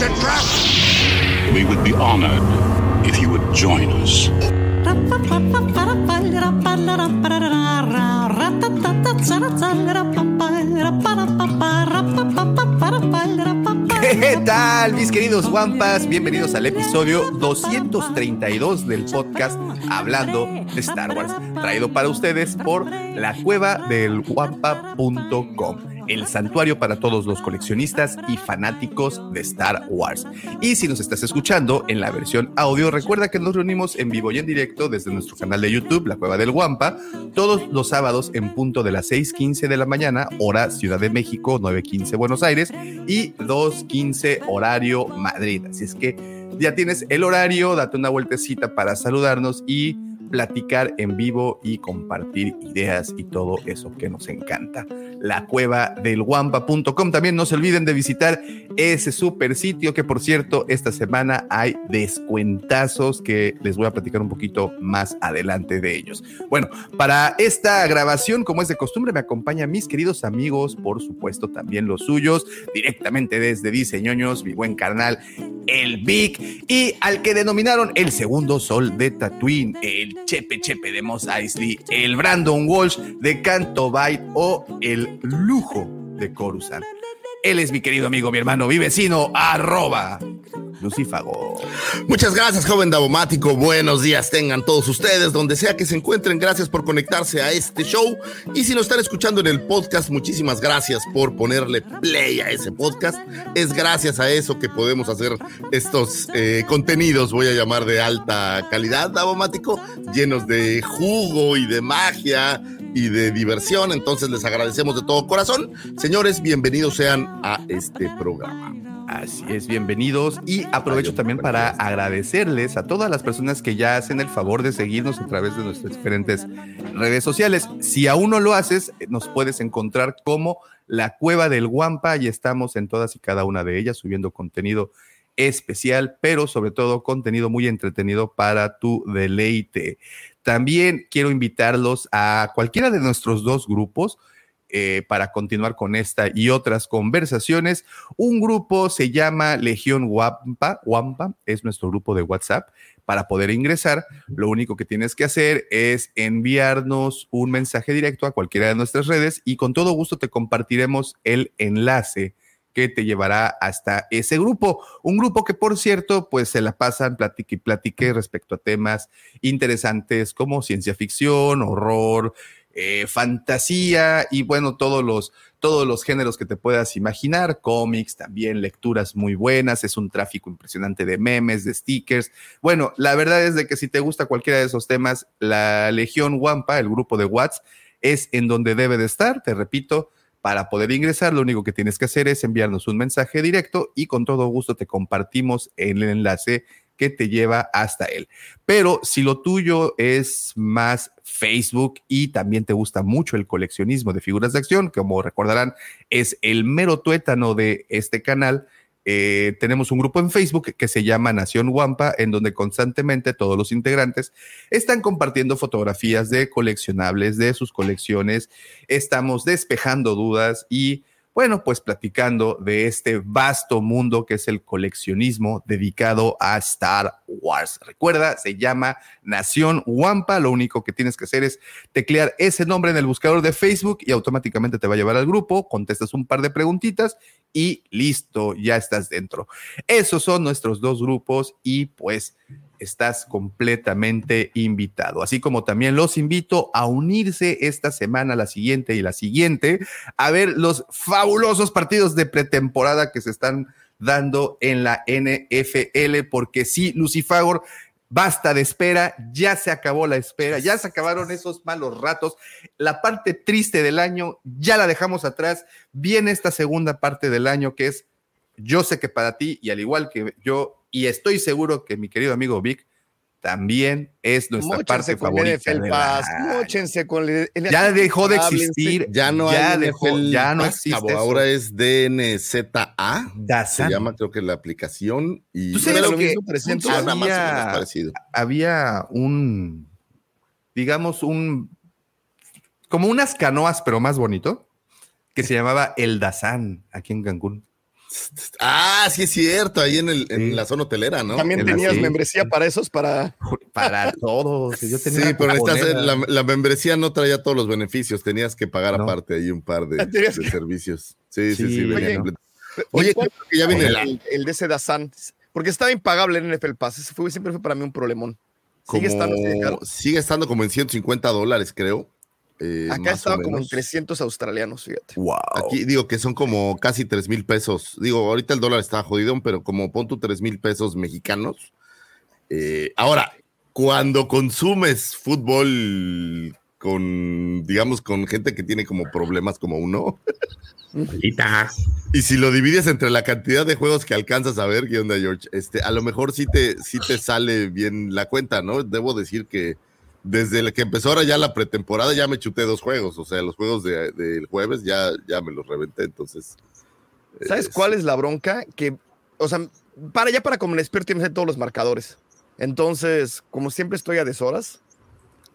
A trap! We would be honored if you would join us. ¿Qué tal, mis queridos Wampas? Bienvenidos al episodio 232 del podcast Hablando de Star Wars, traído para ustedes por la cueva del Wampa.com el santuario para todos los coleccionistas y fanáticos de Star Wars. Y si nos estás escuchando en la versión audio, recuerda que nos reunimos en vivo y en directo desde nuestro canal de YouTube, La Cueva del Guampa, todos los sábados en punto de las 6:15 de la mañana, hora Ciudad de México, 9:15 Buenos Aires y 2:15 horario Madrid. Así es que ya tienes el horario, date una vueltecita para saludarnos y platicar en vivo y compartir ideas y todo eso que nos encanta. La cueva del guampa.com. También no se olviden de visitar ese super sitio que por cierto esta semana hay descuentazos que les voy a platicar un poquito más adelante de ellos. Bueno, para esta grabación, como es de costumbre, me acompañan mis queridos amigos, por supuesto también los suyos, directamente desde Diseñoños, mi buen carnal, el Big, y al que denominaron el segundo sol de Tatooine, el Chepe Chepe de Mos Eisley, el Brandon Walsh de Canto Byte o el lujo de Coruscant. Él es mi querido amigo, mi hermano, mi vecino, arroba Lucífago. Muchas gracias, joven Davomático. Buenos días tengan todos ustedes, donde sea que se encuentren. Gracias por conectarse a este show. Y si nos están escuchando en el podcast, muchísimas gracias por ponerle play a ese podcast. Es gracias a eso que podemos hacer estos eh, contenidos, voy a llamar de alta calidad, Davomático, llenos de jugo y de magia y de diversión. Entonces les agradecemos de todo corazón. Señores, bienvenidos sean a este programa. Así es, bienvenidos. Y aprovecho también para agradecerles a todas las personas que ya hacen el favor de seguirnos a través de nuestras diferentes redes sociales. Si aún no lo haces, nos puedes encontrar como la Cueva del Guampa y estamos en todas y cada una de ellas subiendo contenido especial, pero sobre todo contenido muy entretenido para tu deleite. También quiero invitarlos a cualquiera de nuestros dos grupos. Eh, para continuar con esta y otras conversaciones. Un grupo se llama Legión Wampa, Wampa es nuestro grupo de WhatsApp. Para poder ingresar, lo único que tienes que hacer es enviarnos un mensaje directo a cualquiera de nuestras redes y con todo gusto te compartiremos el enlace que te llevará hasta ese grupo. Un grupo que, por cierto, pues se la pasan platique y platique respecto a temas interesantes como ciencia ficción, horror, eh, fantasía y bueno, todos los, todos los géneros que te puedas imaginar, cómics, también lecturas muy buenas, es un tráfico impresionante de memes, de stickers. Bueno, la verdad es de que si te gusta cualquiera de esos temas, la Legión Wampa, el grupo de Watts, es en donde debe de estar, te repito, para poder ingresar, lo único que tienes que hacer es enviarnos un mensaje directo y con todo gusto te compartimos el enlace que te lleva hasta él. Pero si lo tuyo es más Facebook y también te gusta mucho el coleccionismo de figuras de acción, como recordarán, es el mero tuétano de este canal. Eh, tenemos un grupo en Facebook que se llama Nación Wampa, en donde constantemente todos los integrantes están compartiendo fotografías de coleccionables de sus colecciones. Estamos despejando dudas y bueno, pues platicando de este vasto mundo que es el coleccionismo dedicado a Star Wars. Recuerda, se llama Nación Wampa. Lo único que tienes que hacer es teclear ese nombre en el buscador de Facebook y automáticamente te va a llevar al grupo. Contestas un par de preguntitas y listo, ya estás dentro. Esos son nuestros dos grupos y pues estás completamente invitado. Así como también los invito a unirse esta semana, la siguiente y la siguiente, a ver los fabulosos partidos de pretemporada que se están dando en la NFL, porque sí, Lucifagor, basta de espera, ya se acabó la espera, ya se acabaron esos malos ratos, la parte triste del año ya la dejamos atrás, viene esta segunda parte del año que es Yo sé que para ti, y al igual que yo, y estoy seguro que mi querido amigo Vic, también es nuestra Móchense parte con favorita. NFL de Pass, la- móchense con el- el- Ya dejó de existir. Ya no ya hay dejó, NFL ya no existe. cabo, ahora es DNZA. Se Dazan. llama, creo que la aplicación. Y ¿Tú sabes lo lo que mismo 300 funciona más o había- menos parecido. había un, digamos, un, como unas canoas, pero más bonito, que se llamaba El Dazán, aquí en Cancún. Ah, sí es cierto, ahí en, el, en Sí. la zona hotelera, ¿no? También tenías membresía para esos, para Para todos. Yo tenía Sí, pero cuponera. la, la membresía no traía todos los beneficios, tenías que pagar No. aparte ahí un par de, servicios. Sí, sí, sí, Sí, venía oye, completo. Oye, ¿cuál- creo que ya viene el, la, el, el de ese Dazan? Porque estaba impagable en NFL Pass. Ese fue, siempre fue para mí un problemón. Sigue como- estando de caro. sigue estando como en 150 dólares, creo. Eh, Acá estaba como en menos. 300 australianos, fíjate. Wow. Aquí digo que son como casi 3 mil pesos. Digo, ahorita el dólar está jodido, pero como pon tu 3 mil pesos mexicanos. Eh, ahora, cuando consumes fútbol con, digamos, con gente que tiene como problemas como uno, y si lo divides entre la cantidad de juegos que alcanzas a ver, ¿qué onda, George? Este, a lo mejor sí te, sí te sale bien la cuenta, ¿no? Debo decir que desde el que empezó ahora ya la pretemporada ya me chuté dos juegos, o sea, los juegos de- del jueves ya, ya me los reventé, entonces. ¿Sabes cuál es la bronca? Que, o sea, para ya para como el experto tienes todos los marcadores. Entonces, como siempre estoy a deshoras,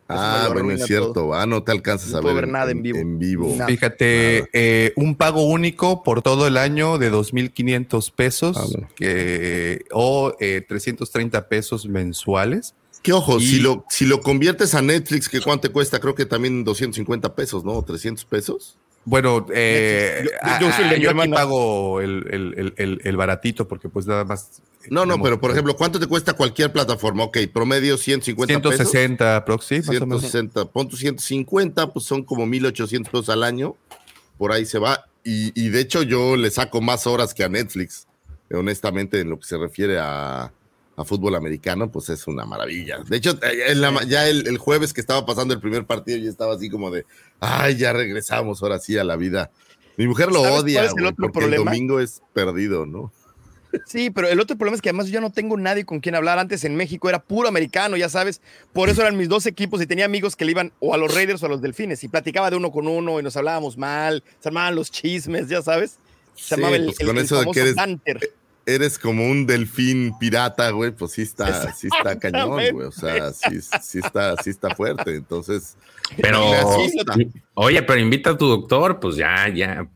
Ah, bueno, es cierto, ah, no te alcanzas No a puedo ver, ver nada en vivo. En vivo. Nada. Fíjate, eh, un pago único por todo el año de 2.500 pesos Ah, bueno. que, o eh, 330 pesos mensuales. Que ojo, Y- si, lo, si lo conviertes a Netflix, ¿qué cuánto te cuesta? Creo que también 250 pesos, ¿no? 300 pesos. Bueno, eh. Yo- yo aquí pago el, el- el- el- el baratito porque pues nada más. No, no, pero por ejemplo, ¿cuánto te cuesta cualquier plataforma? Ok, promedio 150 pesos. 160 aprox, sí, más o menos. 160, pon tu 150, pues son como 1800 pesos al año. Por ahí se va. Y, y de hecho, yo le saco más horas que a Netflix. Honestamente, en lo que se refiere a, a fútbol americano, pues es una maravilla. De hecho, eh, la ya el, el jueves que estaba pasando el primer partido, yo estaba así como de, ay, ya regresamos ahora sí a la vida. Mi mujer lo ¿Sabes cuál odia, el otro porque el domingo es perdido, ¿no? Sí, pero el otro problema es que además yo ya no tengo nadie con quien hablar. Antes en México era puro americano, ya sabes. Por eso eran mis dos equipos y tenía amigos que le iban o a los Raiders o a los Delfines. Y platicaba de uno con uno y nos hablábamos mal, se armaban los chismes, ya sabes. Se Sí, llamaba el, pues con el eso de famoso que eres- banter. Eres como un delfín pirata, güey, pues sí está, sí está cañón, güey. O sea, sí, sí está, sí está fuerte. Entonces, Pero, oye, pero invita a tu doctor, pues ya, ya.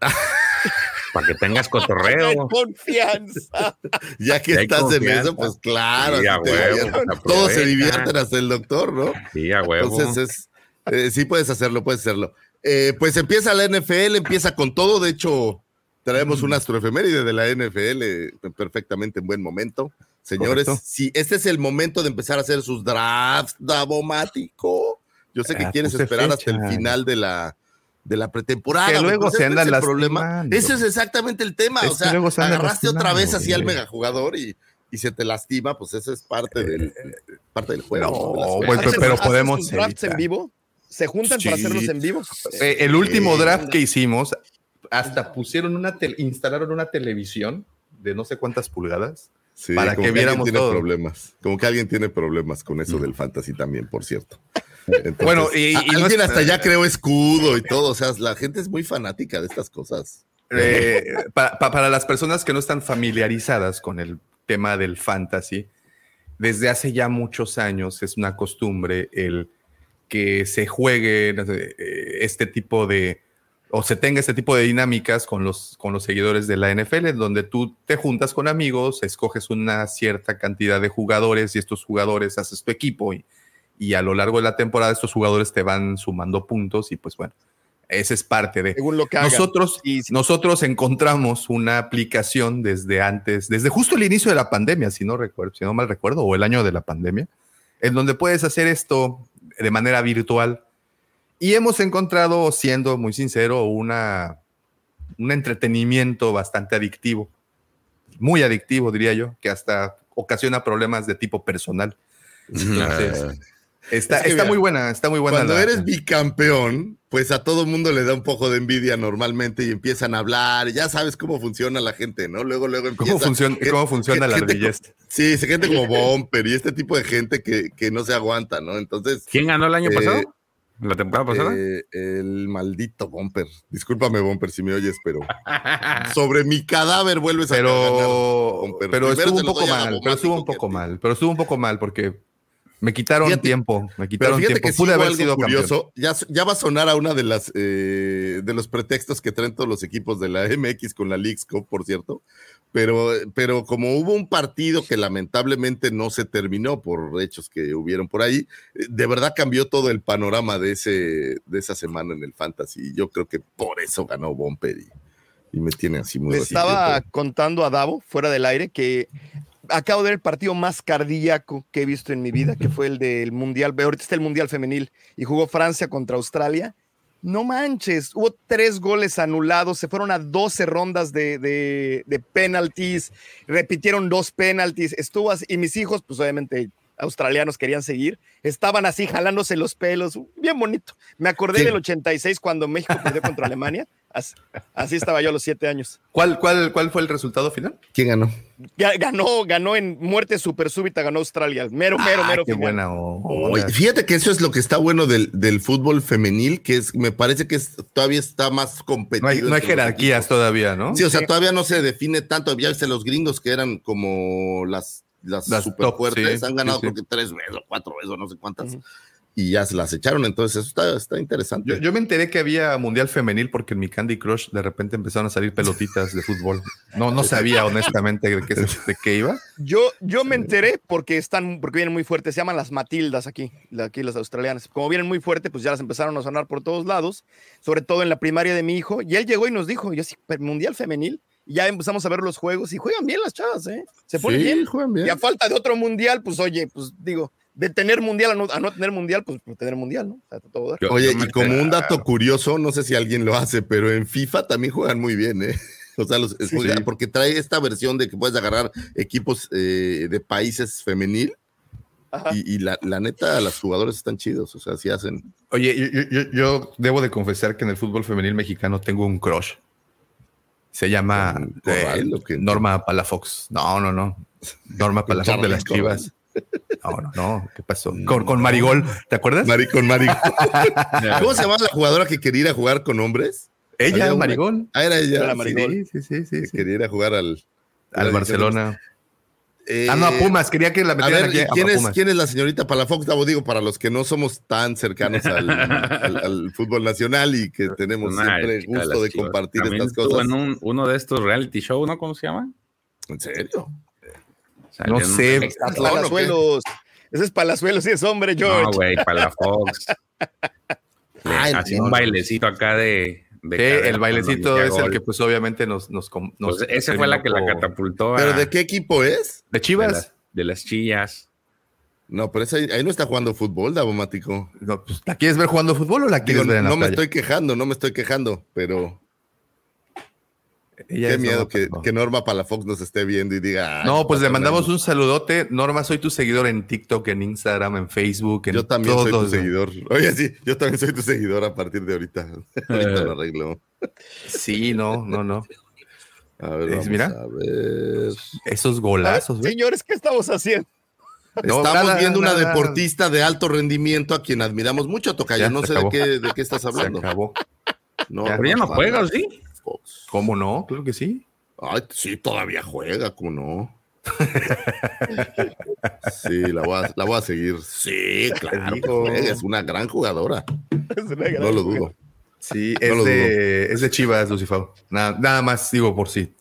Para que tengas cotorreo. Confianza. ya que estás en confianza. eso, pues claro, Sí, huevo, pues, todos se divierten hasta el doctor, ¿no? Sí, a huevo. Entonces es, eh, sí puedes hacerlo, puedes hacerlo. Eh, pues empieza la NFL, empieza con todo. De hecho, traemos Mm. una astroefeméride de la NFL eh, perfectamente en buen momento. Señores, Correcto. si este es el momento de empezar a hacer sus drafts, Davomático. Yo sé que Ah, quieres esperar hasta el final de la, de la pretemporada. Que luego pues se andan el problema. Ese es exactamente el tema. Es o sea, luego se agarraste otra vez así al megajugador y, y se te lastima, pues eso es parte del, parte del juego. No, las pues, pero ¿Hacen podemos drafts en vivo? ¿Se juntan para hacerlos en vivo? Eh, el último Sí. draft que hicimos, hasta pusieron una, instalaron una televisión de no sé cuántas pulgadas. Sí, para como que alguien viéramos tiene todo. problemas. Como que alguien tiene problemas con eso del fantasy también, por cierto. Entonces, Bueno, y- no alguien es- hasta ya creó escudo y todo. O sea, la gente es muy fanática de estas cosas. Eh, pa- pa- para las personas que no están familiarizadas con el tema del fantasy, desde hace ya muchos años es una costumbre el que se juegue no eh, este tipo de, o se tenga este tipo de dinámicas con los, con los seguidores de la NFL, en donde tú te juntas con amigos, escoges una cierta cantidad de jugadores y estos jugadores haces tu equipo y, y a lo largo de la temporada estos jugadores te van sumando puntos y pues bueno, ese es parte de... Según lo que. Nosotros, Y nosotros encontramos una aplicación desde antes, desde justo el inicio de la pandemia, si no recuerdo, si no mal recuerdo, o el año de la pandemia, en donde puedes hacer esto de manera virtual. Y hemos encontrado, siendo muy sincero, una, un entretenimiento bastante adictivo, muy adictivo, diría yo, que hasta ocasiona problemas de tipo personal. Entonces, Está, Es que está mira, muy buena, está muy buena. Cuando la- eres bicampeón, pues a todo mundo le da un poco de envidia normalmente y empiezan a hablar. Ya sabes cómo funciona la gente, ¿no? Luego, luego empieza. ¿Cómo funciona, que- cómo funciona que- la ardillez? Sí, se gente como Bomper y este tipo de gente que, que no se aguanta, ¿no? Entonces, ¿Quién ganó el año Eh, pasado? ¿La temporada pasada? eh, el maldito Bomper. Discúlpame, Bomper, si me oyes, pero sobre mi cadáver vuelves a ganar. Pero, pero Primero estuvo un poco mal, pero estuvo un poco mal, pero estuvo un poco mal porque me quitaron Fíjate- tiempo, me Pero quitaron fíjate tiempo. que Pude haber algo sido curioso. Ya, ya va a sonar a una de las eh, de los pretextos que traen todos los equipos de la MX con la Leagues Cup, por cierto. Pero, pero como hubo un partido que lamentablemente no se terminó por hechos que hubieron por ahí, eh, de verdad cambió todo el panorama de ese de esa semana en el Fantasy. Yo creo que por eso ganó Bomper y, y me tiene así muy Le estaba contando a Davo, fuera del aire, que acabo de ver el partido más cardíaco que he visto en mi vida, que fue el del Mundial. Ahorita está el Mundial Femenil y jugó Francia contra Australia. No manches, hubo tres goles anulados, se fueron a 12 rondas de, de, de penalties, repitieron dos penalties, estuvo así, y mis hijos, pues obviamente australianos querían seguir, estaban así jalándose los pelos, bien bonito. Me acordé Sí. del 86 cuando México perdió contra Alemania, así, así estaba yo a los siete años. ¿Cuál, cuál, ¿Cuál fue el resultado final? ¿Quién ganó? Ga- Ganó, ganó en muerte super súbita, ganó Australia. Mero, mero, Ah, mero. qué final. buena Oye, fíjate que eso es lo que está bueno del, del fútbol femenil, que es, me parece que es- todavía está más competido. No hay, no jerarquías todavía, ¿no? Sí, o sea, Sí. todavía no se define tanto. Ya viste los gringos que eran como las, las, Las super top, fuertes, sí, han ganado sí, sí. creo que tres veces o cuatro veces o no sé cuántas. Y ya se las echaron, entonces eso está, está interesante. Yo, yo me enteré que había mundial femenil porque en mi Candy Crush de repente empezaron a salir pelotitas de fútbol. No, no sabía honestamente de qué, se- de qué iba. Yo, yo me enteré porque están, porque vienen muy fuertes. Se llaman las Matildas aquí, aquí las australianas. Como vienen muy fuertes, pues ya las empezaron a sonar por todos lados, sobre todo en la primaria de mi hijo. Y él llegó y nos dijo, yo sí, "Pero mundial femenil. Ya empezamos a ver los juegos y juegan bien las chavas, ¿eh? Se ponen Sí, bien. juegan bien. Y a falta de otro mundial, pues oye, pues digo, de tener mundial a no, a no tener mundial, pues por tener mundial, ¿no? O sea, todo dar. Yo- Oye, yo y como un dato curioso, no sé si alguien lo hace, pero en FIFA también juegan muy bien, ¿eh? O sea, los, Sí. porque trae esta versión de que puedes agarrar equipos eh, de países femenil Ajá. y, y la, la neta, los jugadores están chidos, o sea, sí hacen. Oye, yo- yo debo de confesar que en el fútbol femenil mexicano tengo un crush. Se llama ¿Un corral eh, o qué? Norma Palafox. No, no, no. Norma Palafox de las Corral. Chivas. No, no, no. ¿Qué pasó? Con, con Marigol, ¿te acuerdas? Mari con Mari. ¿Cómo se llama la jugadora que quería ir a jugar con hombres? Ella, una- Marigol. Ah, era ella. Era sí, Marigol. Sí, sí, sí, sí. que sí. quería ir a jugar al, Al Barcelona. Eh, ah, no, a Pumas. Quería que la A metieran ver, aquí. ¿y a ¿quién, es. ¿quién es la señorita Palafox? Davo, digo, para los que no somos tan cercanos al, al- al fútbol nacional y que tenemos Una siempre chica gusto de Chivas. compartir También estas estuvo cosas. en un- uno de estos reality show, ¿no? ¿Cómo se llama? ¿En serio? Salió No sé. reality- ¿Estás Palazuelos. Ese es Palazuelos, sí es hombre, George. No, güey, para la Fox. Ay, un bailecito acá de. De Sí, el bailecito es el que pues obviamente nos... nos, nos Pues esa fue la que la catapultó a, ¿Pero de qué equipo es? ¿De de, Chivas? de las chillas. No, pero esa- ahí no está jugando fútbol, Davomático. No, pues, ¿La quieres ver jugando fútbol o la Digo, quieres ver en la no me playa? estoy quejando, no me estoy quejando, pero Ella qué miedo Norma que, que Norma Palafox nos esté viendo y diga. "Ay, No, pues le mandamos no". un saludote. Norma, soy tu seguidor en TikTok, en Instagram, en Facebook. En Yo también soy tu seguidor. Oye, sí, yo también soy tu seguidor a partir de ahorita. ahorita lo arreglo. Sí, no, no, no. A ver, vamos mira. a ver. Esos golazos, ¿ves? Señores, ¿qué estamos haciendo? No, Estamos nada, viendo una nada. deportista de alto rendimiento a quien admiramos mucho, Tocayo. No se sé de qué, de qué estás Se hablando. acabó. No, Ya, Pero ya no juega, ¿o ¿sí? ¿Cómo no? Claro que sí. Ay, sí, todavía juega, ¿cómo no? Sí, la voy a, la voy a seguir. Sí, claro, juega, es una gran jugadora. Es una gran No lo dudo. Sí, No es, lo de, es de Chivas, Lucifer. Nada, nada más digo por sí.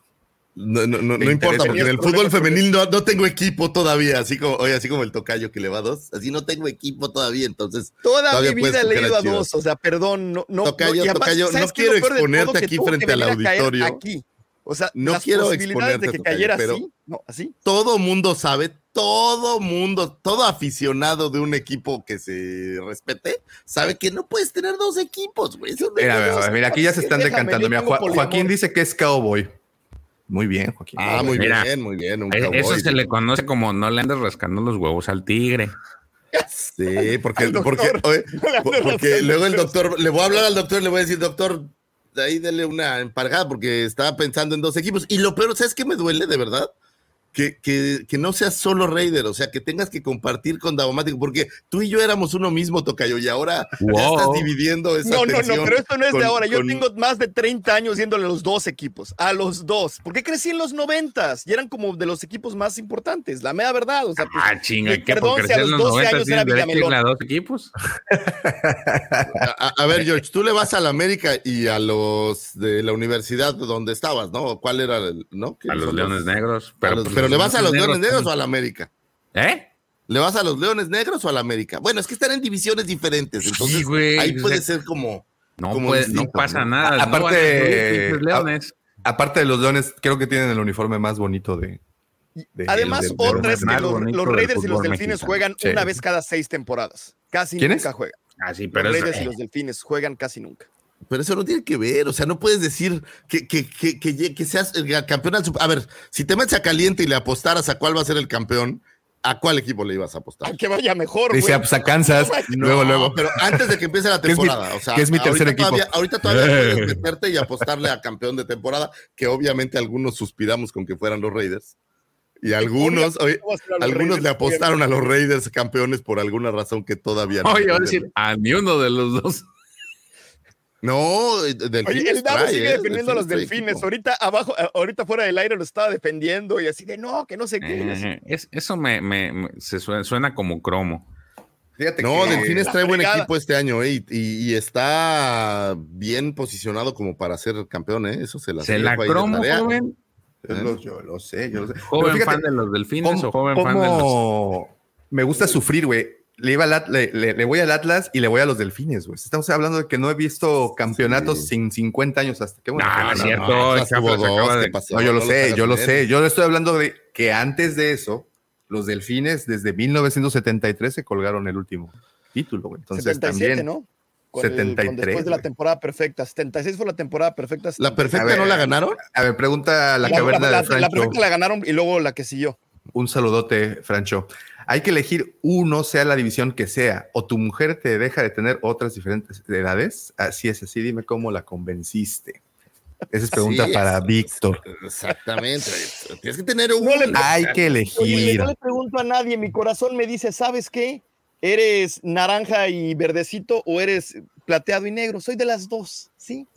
No, no, no, no importa, porque en el fútbol femenil no, no tengo equipo todavía, así como, oye, así como el tocayo que le va a dos, así no tengo equipo todavía, entonces Toda Todavía mi vida he escoger leído a dos, o sea, perdón, no, no. Tocayo, no, además, Tocayo, ¿sabes no qué es lo quiero exponerte Que aquí frente al auditorio. Aquí. O sea, No las quiero posibilidades de exponerte, que Tocayo, cayera pero- así, no, así. todo mundo sabe, todo mundo, todo aficionado de un equipo que se respete, sabe que no puedes tener dos equipos, güey. Mira, mira, mira, aquí ya se están decantando. Mira. Joaquín dice que es cowboy. Muy bien, Joaquín. Ah, muy Mira, bien, muy bien. Un Eh, Eso cowboy. se le conoce como no le andes rascando los huevos al tigre. Sí, porque, porque, oye, luego el doctor, le voy a hablar al doctor, le voy a decir, doctor, de ahí dele una empargada porque estaba pensando en dos equipos. Y lo peor, ¿sabes qué me duele de verdad? Que, que, que no seas solo Raider, o sea, que tengas que compartir con Davomático, porque tú y yo éramos uno mismo, Tocayo, y ahora ya estás dividiendo esa No, no, no, pero esto no es con- de ahora. Yo con- tengo más de 30 años yéndole a los dos equipos, a los dos. Porque crecí en los 90 y eran como de los equipos más importantes, la mera verdad. O sea, pues, Ah, chinga, y ¿qué? perdón Porque si a crecer en los los 12 90 años era Villamelón. a dos equipos. A, ver, George, tú le vas a la América y a los de la universidad donde estabas, ¿no? ¿Cuál era el, no? ¿Qué A los Leones Negros. a los- pues, pero le vas a los Leones Negros o a la América. ¿Eh? ¿Le vas a los Leones Negros o a la América? Bueno, es que están en divisiones diferentes, entonces Sí, güey, ahí o puede sea, ser como. No, como puede- no distinto, pasa ¿no? nada. A- no aparte- a pinches leones. Aparte de los leones, creo que tienen el uniforme más bonito de. de- Además, otra es que los, Raiders y los Delfines mexicano. juegan Sí. una vez cada seis temporadas. Casi ¿Quiénes? nunca juegan. Ah, sí, pero los es, Raiders y eh, los Delfines juegan casi nunca. Pero eso no tiene que ver, o sea, no puedes decir que, que, que, que, seas el campeón. al A ver, si te metes a caliente y le apostaras a cuál va a ser el campeón, ¿a cuál equipo le ibas a apostar? Al que vaya mejor. Dice, ah, pues a Kansas, No, luego, luego. Pero antes de que empiece la mi- temporada, o sea, que es mi tercer ahorita equipo. Todavía, ahorita todavía puedes meterte y apostarle a campeón de temporada, que obviamente algunos suspiramos con que fueran los Raiders. Y algunos, oye, ¿Cómo va a a algunos Raiders? le apostaron a los Raiders campeones por alguna razón que todavía no. Oye, a decir, a ni uno de los dos. No, eh, Delfines Oye, el Davo sigue eh, defendiendo a los delfines. Ahorita abajo, ahorita fuera del aire lo estaba defendiendo y así de no, que no sé qué. Eh, es- eso me, me- me- se suena, suena como cromo. Fíjate No, que- Delfines trae buen equipo este año, eh, y, y- y está bien posicionado como para ser campeón, ¿eh? Eso se la ¿Se la cromo, joven? Yo lo, yo lo sé, yo lo sé. ¿Joven fíjate, fan de los delfines ¿cómo- o joven fan de los...? Me gusta sufrir, güey. Le, iba al At- le, le- le voy al Atlas y le voy a los delfines, güey. Estamos hablando de que no he visto campeonatos Sí. sin 50 años hasta. Qué bueno No, no cierto. No. No, yo lo sé, yo lo sé. Yo le estoy hablando de que antes de eso, los delfines desde 1973 se colgaron el último título, güey. Entonces 77, también. ¿no? Con el- con 73, después de la temporada perfecta. 76 fue la temporada perfecta. ¿La perfecta ver, no la ganaron? A ver, pregunta a la, La, caverna la- de la- la Francho. perfecta la ganaron y luego la que siguió. Un saludote, Francho. Hay que elegir uno, sea la división que sea, o tu mujer te deja de tener otras diferentes edades. Así es, así dime cómo la convenciste. Esa es pregunta Sí, para Víctor. Exactamente. Tienes que tener un. No le- Hay que Oye, elegir. no le pregunto a nadie, mi corazón me dice, ¿sabes qué? ¿Eres naranja y verdecito o eres plateado y negro? Soy de las dos, ¿sí?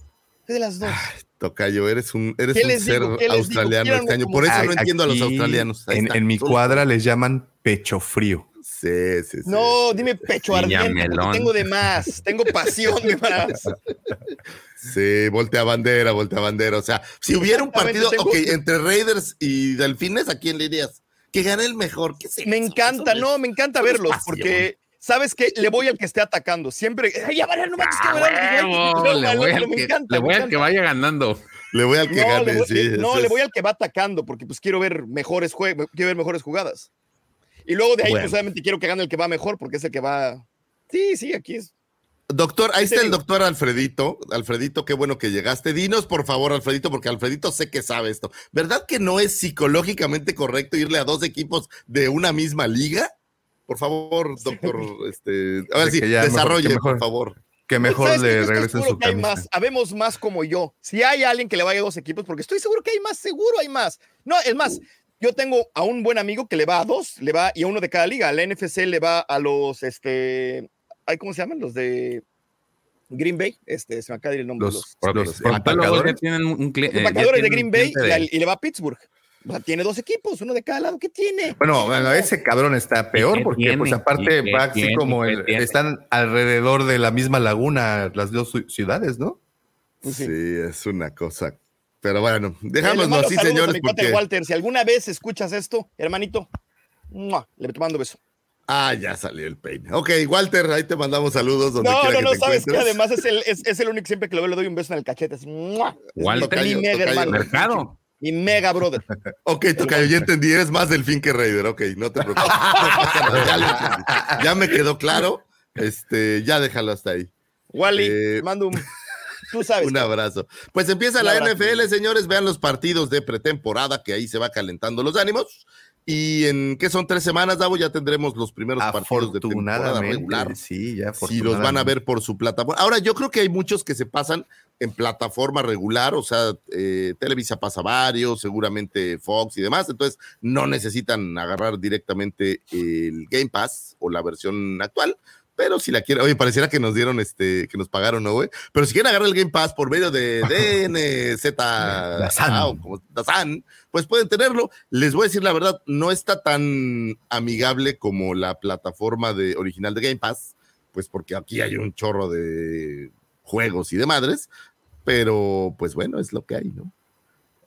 Soy de las dos. Tocayo, eres un, eres ¿Qué un ser australiano Quieran este Por eso no Aquí, entiendo a los australianos. En, en mi cuadra les llaman pecho frío. Sí, sí, sí. No, dime pecho ardiente, tengo de más, tengo pasión de más. Sí, voltea bandera, voltea bandera. O sea, si hubiera un partido tengo- entre Raiders y Delfines, ¿a quién le irías? Que gane el mejor. Me encanta, no, me encanta verlos, pasión. porque ¿sabes qué? Le voy al que esté atacando. Siempre, ay, ya vale, no manches, que Ah, huevo, no, le voy al me que- encanta, le voy al que vaya ganando. Le voy al que No, gane, le voy, sí. le- no, le es- voy al que va atacando, porque pues quiero ver mejores juegos, quiero ver mejores jugadas. Y luego de ahí, Bueno. pues obviamente quiero que gane el que va mejor, porque es el que va. Sí, sí, aquí es. Doctor, ahí está el doctor Alfredito. Alfredito, qué bueno que llegaste. Dinos, por favor, Alfredito, porque Alfredito sé que sabe esto. ¿Verdad que no es psicológicamente correcto irle a dos equipos de una misma liga? Por favor, doctor, este, a ver De si que ya mejor- desarrolle, mejor- por favor. Que mejor le regresen su que hay camisa. más, habemos más como yo. Si hay alguien que le vaya a dos equipos, porque estoy seguro que hay más, seguro hay más. No, es más, yo tengo a un buen amigo que le va a dos, le va y a uno de cada liga. A la NFC le va a los, este, ¿cómo se llaman? Los de Green Bay. Este, se me acaba de ir el nombre. de Los, los, los tienen un los eh, empacadores de Green Bay de- y le va a Pittsburgh. O sea, tiene dos equipos, uno de cada lado. ¿Qué tiene? Bueno, bueno, ese cabrón está peor porque, tiene? pues, aparte ¿Y qué va así tiene? como ¿Y qué el- están alrededor de la misma laguna las dos ci- ciudades, ¿no? Pues Sí, sí. es una cosa. Pero bueno, dejámoslo así, señores, mi porque. Walter, si alguna vez escuchas esto, hermanito, ¡mua! le mando beso. Ah, ya salió el peine. Ok, Walter, ahí te mandamos saludos donde No, no, que no, te sabes que además es el, es, es el único siempre que lo veo le doy un beso en el cachete. Así, ¡mua! Es Walter. mega Tocayo, hermano. Mercado. Mi mega brother. Ok, Tocayo, ya entendí, eres más delfín que Raider, ok, no te preocupes. No pasa nada, ya, lo entendí. Ya me quedó claro, este, ya déjalo hasta ahí. Wally, Eh, mando un. Tú sabes. Un abrazo. Pues empieza la abrazo. NFL, señores, vean los partidos de pretemporada, que ahí se va calentando los ánimos. Y en qué son tres semanas, Davo, ya tendremos los primeros partidos de temporada regular. sí, ya Si los van a ver por su plataforma. Ahora, yo creo que hay muchos que se pasan en plataforma regular, o sea, eh, Televisa pasa varios, seguramente Fox y demás, entonces no necesitan agarrar directamente el Game Pass o la versión actual. Pero si la quieren, oye, pareciera que nos dieron este, que nos pagaron, ¿no, güey? Pero si quieren agarrar el Game Pass por medio de DNZ ah, o como Dazan, pues pueden tenerlo. Les voy a decir la verdad, no está tan amigable como la plataforma de, original de Game Pass, pues porque aquí hay un chorro de juegos y de madres, pero pues bueno, es lo que hay, ¿no?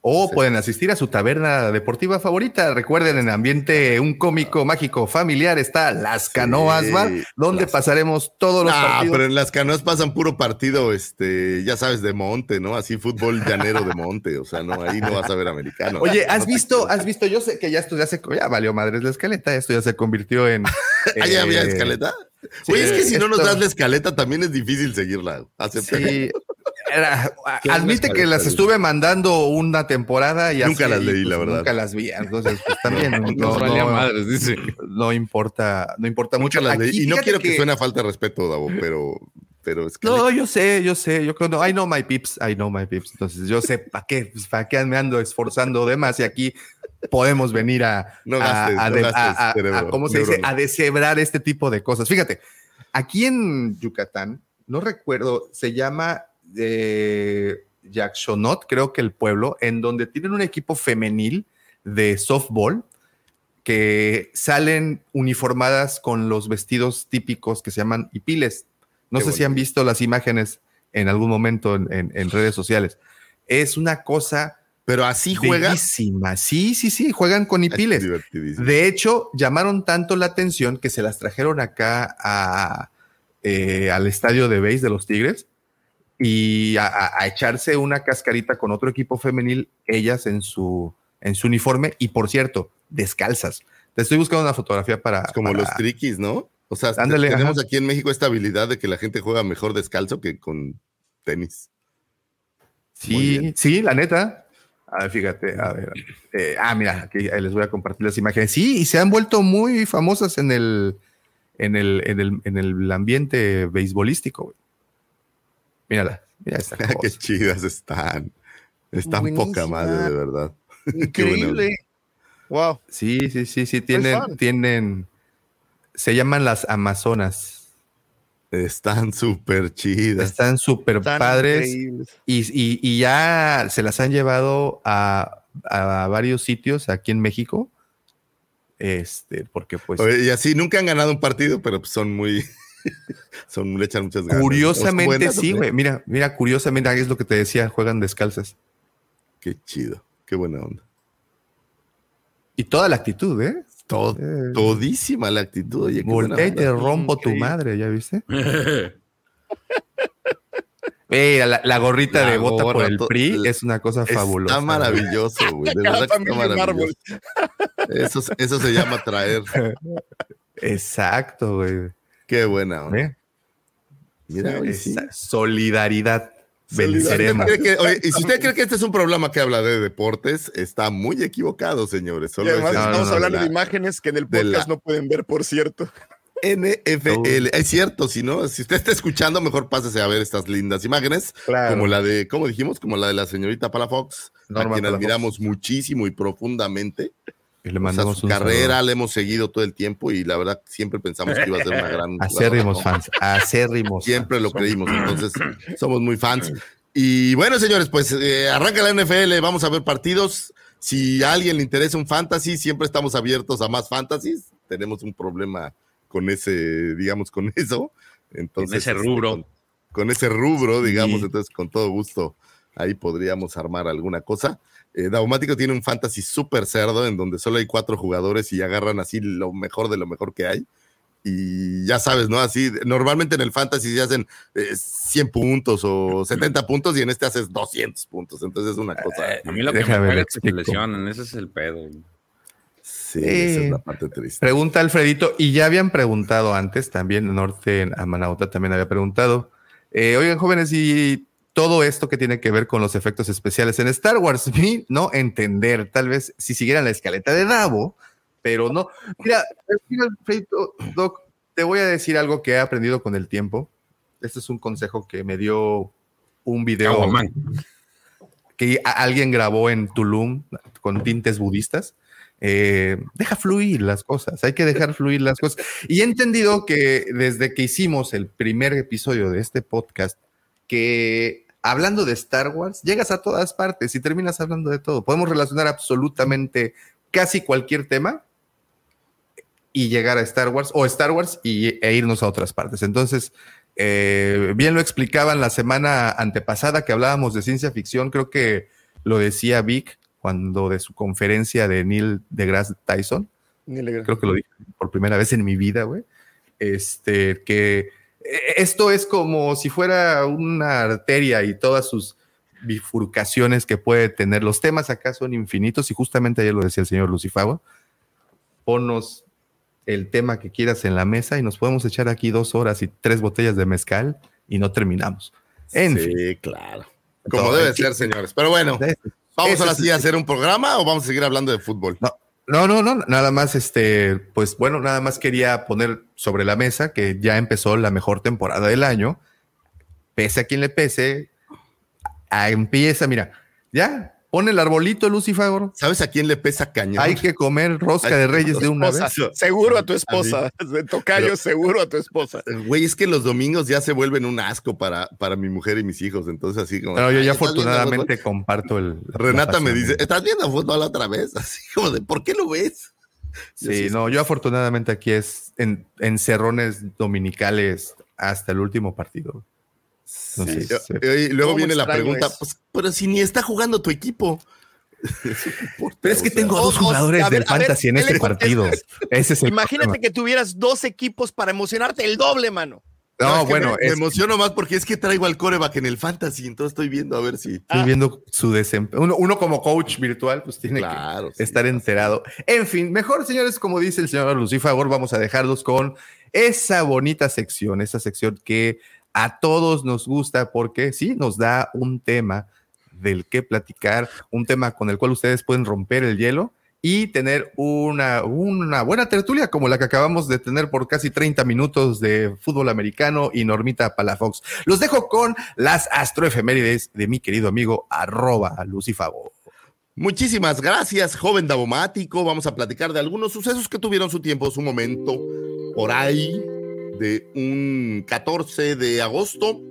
O pueden asistir a su taberna deportiva favorita. Recuerden, en ambiente un cómico mágico familiar está Las Canoas Sí, Bar, donde las- pasaremos todos los Ah, partidos. pero en las canoas pasan puro partido, este, ya sabes, de monte, ¿no? Así fútbol llanero de monte, o sea, no, ahí no vas a ver americano. Oye, ¿has visto, has visto? Yo sé que ya esto ya se, ya valió madres la escaleta, esto ya se convirtió en. ¿Ahí había eh, escaleta? Sí, Oye, es que si no nos das la escaleta, también es difícil seguirla. Sí. Era- ¿Qué es admite que las estuve mandando una temporada y Nunca así, las leí, pues, la verdad. Nunca las vi. Entonces, pues también no, madres, dice. no importa, no importa mucho. Las leí. Y no quiero que, suene a falta de respeto, Davo, pero, pero es que. No, yo sé, yo sé, yo creo, I know my pips, I know my pips. Entonces, yo sé para qué, pues, para qué me ando esforzando de más y aquí podemos venir a, No a- gastes, a no de- gastes a- a- a- cerebro, ¿cómo se dice? A deshebrar este tipo de cosas. Fíjate, aquí en Yucatán, no recuerdo, se llama eh, Yaxonot, creo que el pueblo, en donde tienen un equipo femenil de softball que salen uniformadas con los vestidos típicos que se llaman hipiles. No Qué sé si han visto las imágenes en algún momento en, en- en redes sociales. Es una cosa Pero así juega. bellísima. Sí, sí, sí, juegan con Es hipiles. De hecho, llamaron tanto la atención que se las trajeron acá a, eh, al estadio de base de los Tigres y a, a- a echarse una cascarita con otro equipo femenil, ellas en su, en su uniforme y por cierto, descalzas. Te estoy buscando una fotografía para... Es como para- los triquis, ¿no? O sea, Ándale, tenemos ajá. aquí en México esta habilidad de que la gente juega mejor descalzo que con tenis. Sí, sí, la neta. A ver, fíjate, a ver. eh, ah, mira, aquí les voy a compartir las imágenes. Sí, y se han vuelto muy famosas en el, en el, en el, en el ambiente beisbolístico. güey. Mírala, mira esta Qué chidas están. Están poca madre, de verdad. Increíble. Wow. Sí, sí, sí, sí, tienen, tienen, se llaman las Amazonas. Están súper chidas. Están súper padres. Y, y- y ya se las han llevado a, a varios sitios aquí en México. Este, porque pues Oye, y así nunca han ganado un partido, pero pues son muy. son, le echan muchas ganas. curiosamente ¿O son buenas o sí, güey. Mira, mira, curiosamente es lo que te decía, juegan descalzas. Qué chido. Qué buena onda. Y toda la actitud, ¿eh? Todo, Eh, todísima la actitud. Oye, Voltea y te rompo tu madre, ¿ya viste? Eh, la, la gorrita La de bota por el to- PRI es una cosa fabulosa. Está maravilloso, güey. De verdad que está maravilloso. Eso, eso se llama traer. Exacto, güey. Qué buena. ¿Eh? Mira, sí. Solidaridad. ¿Usted Venceremos. cree que- oye, y si usted cree que este es un programa que habla de deportes, está muy equivocado, señores. Y además no, estamos no, hablando la de imágenes que en el podcast la- no pueden ver, por cierto. NFL. Es cierto, si no, si usted está escuchando, mejor pásese a ver estas lindas imágenes, Claro. como la de, ¿cómo dijimos? Como la de la señorita Palafox, Norma a quien Palafox. admiramos muchísimo y profundamente. Y le O sea, mandamos su un carrera la hemos seguido todo el tiempo y la verdad siempre pensamos que iba a ser una gran. saludo. Acérrimos fans. Acérrimos. Siempre fans. lo creímos, entonces somos muy fans. Y bueno, señores, pues eh, arranca la NFL, vamos a ver partidos. Si a alguien le interesa un fantasy, siempre estamos abiertos a más fantasies. Tenemos un problema con ese, digamos, con eso. Entonces, ese este, rubro. con, con ese rubro, digamos, Sí. entonces con todo gusto ahí podríamos armar alguna cosa. Eh, Daumático tiene un fantasy súper cerdo en donde solo hay cuatro jugadores y agarran así lo mejor de lo mejor que hay. Y ya sabes, ¿no? Así, normalmente en el fantasy se hacen eh, 100 puntos o 70 puntos y en este haces 200 puntos. Entonces es una cosa. A mí lo que me caga es que se lesionan, ese es el pedo. Sí, esa Eh, es la parte triste. Pregunta Alfredito, y ya habían preguntado antes, también Norte Amanauta también había preguntado. eh, oigan, jóvenes, y todo esto que tiene que ver con los efectos especiales en Star Wars, mi no entender, tal vez si siguieran la escaleta de Davo, pero no. Mira, mira, Doc, te voy a decir algo que he aprendido con el tiempo. Este es un consejo que me dio un video Oh, que alguien grabó en Tulum con tintes budistas. Eh, deja fluir las cosas, hay que dejar fluir las cosas. Y he entendido que desde que hicimos el primer episodio de este podcast, que hablando de Star Wars, llegas a todas partes y terminas hablando de todo. Podemos relacionar absolutamente casi cualquier tema y llegar a Star Wars o Star Wars y, e irnos a otras partes. Entonces, eh, bien lo explicaban la semana antepasada que hablábamos de ciencia ficción, creo que lo decía Vic cuando de su conferencia de Neil deGrasse Tyson, creo que lo dije por primera vez en mi vida, güey, este, que esto es como si fuera una arteria y todas sus bifurcaciones que puede tener. Los temas acá son infinitos y justamente ayer lo decía el señor Lucifago. Ponnos el tema que quieras en la mesa y nos podemos echar aquí dos horas y tres botellas de mezcal y no terminamos. En sí, fin. claro. Como debe ser, señores. Pero bueno, ¿vamos ahora sí a hacer un programa o vamos a seguir hablando de fútbol? No, no, no, no, nada más, este, pues bueno, nada más quería poner sobre la mesa que ya empezó la mejor temporada del año. Pese a quien le pese, empieza, mira, ya, pon el arbolito, Lucifagor. ¿Sabes a quién le pesa cañón? Hay que comer rosca de reyes de una Esposa, vez. Seguro a tu esposa. De tocayo, Pero- seguro a tu esposa. Güey, es que los domingos ya se vuelven un asco para, para mi mujer y mis hijos. Entonces, así como. Pero yo "Ay, ya ¿estás viendo afortunadamente comparto el. fútbol?". la Renata me dice: ¿Estás viendo fútbol otra vez? Así como de, ¿por qué lo ves? Yo Sí, no, yo afortunadamente aquí es en, en cerrones dominicales hasta el último partido. No sé, Yo- sí. y luego ¿Cómo viene la pregunta: eso? pues, pero si ni está jugando tu equipo. Pero es que tengo a dos jugadores ver, del ver, fantasy en ¿qué este partido. Ese es el Imagínate problema. que tuvieras dos equipos para emocionarte el doble, mano. No, es que bueno, me, emociono más porque es que traigo al coreback en el fantasy, entonces estoy viendo a ver si. estoy viendo su desempeño. Uno, uno como coach virtual, pues tiene Claro, que sí. estar enterado. En fin, mejor, señores, como dice el señor Lucifagor, vamos a dejarlos con esa bonita sección, esa sección que a todos nos gusta porque sí nos da un tema del que platicar, un tema con el cual ustedes pueden romper el hielo y tener una, una buena tertulia como la que acabamos de tener por casi 30 minutos de fútbol americano y Normita Palafox. Los dejo con las astroefemérides de mi querido amigo arroba Lucifago. Muchísimas gracias, joven Davomático. Vamos a platicar de algunos sucesos que tuvieron su tiempo, su momento, por ahí, de un 14 de agosto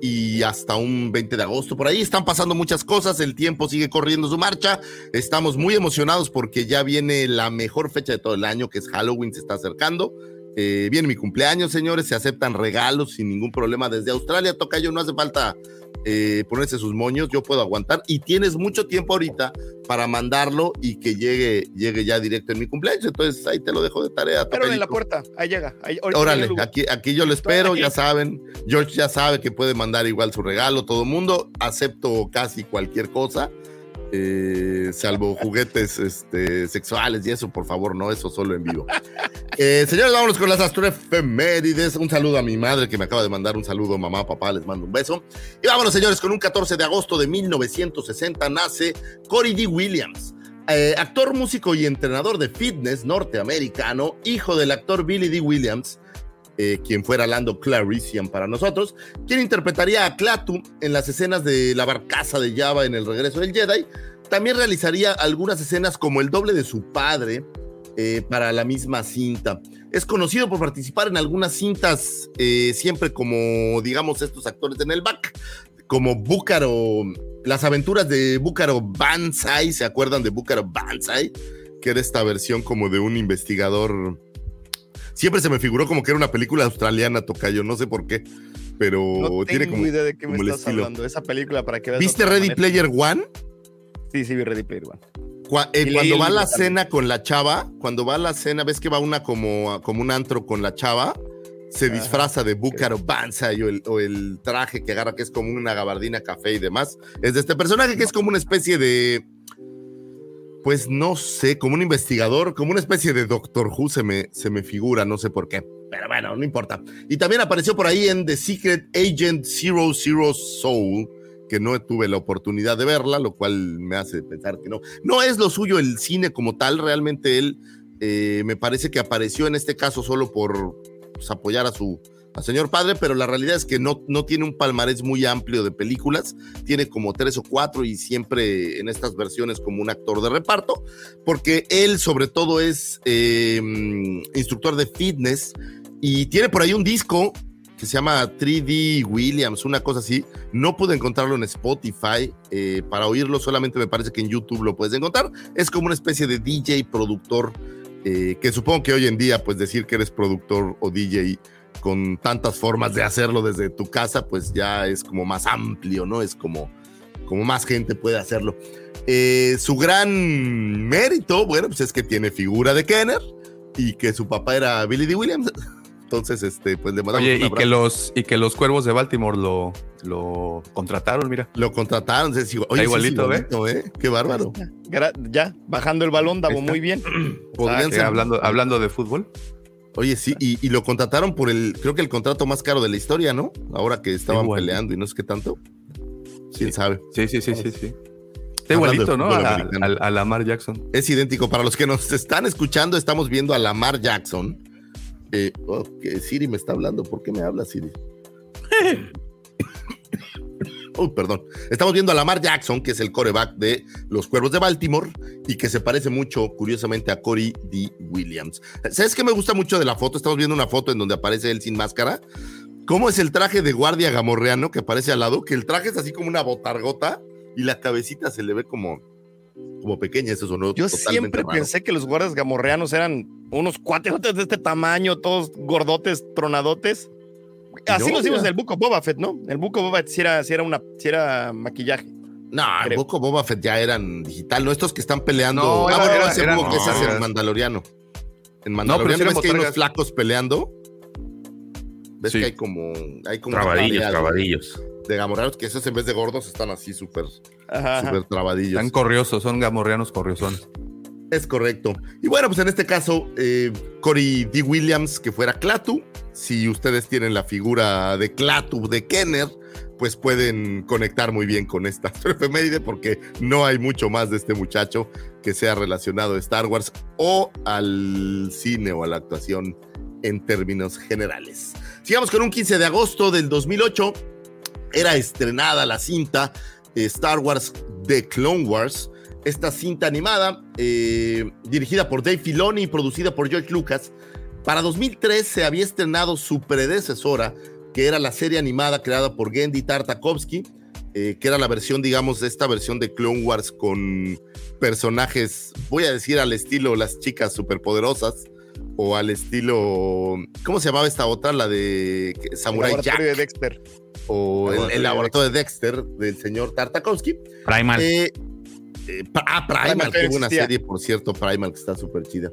y hasta un 20 de agosto. Por ahí están pasando muchas cosas, el tiempo sigue corriendo su marcha. Estamos muy emocionados porque ya viene la mejor fecha de todo el año, que es Halloween, se está acercando. Eh, viene mi cumpleaños, señores, se aceptan regalos sin ningún problema desde Australia. Tocayo, no hace falta eh, ponerse sus moños, yo puedo aguantar y tienes mucho tiempo ahorita para mandarlo y que llegue, llegue ya directo en mi cumpleaños. Entonces ahí te lo dejo de tarea. Pero en la puerta, ahí llega. Ahí, Órale, aquí, aquí yo lo espero, ya saben. George ya sabe que puede mandar igual su regalo, todo el mundo. Acepto casi cualquier cosa, eh, salvo juguetes este, sexuales y eso, por favor, no, eso solo en vivo. Eh, señores, vámonos con las astroefemérides. Un saludo a mi madre que me acaba de mandar un saludo, mamá, papá, les mando un beso. Y vámonos, señores, con un 14 de agosto de 1960 nace Cory D. Williams. Eh, actor, músico y entrenador de fitness norteamericano, hijo del actor Billy D. Williams, eh, quien fuera Lando Clarician para nosotros, quien interpretaría a Klaatu en las escenas de la barcaza de Java en el regreso del Jedi. También realizaría algunas escenas como el doble de su padre eh, para la misma cinta. Es conocido por participar en algunas cintas, eh, siempre como, digamos, estos actores en el back, como Búcaro, las aventuras de Búcaro Banzai, ¿se acuerdan de Búcaro Banzai? Que era esta versión como de un investigador. Siempre se me figuró como que era una película australiana, Tocayo, no sé por qué, pero No tiene tengo como, idea de qué me estás estilo. hablando. Esa película para que veas. ¿Viste Ready manera. Player One? Sí, sí, vi Ready Player One. Cua- eh, cuando va a la también. cena con la chava, cuando va a la cena, ves que va una como, como un antro con la chava, se Ajá, disfraza de Búcaro Banzai o el, o el traje que agarra, que es como una gabardina café y demás. Es de este personaje que es como una especie de. Pues no sé, como un investigador, como una especie de Doctor Who se me, se me figura, no sé por qué. Pero bueno, no importa. Y también apareció por ahí en The Secret Agent Zero Zero Soul, que no tuve la oportunidad de verla, lo cual me hace pensar que no. No es lo suyo el cine como tal, realmente él Eh, me parece que apareció en este caso solo por pues, apoyar a su señor padre, pero la realidad es que no, no tiene un palmarés muy amplio de películas, tiene como tres o cuatro y siempre en estas versiones como un actor de reparto, porque él sobre todo es eh, instructor de fitness y tiene por ahí un disco que se llama 3D Williams, una cosa así. No pude encontrarlo en Spotify. eh, para oírlo solamente me parece que en YouTube lo puedes encontrar. Es como una especie de DJ productor, eh, que supongo que hoy en día, pues decir que eres productor o DJ con tantas formas de hacerlo desde tu casa, pues ya es como más amplio, ¿no? Es como, como más gente puede hacerlo. Eh, su gran mérito, bueno, pues es que tiene figura de Kenner y que su papá era Billy D. Williams. Entonces, este, pues le mandamos Oye, un y que los, y que los cuervos de Baltimore lo, lo contrataron, mira. Lo contrataron. se- Oye, Está sí, igualito, ¿ve? igualito, ¿eh? Qué bárbaro. Ya, bajando el balón, Davo, muy bien. Ser- hablando, hablando de fútbol. Oye, sí, y, y lo contrataron por el, creo que el contrato más caro de la historia, ¿no? Ahora que estaban Igual. peleando y no sé qué tanto. ¿Quién Sí. sabe? Sí, sí, sí, sí, sí. Está igualito, ¿no? A, a- a Lamar Jackson. Es idéntico. Para los que nos están escuchando, estamos viendo a Lamar Jackson. Eh, oh, que Siri me está hablando. ¿Por qué me habla Siri? Uy, perdón. Estamos viendo a Lamar Jackson, que es el coreback de los Cuervos de Baltimore y que se parece mucho, curiosamente, a Corey D. Williams. ¿Sabes qué me gusta mucho de la foto? Estamos viendo una foto en donde aparece él sin máscara. ¿Cómo es el traje de guardia gamorreano que aparece al lado? Que el traje es así como una botargota y la cabecita se le ve como, como pequeña. Eso sonó Yo siempre raro. pensé que los guardias gamorreanos eran unos cuaterotes de este tamaño, todos gordotes, tronadotes. Así No, vimos mira. en el of Boba Fett, ¿no? El of Boba Fett sí era, sí era, una, sí era maquillaje. No, el. Boco Boba Fett ya eran digital, ¿no? Estos que están peleando. No, ah, era- bueno, era- ese Búho que ese es el Mandaloriano. En Mandaloriano eran ves que hay unos flacos peleando. Ves Sí. que hay como. Hay como Trabadillos, área trabadillos. De gamorreanos, que esos en vez de gordos están así súper, súper trabadillos. Están corriosos, son gamorreanos corriosones. Es correcto. Y bueno, pues en este caso, eh, Corey D. Williams, que fuera Clatu. Si ustedes tienen la figura de Clatu de Kenner, pues pueden conectar muy bien con esta efeméride, porque no hay mucho más de este muchacho que sea relacionado a Star Wars o al cine o a la actuación en términos generales. Sigamos con un 15 de agosto del 2008. Era estrenada la cinta eh, Star Wars The Clone Wars esta cinta animada eh, dirigida por Dave Filoni y producida por George Lucas. Para 2003 se había estrenado su predecesora, que era la serie animada creada por Gendy Tartakovsky, eh, que era la versión, digamos, de esta versión de Clone Wars con personajes, voy a decir al estilo las chicas superpoderosas, o al estilo, ¿cómo se llamaba esta otra? La de El Samurai Jack, laboratorio de Dexter. o el, Laboratorio el de laboratorio de Dexter del señor Tartakovsky. Primal. Eh, eh, ah, Primal, buena existía. serie, por cierto, Primal, que está súper chida.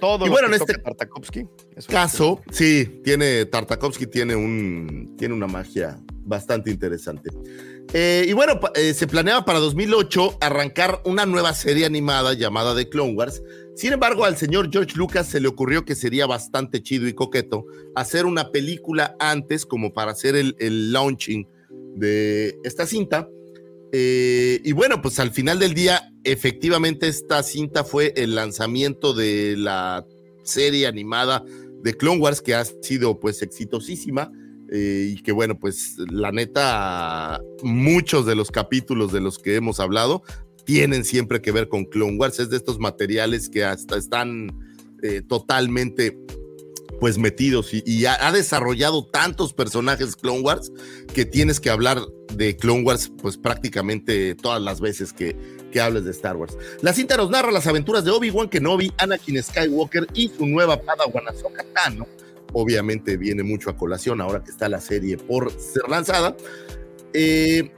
Todo Y lo bueno, que en este Tartakovsky. es Caso, sí, tiene, Tartakovsky tiene, un, tiene una magia bastante interesante. Eh, y bueno, eh, se planeaba para 2008 arrancar una nueva serie animada llamada The Clone Wars. Sin embargo, al señor George Lucas se le ocurrió que sería bastante chido y coqueto hacer una película antes como para hacer el, el launching de esta cinta. Eh, y bueno, pues al final del día, efectivamente esta cinta fue el lanzamiento de la serie animada de Clone Wars que ha sido pues exitosísima eh, y que bueno, pues la neta, muchos de los capítulos de los que hemos hablado tienen siempre que ver con Clone Wars, es de estos materiales que hasta están eh, totalmente pues metidos y, ha desarrollado tantos personajes Clone Wars que tienes que hablar de Clone Wars pues prácticamente todas las veces que, que hables de Star Wars. La cinta nos narra las aventuras de Obi-Wan Kenobi, Anakin Skywalker y su nueva Padawan Ahsoka Tano. Obviamente viene mucho a colación ahora que está la serie por ser lanzada. Eh,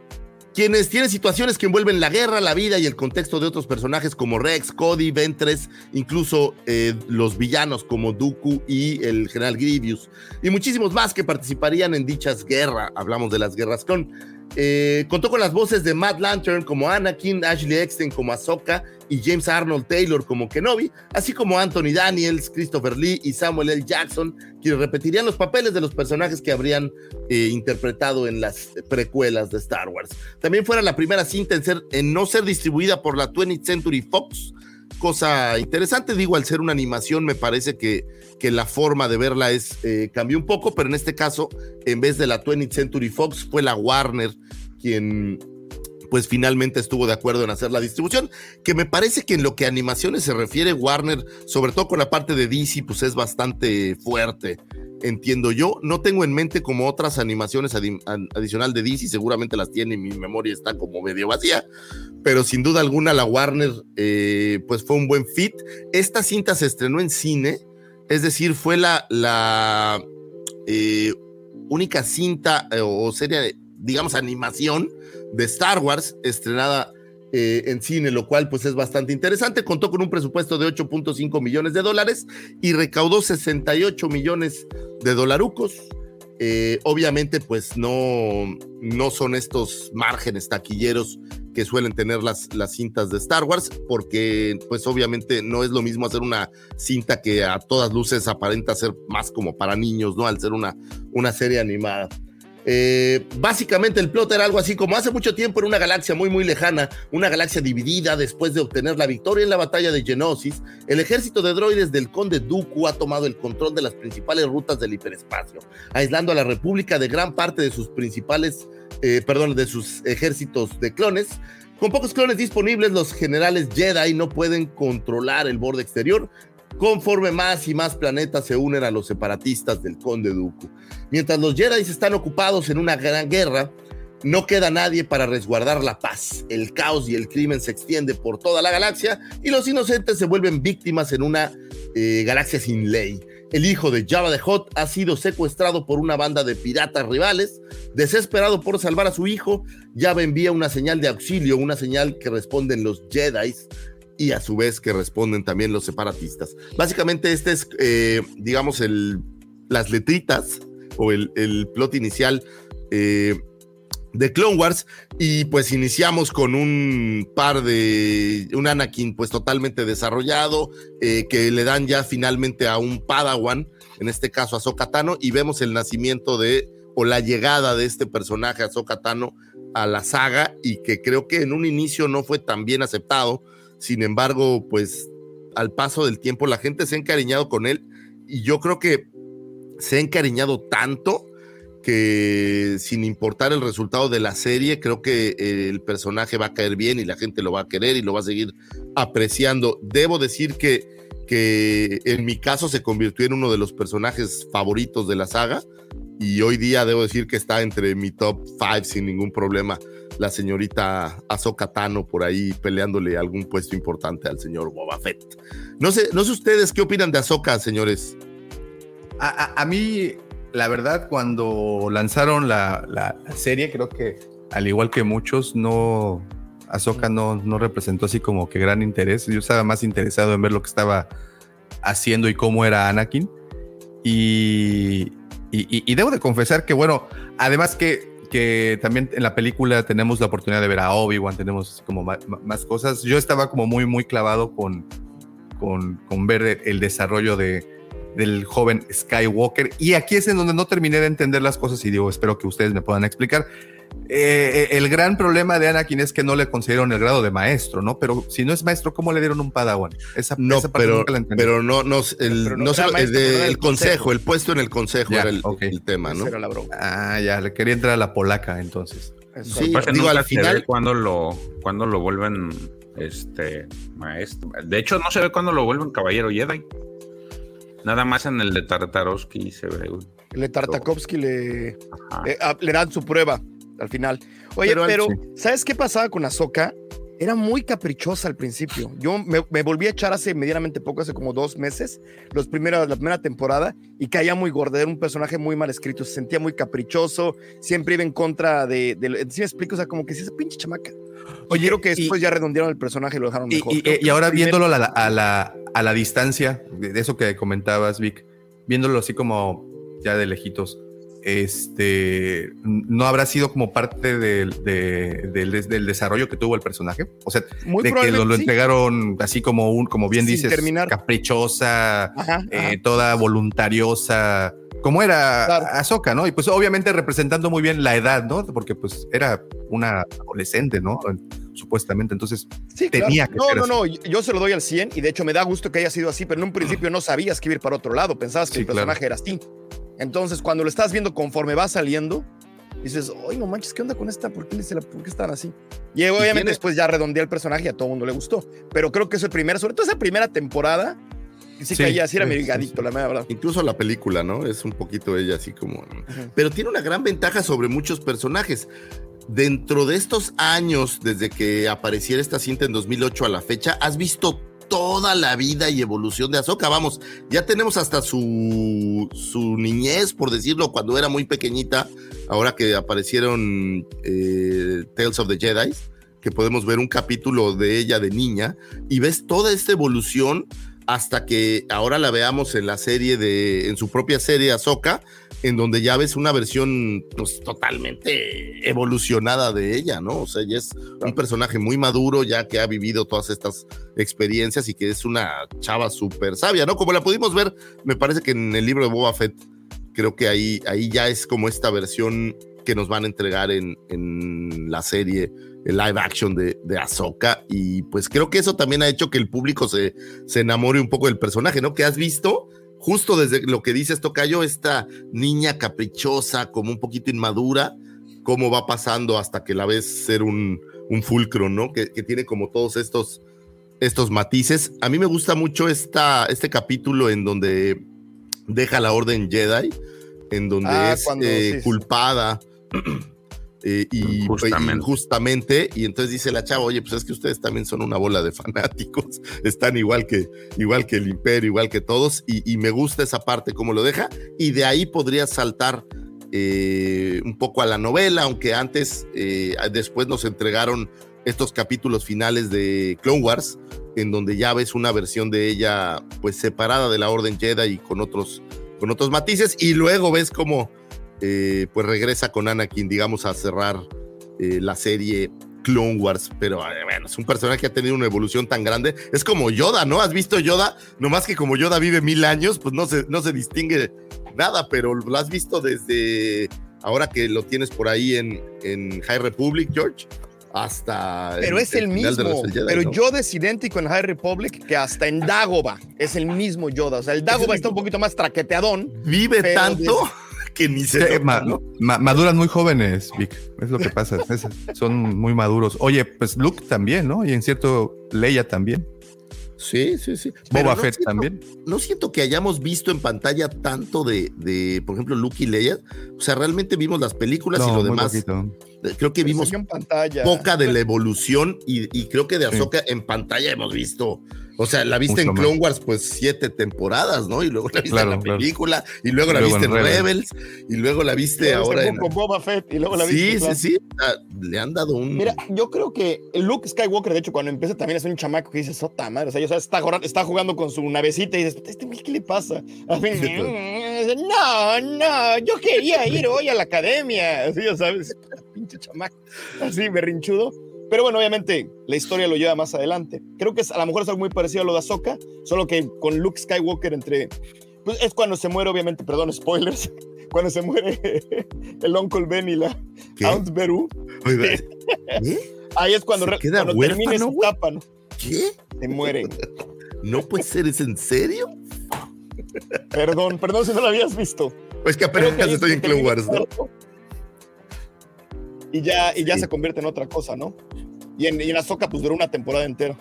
quienes tienen situaciones que envuelven la guerra, la vida y el contexto de otros personajes como Rex, Cody, Ventress, incluso eh, los villanos como Dooku y el general Grievous, y muchísimos más que participarían en dichas guerras. Hablamos de las guerras con. Eh, contó con las voces de Matt Lantern como Anakin, Ashley Eckstein como Ahsoka y James Arnold Taylor como Kenobi, así como Anthony Daniels, Christopher Lee y Samuel L. Jackson, quienes repetirían los papeles de los personajes que habrían eh, interpretado en las precuelas de Star Wars. También fuera la primera cinta en, en no ser distribuida por la 20th Century Fox, cosa interesante. Digo, al ser una animación, me parece que, que la forma de verla es eh, cambió un poco, pero en este caso, en vez de la 20th Century Fox, fue la Warner quien pues finalmente estuvo de acuerdo en hacer la distribución, que me parece que en lo que animaciones se refiere Warner, sobre todo con la parte de DC, pues es bastante fuerte, entiendo yo. No tengo en mente como otras animaciones adi- adicional de DC, seguramente las tiene mi memoria está como medio vacía, pero sin duda alguna la Warner eh, pues fue un buen fit. Esta cinta se estrenó en cine, es decir, fue la, la eh, única cinta eh, o serie, digamos, animación de Star Wars estrenada eh, en cine, lo cual pues es bastante interesante. Contó con un presupuesto de 8.5 millones de dólares y recaudó 68 millones de dolarucos. Eh, obviamente pues no, no son estos márgenes taquilleros que suelen tener las, las cintas de Star Wars, porque pues obviamente no es lo mismo hacer una cinta que a todas luces aparenta ser más como para niños, ¿no? Al ser una, una serie animada. Eh, básicamente el plot era algo así como hace mucho tiempo en una galaxia muy muy lejana, una galaxia dividida después de obtener la victoria en la batalla de Genosis, el ejército de droides del conde Dooku ha tomado el control de las principales rutas del hiperespacio, aislando a la república de gran parte de sus principales, eh, perdón, de sus ejércitos de clones. Con pocos clones disponibles, los generales Jedi no pueden controlar el borde exterior, conforme más y más planetas se unen a los separatistas del conde Dooku. Mientras los Jedi están ocupados en una gran guerra, no queda nadie para resguardar la paz. El caos y el crimen se extiende por toda la galaxia y los inocentes se vuelven víctimas en una eh, galaxia sin ley. El hijo de Jabba the Hutt ha sido secuestrado por una banda de piratas rivales. Desesperado por salvar a su hijo, Jabba envía una señal de auxilio, una señal que responden los Jedi y a su vez que responden también los separatistas. Básicamente este es, eh, digamos, el, las letritas o el, el plot inicial eh, de Clone Wars y pues iniciamos con un par de, un Anakin pues totalmente desarrollado eh, que le dan ya finalmente a un Padawan, en este caso a Ahsoka Tano y vemos el nacimiento de o la llegada de este personaje Ahsoka Tano a la saga y que creo que en un inicio no fue tan bien aceptado, sin embargo pues al paso del tiempo la gente se ha encariñado con él y yo creo que se ha encariñado tanto que sin importar el resultado de la serie, creo que el personaje va a caer bien y la gente lo va a querer y lo va a seguir apreciando. Debo decir que, que en mi caso se convirtió en uno de los personajes favoritos de la saga y hoy día debo decir que está entre mi top 5 sin ningún problema. La señorita Ahsoka Tano por ahí peleándole algún puesto importante al señor Boba Fett. No sé, no sé ustedes qué opinan de Ahsoka, señores. A, a- mí, la verdad, cuando lanzaron la, la- serie, creo que al igual que muchos, no. Ahsoka no, no representó así como que gran interés. Yo estaba más interesado en ver lo que estaba haciendo y cómo era Anakin. Y- y debo de confesar que, bueno, además que, que también en la película tenemos la oportunidad de ver a Obi-Wan, tenemos como ma- más, cosas. Yo estaba como muy, muy clavado con, con, con ver el desarrollo de, del joven Skywalker. Y aquí es en donde no terminé de entender las cosas y digo, espero que ustedes me puedan explicar. Eh, el gran problema de Anakin es que no le concedieron el grado de maestro, ¿no? Pero si no es maestro, ¿cómo le dieron un Padawan? Esa, No, esa parte pero, nunca la entendí. pero no, no, el, Pero no no era solo- maestro, el, de- el el consejo, consejo. el puesto en el consejo Ya, era el, el tema, ¿no? Esa era la broma. Ah, ya, le quería entrar a la polaca entonces. Eso. Sí, Aparte, digo, al final, cuando lo, cuando lo vuelven este maestro. De hecho, no se ve cuando lo vuelven caballero Jedi. Nada más en el de Tartarovsky se ve. güey. Le Tartakovsky le, le, ah, le dan su prueba al final. Oye, Pero ¿sabes qué pasaba con Ahsoka? Era muy caprichosa al principio. Yo me, me volví a echar hace medianamente poco, hace como dos meses, los primeros, la primera temporada, y caía muy gorda. Era un personaje muy mal escrito, se sentía muy caprichoso, siempre iba en contra de. de ¿Sí me explico? O sea, como que si esa pinche chamaca. Oye, creo que y- después ya redondearon el personaje y lo dejaron mejor. y- Creo y ahora viéndolo a la, a la, a la distancia, de eso que comentabas, Vic, viéndolo así como ya de lejitos, este, no habrá sido como parte del, de- del, del desarrollo que tuvo el personaje. O sea, Muy de que lo, lo probablemente sí. entregaron así como un, como bien Sin dices, terminar. caprichosa, Ajá, eh, ajá. toda voluntariosa, como era Claro. Ahsoka, ¿no? Y pues obviamente representando muy bien la edad, ¿no? Porque pues era una adolescente, ¿no? supuestamente. Entonces, Sí, claro. tenía que No, ser no, así. no, yo- se lo doy al 100 y de hecho me da gusto que haya sido así, pero en un principio no sabías que iba para otro lado, pensabas que Sí, el personaje era así. Entonces, cuando lo estás viendo conforme va saliendo, dices, oye, no manches, ¿qué onda con esta? ¿Por qué, la- por qué están así? Y obviamente tiene- después ya redondea el personaje y a todo el mundo le gustó. Pero creo que eso el primero, sobre todo esa primera temporada, sí, Sí, caía, sí era sí, medio sí, gadicto, sí. la verdad. Incluso la película, ¿no? Es un poquito ella así como... Pero tiene una gran ventaja sobre muchos personajes. Dentro de estos años, desde que apareciera esta cinta en 2008 a la fecha, has visto toda la vida y evolución de Ahsoka. Vamos, ya tenemos hasta su, su niñez, por decirlo, cuando era muy pequeñita, ahora que aparecieron eh, Tales of the Jedi, que podemos ver un capítulo de ella de niña, y ves toda esta evolución hasta que ahora la veamos en la serie de, en su propia serie Ahsoka, en donde ya ves una versión pues totalmente evolucionada de ella, ¿no? O sea, ella es un personaje muy maduro ya que ha vivido todas estas experiencias y que es una chava súper sabia, ¿no? Como la pudimos ver, me parece que en el libro de Boba Fett, creo que ahí, ahí ya es como esta versión que nos van a entregar en, en la serie, el live action de, de Ahsoka. Y pues creo que eso también ha hecho que el público se, se enamore un poco del personaje, ¿no? Que has visto justo desde lo que dices, Tocayo, esta niña caprichosa, como un poquito inmadura, cómo va pasando hasta que la ves ser un, un fulcro, ¿no? Que, que tiene como todos estos, estos matices. A mí me gusta mucho esta, este capítulo en donde deja la orden Jedi, en donde Ah, es cuando- eh, sí, culpada. eh, y Injustamente. injustamente, y entonces dice la chava, oye, pues es que ustedes también son una bola de fanáticos, están igual que, igual que el imperio, igual que todos, y, y me gusta esa parte como lo deja, y de ahí podría saltar eh, un poco a la novela, aunque antes, eh, después nos entregaron estos capítulos finales de Clone Wars, en donde ya ves una versión de ella pues separada de la Orden Jedi y con otros, con otros matices, y luego ves como eh, pues regresa con Anakin, digamos, a cerrar eh, la serie Clone Wars, pero eh, bueno, es un personaje que ha tenido una evolución tan grande, es como Yoda, ¿no? ¿Has visto Yoda? Nomás que como Yoda vive mil años, pues no se, no se distingue nada, pero lo has visto desde ahora que lo tienes por ahí en, en High Republic, George, hasta... Pero es el final de mismo. Jedi, pero ¿no? Yoda es idéntico en High Republic que hasta en Dagoba es el mismo Yoda. O sea, el Dagoba está un poquito más traqueteadón. Vive tanto que ni se... Sí, nota, ma- ¿no? ma- maduran muy jóvenes, Vic. Es lo que pasa. es- son muy maduros. Oye, pues Luke también, ¿no? Y en cierto, Leia también. Sí, sí, sí. Boba no Fett siento- también. no siento que hayamos visto en pantalla tanto de, de, por ejemplo, Luke y Leia. O sea, realmente vimos las películas y lo muy demás. poquito. eh, Creo que vimos Salió en pantalla. poca de la evolución y, y creo que de Sí. Ahsoka en pantalla hemos visto. O sea, la viste Mucho en más. Clone Wars, pues siete temporadas, ¿no? Y luego la viste Claro, en la claro. película, y luego la Luego viste en Rebels, Rebels. y luego la viste Luego ahora se en. fue con Boba Fett y luego la Sí, viste. sí, claro. sí. sea, le han dado un. Mira, yo creo que Luke Skywalker, de hecho, cuando empieza también es un chamaco que dice, sota madre, o sea, ya sabes, está, jugando- está jugando con su navecita y dices, este ¿qué le pasa? A mí, no, no, yo quería ir hoy a la academia, así, ya sabes, pinche chamaco, así, berrinchudo. Pero bueno, obviamente, la historia lo lleva más adelante. Creo que es, a lo mejor es algo muy parecido a lo de Ahsoka, solo que con Luke Skywalker entre... Pues es cuando se muere, obviamente, perdón, spoilers, cuando se muere el Uncle Ben y la ¿Qué? Aunt Beru. Oiga, ¿Qué? Ahí es cuando, ¿Se re- queda cuando termina esa huérfano, güey? etapa, ¿no? ¿Qué? Se muere. ¿No puede ser? ¿Es en serio? Perdón, perdón si no lo habías visto. Pues que apenas estoy en Clone termina Wars, ¿no? Y ya, y ya Sí. se convierte en otra cosa, ¿no? Y en, y en Ahsoka, pues duró una temporada entera.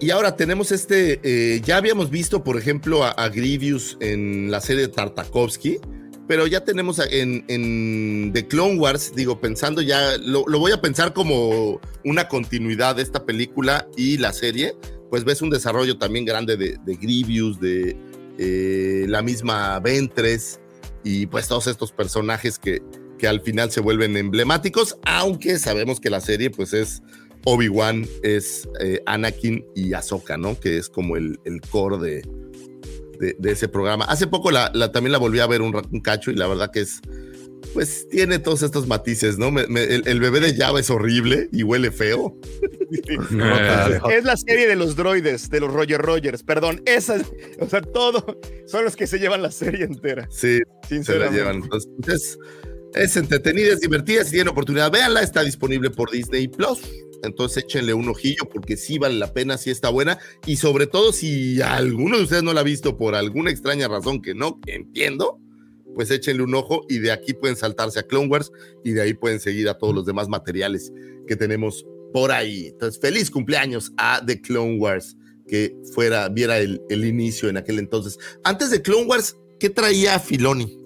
Y ahora tenemos este, eh, ya habíamos visto, por ejemplo, a, a Grievous en la serie de Tartakovsky, pero ya tenemos en, en The Clone Wars, digo, pensando ya, lo, lo voy a pensar como una continuidad de esta película y la serie, pues ves un desarrollo también grande de, de Grievous, de eh, la misma Ventres y pues todos estos personajes que, que al final se vuelven emblemáticos, aunque sabemos que la serie pues es Obi-Wan es eh, Anakin y Ahsoka, ¿no? Que es como el, el core de, de, de ese programa. Hace poco la, la- también la volví a ver un, un cacho y la verdad que es, pues tiene todos estos matices, ¿no? Me- me- el, el bebé de Java es horrible y huele feo. Es la serie de los droides, de los Roger Rogers, perdón. Esa, es- o sea, todo son los que se llevan la serie entera. Sí, se la Sinceramente. llevan. Entonces, es, entretenida, es divertida. Si tienen oportunidad, véanla. Está disponible por Disney Plus. Entonces échenle un ojillo porque sí vale la pena, sí está buena. Y sobre todo, si alguno de ustedes no la ha visto por alguna extraña razón que no entiendo, pues échenle un ojo y de aquí pueden saltarse a Clone Wars y de ahí pueden seguir a todos los demás materiales que tenemos por ahí. Entonces, feliz cumpleaños a The Clone Wars, que fuera, viera el, el inicio en aquel entonces. Antes de Clone Wars, ¿qué traía Filoni?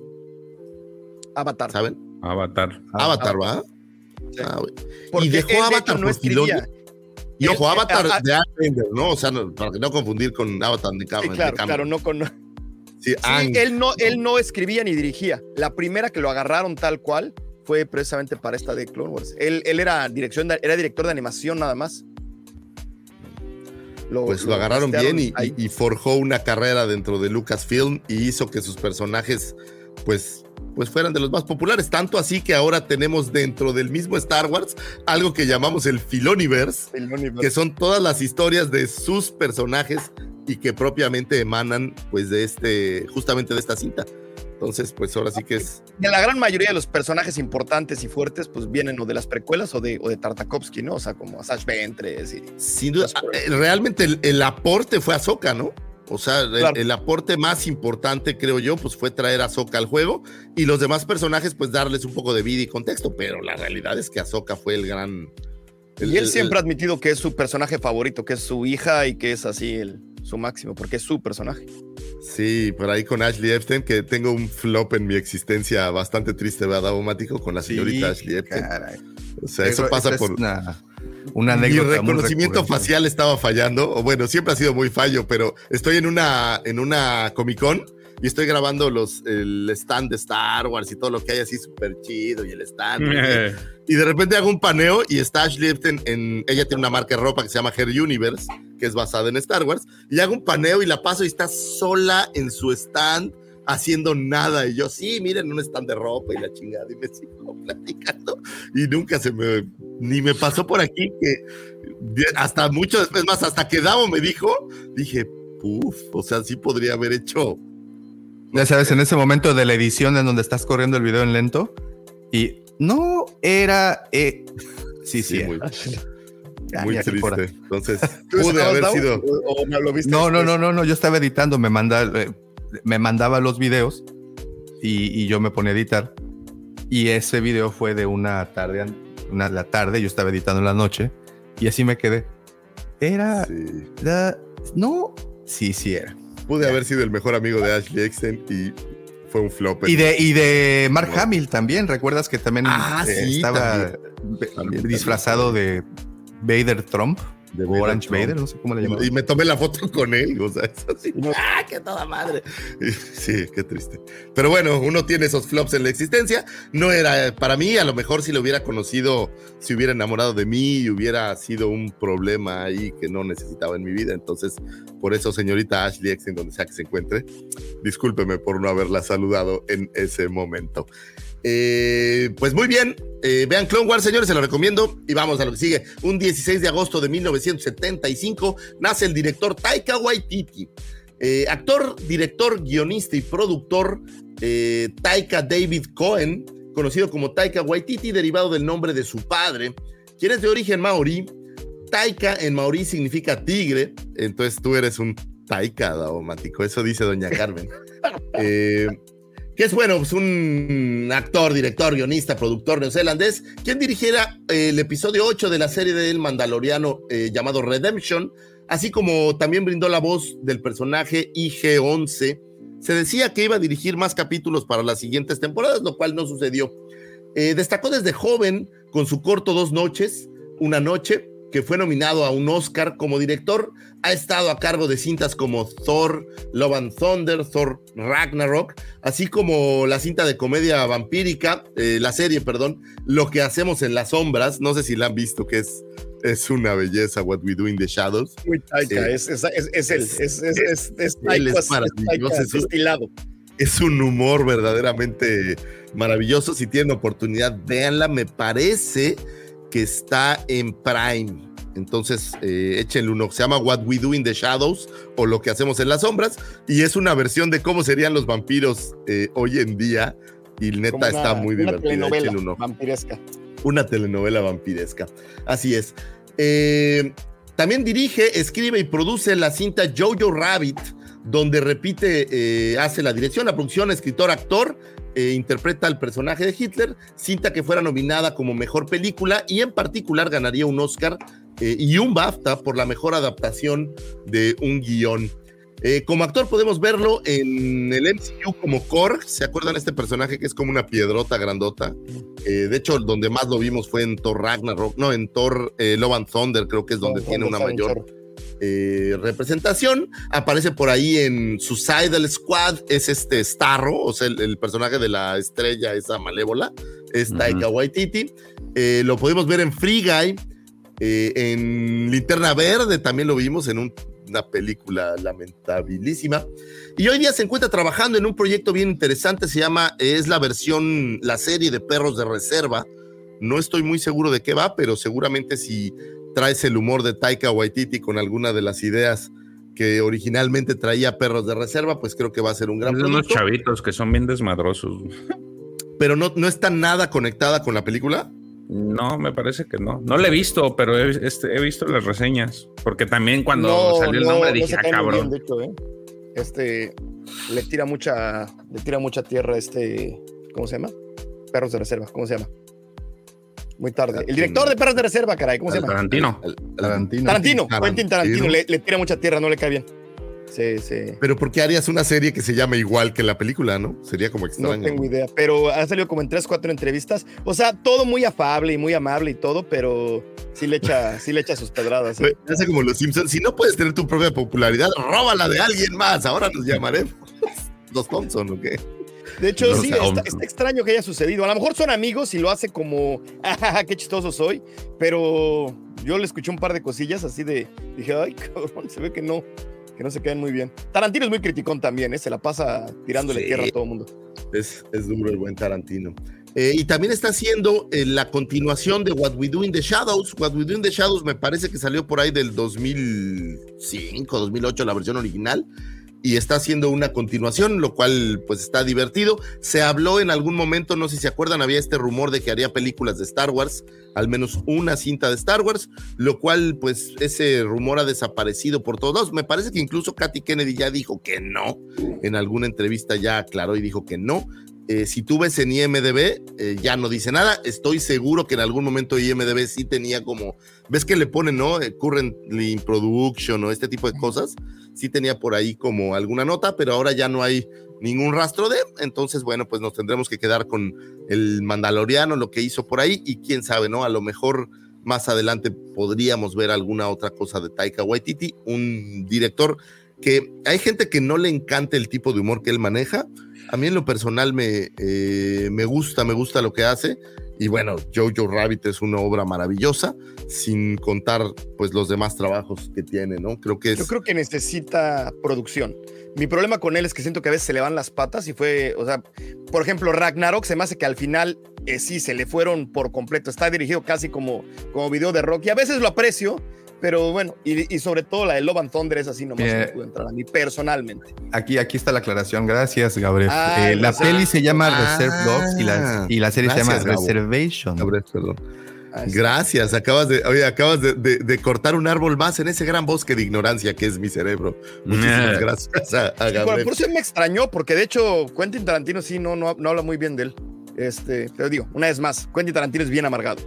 Avatar. ¿Saben? Avatar. Avatar, ¿va? Sí. Ah, y dejó él, de Avatar hecho, no por Filoni. escribía. Y ojo, Avatar de Airbender, ¿no? O sea, no- para que no confundir con Avatar de Sí, Cameron. claro, de Cameron. claro, no con. Sí, Sí, él no, él no escribía ni dirigía. La primera que lo agarraron tal cual fue precisamente para esta de Clone Wars. Él, él era, dirección de- era director de animación nada más. pues lo agarraron bien y- y forjó una carrera dentro de Lucasfilm y hizo que sus personajes pues pues fueran de los más populares, tanto así que ahora tenemos dentro del mismo Star Wars algo que llamamos el Filoniverse, que son todas las historias de sus personajes y que propiamente emanan pues de este justamente de esta cinta. Entonces, pues ahora sí que es De la gran mayoría de los personajes importantes y fuertes, pues vienen o de las precuelas o de, o de Tartakovsky, ¿no? O sea, como Sash Ventres y. sin duda eh, realmente el, el aporte fue Ahsoka, ¿no? O sea, el, Claro. el aporte más importante, creo yo, pues fue traer a Ahsoka al juego y los demás personajes, pues darles un poco de vida y contexto. Pero la realidad es que Ahsoka fue el gran. el- y él el- siempre ha admitido que es su personaje favorito, que es su hija y que es así el, su máximo, porque es su personaje. Sí, por ahí con Ashley Epstein, que tengo un flop en mi existencia bastante triste, ¿verdad, Mático? Con la señorita Ashley Epstein. caray. O sea, eso pasa por. una, una Mi anécdota. reconocimiento facial estaba fallando, o bueno, siempre ha sido muy fallo, pero estoy en una, en una Comic Con y estoy grabando los, el stand de Star Wars y todo lo que hay así súper chido y el stand. y de repente hago un paneo y está Ashley Epstein en, ella tiene una marca de ropa que se llama Her Universe, que es basada en Star Wars, y hago un paneo y la paso y está sola en su stand haciendo nada. Y yo, sí, miren, un stand de ropa y la chingada, y me sigo platicando. Y nunca se me, ni me pasó por aquí que hasta mucho después más, hasta que Davo me dijo, dije, puf, o sea, sí podría haber hecho. Ya sabes, en ese momento de la edición en donde estás corriendo el video en lento y no era. eh, sí, sí. muy, Ya, muy ya, aquí fuera. triste. Entonces, ¿Tú pude haber Davo? sido. ¿O, o no lo viste No, no, no, no, no. Yo estaba editando, me manda, eh, me mandaba los videos y, y yo me ponía a editar. Y ese video fue de una tarde, una la tarde. Yo estaba editando en la noche y así me quedé. Era, Sí. no, sí, sí era. Pude haber sido el mejor amigo de Ashley Exen y fue un flop. Y de, y de Mark Bueno. Hamill también. ¿Recuerdas que también Ah, eh, sí, estaba también. be- También, disfrazado de Vader Trump? De Orange. Vader, no sé cómo le llamaban. Y me tomé la foto con él, o sea, eso sí. ¡Ah, qué toda madre! Sí, qué triste. Pero bueno, uno tiene esos flops en la existencia. No era para mí, a lo mejor si lo hubiera conocido, si hubiera enamorado de mí y hubiera sido un problema ahí que no necesitaba en mi vida. Entonces, por eso, señorita Ashley X, en donde sea que se encuentre, discúlpeme por no haberla saludado en ese momento. Eh, pues muy bien, eh, vean Clone Wars, señores, se lo recomiendo. Y vamos a lo que sigue. Un 16 de agosto de 1975 nace el director Taika Waititi. Eh, actor, director, guionista y productor Taika David Cohen, conocido como Taika Waititi, derivado del nombre de su padre, quien es de origen maorí. Taika en maorí significa tigre, entonces tú eres un Taika daumático, eso dice doña Carmen. Eh, que es bueno, pues un actor, director, guionista, productor neozelandés, quien dirigiera eh, el episodio 8 de la serie del Mandaloriano eh, llamado Redemption, así como también brindó la voz del personaje IG-11. Se decía que iba a dirigir más capítulos para las siguientes temporadas, lo cual no sucedió. Eh, destacó desde joven con su corto Dos Noches, Una Noche, que fue nominado a un Oscar como director. Ha estado a cargo de cintas como Thor, Love and Thunder, Thor Ragnarok, así como la cinta de comedia vampírica, eh, la serie, perdón, Lo que hacemos en las sombras. No sé si la han visto, que es, es una belleza, What We Do in the Shadows. Muy Taika, Sí. es, es, es, es él, es, es, es, es un humor verdaderamente maravilloso. Si tienen oportunidad, véanla. Me parece que está en Prime. Entonces, eh, échenle uno. Se llama What We Do in the Shadows o Lo que hacemos en las sombras. Y es una versión de cómo serían los vampiros eh, hoy en día. Y neta una- está muy una divertida. telenovela échenle un ojo. vampiresca. Una telenovela vampiresca. Así es. Eh, también dirige, escribe y produce la cinta Jojo Rabbit, donde repite, eh, hace la dirección, la producción, escritor, actor, eh, interpreta al personaje de Hitler, cinta que fuera nominada como mejor película y en particular ganaría un Oscar eh, y un BAFTA por la mejor adaptación de un guion. Eh, como actor podemos verlo en el MCU como Korg, ¿se acuerdan de este personaje que es como una piedrota grandota? De hecho, donde más lo vimos fue en Thor Ragnarok, no, en Thor Love and Thunder, creo que es donde tiene una mayor. Eh, representación. Aparece por ahí en Suicidal Squad, es este Starro, o sea, el, el personaje de la estrella, esa malévola, es. Taika Waititi. Eh, lo podemos ver en Free Guy, eh, en Linterna Verde también lo vimos en un- una película lamentabilísima. Y hoy día se encuentra trabajando en un proyecto bien interesante, se llama, es la versión, la serie de Perros de Reserva. No estoy muy seguro de qué va, pero seguramente si traes el humor de Taika Waititi con alguna de las ideas que originalmente traía Perros de Reserva, pues creo que va a ser un gran Son unos chavitos que son bien desmadrosos. Pero no, no está nada conectada con la película. No, me parece que no. No lo he visto, pero he, este, he visto las reseñas. Porque también cuando No, salió el no, nombre no dije, ah, bien, cabrón. de hecho, ¿eh? Este le tira mucha, le tira mucha tierra a este, ¿cómo se llama? Perros de reserva, ¿cómo se llama? Muy tarde. El director de Perros de Reserva, caray, ¿cómo se llama? Tarantino. El- Tarantino. Tarantino, Tarantino. Quentin Tarantino, le, le tira mucha tierra, no le cae bien. Sí, sí. Pero ¿por qué harías una serie que se llama igual que la película, no? Sería como No extraño. tengo idea, pero ha salido como en tres, cuatro entrevistas. O sea, todo muy afable y muy amable y todo, pero sí le echa, sí le echa sus pedradas. ¿eh? Güey, Hace como los Simpsons. Si no puedes tener tu propia popularidad, róbala de alguien más. Ahora nos llamaremos los Thompson, ¿o qué? De hecho, No sí, está extraño que haya sucedido. A lo mejor son amigos y lo hace como, "Ah, qué chistoso soy, pero yo le escuché un par de cosillas así de, dije, ay, cabrón, se ve que no, que no se quedan muy bien. Tarantino es muy criticón también, ¿eh? se la pasa tirándole Sí. tierra a todo el mundo. Es, es duro el buen Tarantino. Eh, y también está haciendo eh, la continuación de What We Do in the Shadows. What We Do in the Shadows me parece que salió por ahí del 2005, 2008, la versión original. Y está haciendo una continuación, lo cual pues está divertido. Se habló en algún momento, no sé si se acuerdan, había este rumor de que haría películas de Star Wars, al menos una cinta de Star Wars, lo cual pues ese rumor ha desaparecido por todos. Me parece que incluso Katy Kennedy ya dijo que no. En alguna entrevista ya aclaró y dijo que no. Eh, si tú ves en IMDB, eh, ya no dice nada. Estoy seguro que en algún momento IMDB sí tenía como, ves que le ponen, ¿no? Eh, currently in production o este tipo de cosas. Sí tenía por ahí como alguna nota, pero ahora ya no hay ningún rastro de. Entonces, bueno, pues nos tendremos que quedar con el Mandaloriano, lo que hizo por ahí, y quién sabe, ¿no? A lo mejor más adelante podríamos ver alguna otra cosa de Taika Waititi, un director que hay gente que no le encanta el tipo de humor que él maneja. A mí en lo personal me, eh, me gusta, me gusta lo que hace. Y bueno, Jojo Rabbit es una obra maravillosa, sin contar pues los demás trabajos que tiene, ¿no? Creo que es... Yo creo que necesita producción. Mi problema con él es que siento que a veces se le van las patas y fue, o sea, por ejemplo, Ragnarok se me hace que al final eh, sí se le fueron por completo. Está dirigido casi como, como video de rock y a veces lo aprecio, pero bueno, y, y sobre todo la de Love and Thunder es así nomás Bien. me puede entrar a mí personalmente. Aquí, aquí está la aclaración. Gracias, Gabriel. Ay, Eh, la peli se llama Ah, Reserve Dogs y la, y la serie se gracias, llama Gabo. Reservation. Gabriel, perdón. Ah. Gracias, acabas de, oye, acabas de, de- de cortar un árbol más en ese gran bosque de ignorancia que es mi cerebro. Muchísimas Eh. gracias a, a Gabriel. por eso me extrañó, porque de hecho Quentin Tarantino sí no, no, no habla muy bien de él. Este, pero digo, una vez más, Quentin Tarantino es bien amargado.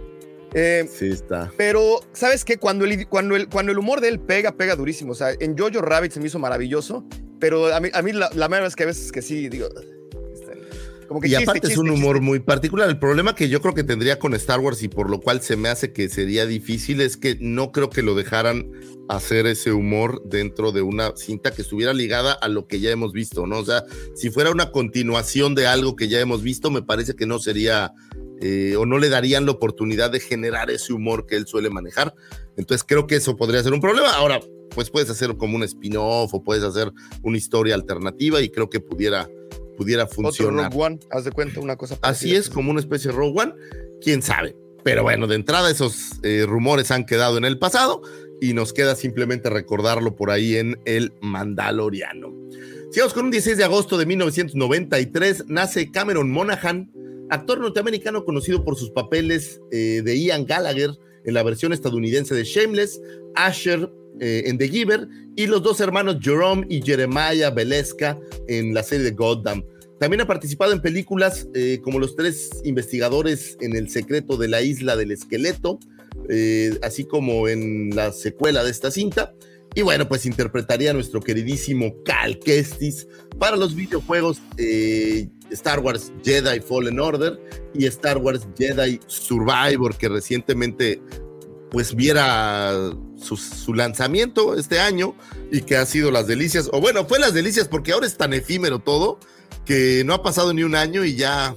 Eh, Sí, está. Pero, ¿sabes qué? Cuando el, cuando, el, cuando el humor de él pega, pega durísimo. O sea, en Jojo Rabbit se me hizo maravilloso, pero a mí, a mí la, la mayoría es que a veces que sí, digo... este, Como que Y chiste, aparte es chiste, un humor chiste. muy particular. El problema que yo creo que tendría con Star Wars y por lo cual se me hace que sería difícil es que no creo que lo dejaran hacer ese humor dentro de una cinta que estuviera ligada a lo que ya hemos visto, ¿no? O sea, si fuera una continuación de algo que ya hemos visto, me parece que no sería eh, o no le darían la oportunidad de generar ese humor que él suele manejar. Entonces creo que eso podría ser un problema. Ahora, pues puedes hacer como un spin-off o puedes hacer una historia alternativa y creo que pudiera, pudiera Otro funcionar. Rogue One, haz de cuenta, una cosa Así parecida. es, como una especie de Rogue One, quién sabe. Pero bueno, de entrada esos eh, rumores han quedado en el pasado y nos queda simplemente recordarlo por ahí en el Mandaloriano. Sigamos con un 16 de agosto de 1993. Nace Cameron Monaghan, actor norteamericano conocido por sus papeles eh, de Ian Gallagher en la versión estadounidense de Shameless, Asher eh, en The Giver y los dos hermanos Jerome y Jeremiah Veleska en la serie de Goddamn. También ha participado en películas eh, como Los tres investigadores en el secreto de la isla del esqueleto, así como en la secuela de esta cinta. Y bueno, pues interpretaría a nuestro queridísimo Cal Kestis para los videojuegos eh, Star Wars Jedi Fallen Order y Star Wars Jedi Survivor, que recientemente pues viera su, su, lanzamiento este año y que ha sido las delicias, o bueno, fue las delicias porque ahora es tan efímero todo que no ha pasado ni un año y ya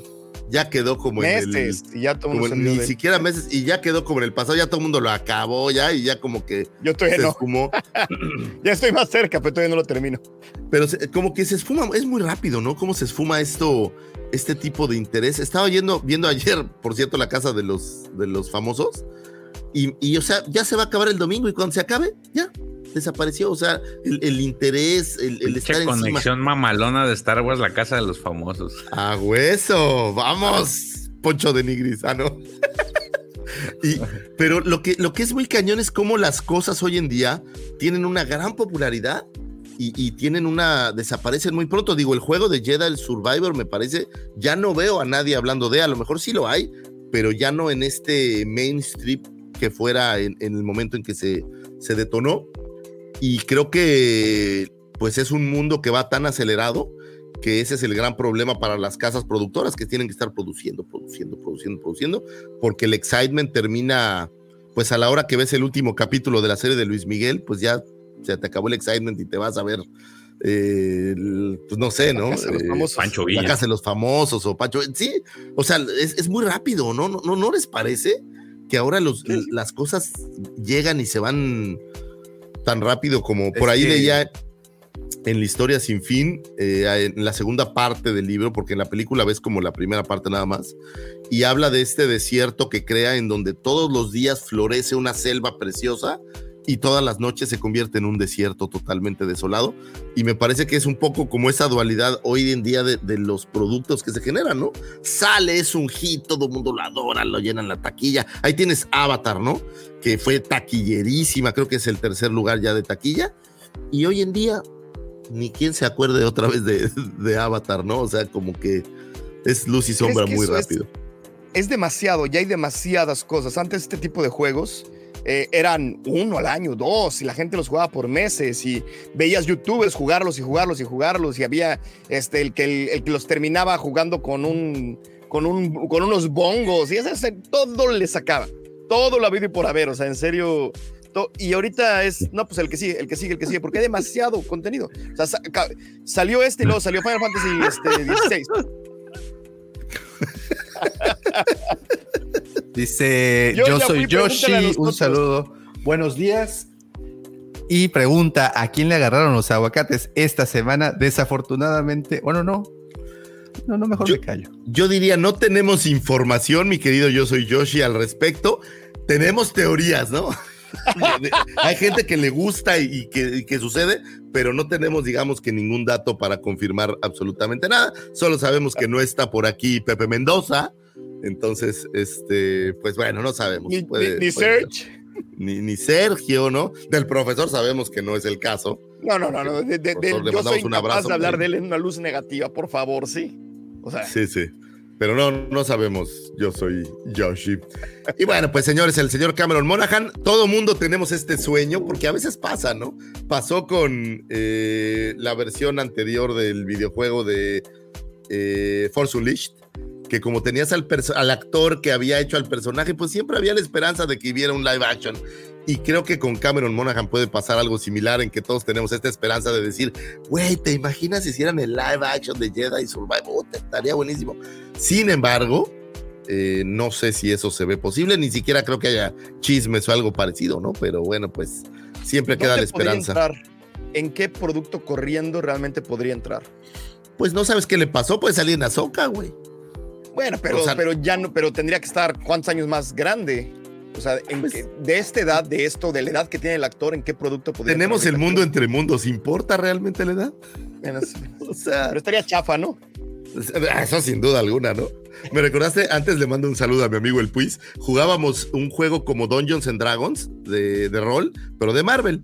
ya quedó como meses, en el y ya todo ni siquiera meses y ya quedó como en el pasado, ya todo el mundo lo acabó ya y ya como que Yo todavía se no. esfumó, Ya estoy más cerca, pero todavía no lo termino. pero se- como que se esfuma, es muy rápido, ¿no? Cómo se esfuma esto este tipo de interés. Estaba yendo viendo ayer, por cierto, la casa de los de los famosos y, y, o sea, ya se va a acabar el domingo y cuando se acabe, ya desapareció, o sea, el, el interés, el, el estar encima. conexión mamalona de Star Wars, la casa de los famosos. A hueso, vamos, Poncho de Nigris, ah, no. Y- pero lo que, lo que es muy cañón es cómo las cosas hoy en día tienen una gran popularidad y, y tienen una, desaparecen muy pronto. Digo, el juego de Jedi, el Survivor, me parece, ya no veo a nadie hablando de, a lo mejor sí lo hay, pero ya no en este mainstream que fuera en, en el momento en que se, se detonó. Y creo que pues es un mundo que va tan acelerado que ese es el gran problema para las casas productoras que tienen que estar produciendo, produciendo, produciendo, produciendo, porque el excitement termina, pues a la hora que ves el último capítulo de la serie de Luis Miguel, pues ya se te acabó el excitement y te vas a ver, eh, el- pues no sé, ¿no? Casa de los Eh, famosos. Pancho la Villa. casa de los famosos o Pancho, sí, o sea, es, es muy rápido, ¿no? ¿no? ¿No no les parece que ahora los, las cosas llegan y se van tan rápido como por Es ahí que- leía en la historia sin fin, eh, en la segunda parte del libro, porque en la película ves como la primera parte nada más, y habla de este desierto que crea en donde todos los días florece una selva preciosa y todas las noches se convierte en un desierto totalmente desolado. Y me parece que es un poco como esa dualidad hoy en día de, de los productos que se generan, ¿no? Sale, es un hit, todo el mundo lo adora, lo llenan la taquilla. Ahí tienes Avatar, ¿no? Que fue taquillerísima, creo que es el tercer lugar ya de taquilla. Y hoy en día, ni quien se acuerde otra vez de, de Avatar, ¿no? O sea, como que es luz y sombra que muy eso es- rápido. Es demasiado, ya hay demasiadas cosas. Antes este tipo de juegos eh, eran uno al año, dos, y la gente los jugaba por meses y veías youtubers jugarlos y jugarlos y jugarlos y había este, el, que, el, el que los terminaba jugando con un... Con, un, con unos bongos y ese, todo le sacaba, todo lo habido y por haber, o sea, en serio, y ahorita es, no, pues el que sigue, el que sigue, el que sigue, porque hay demasiado contenido. O sea, salió este y luego salió Final Fantasy este, 16. Dice, Yo soy fui, Yoshi, un saludo. Buenos días. Y pregunta, ¿a quién le agarraron los aguacates esta semana? Desafortunadamente, bueno, no. No, no, mejor Yo- me callo. Yo diría, no tenemos información, mi querido, yo soy Yoshi al respecto. Tenemos teorías, ¿no? Hay gente que le gusta y, y que, y que sucede, pero no tenemos, digamos, que ningún dato para confirmar absolutamente nada. Solo sabemos que no está por aquí Pepe Mendoza. Entonces, este, pues bueno, no sabemos. Ni, Puede- ni- puede Sergio, ¿no? Del profesor sabemos que no es el caso. No, no, no, no. de- de- yo soy un abrazo, de hablar güey. de él en una luz negativa, por favor, sí. O sea, Sí, sí. Pero no, no sabemos. Yo soy Yoshi. Y bueno, pues señores, el señor Cameron Monaghan, todo mundo tenemos este sueño, porque a veces pasa, ¿no? Pasó con eh, la versión anterior del videojuego de eh, Force Unleashed, que como tenías al, al actor que había hecho al personaje, pues siempre había la esperanza de que hubiera un live action. Y creo que con Cameron Monaghan puede pasar algo similar en que todos tenemos esta esperanza de decir, güey, ¿te imaginas si hicieran el live action de Jedi Survivor? Puta, estaría buenísimo. Sin embargo, eh, no sé si eso se ve posible, ni siquiera creo que haya chismes o algo parecido, ¿no? Pero bueno, pues siempre queda la ¿dónde podría esperanza. entrar? ¿En qué producto corriendo realmente podría entrar? Pues no sabes qué le pasó, puede salir en Azoka, güey. Bueno, pero, O sea- pero ya no, pero tendría que estar cuántos años más grande. O sea, en Pues- de esta edad, de esto, de la edad que tiene el actor, ¿en qué producto podría Tenemos el mundo entre mundos, ¿importa realmente la edad? Bueno, sí. O sea, Pero estaría chafa, ¿no? Eso sin duda alguna, ¿no? Me recordaste, antes le mando un saludo a mi amigo el Puis. Jugábamos un juego como Dungeons and Dragons de, de rol, pero de Marvel.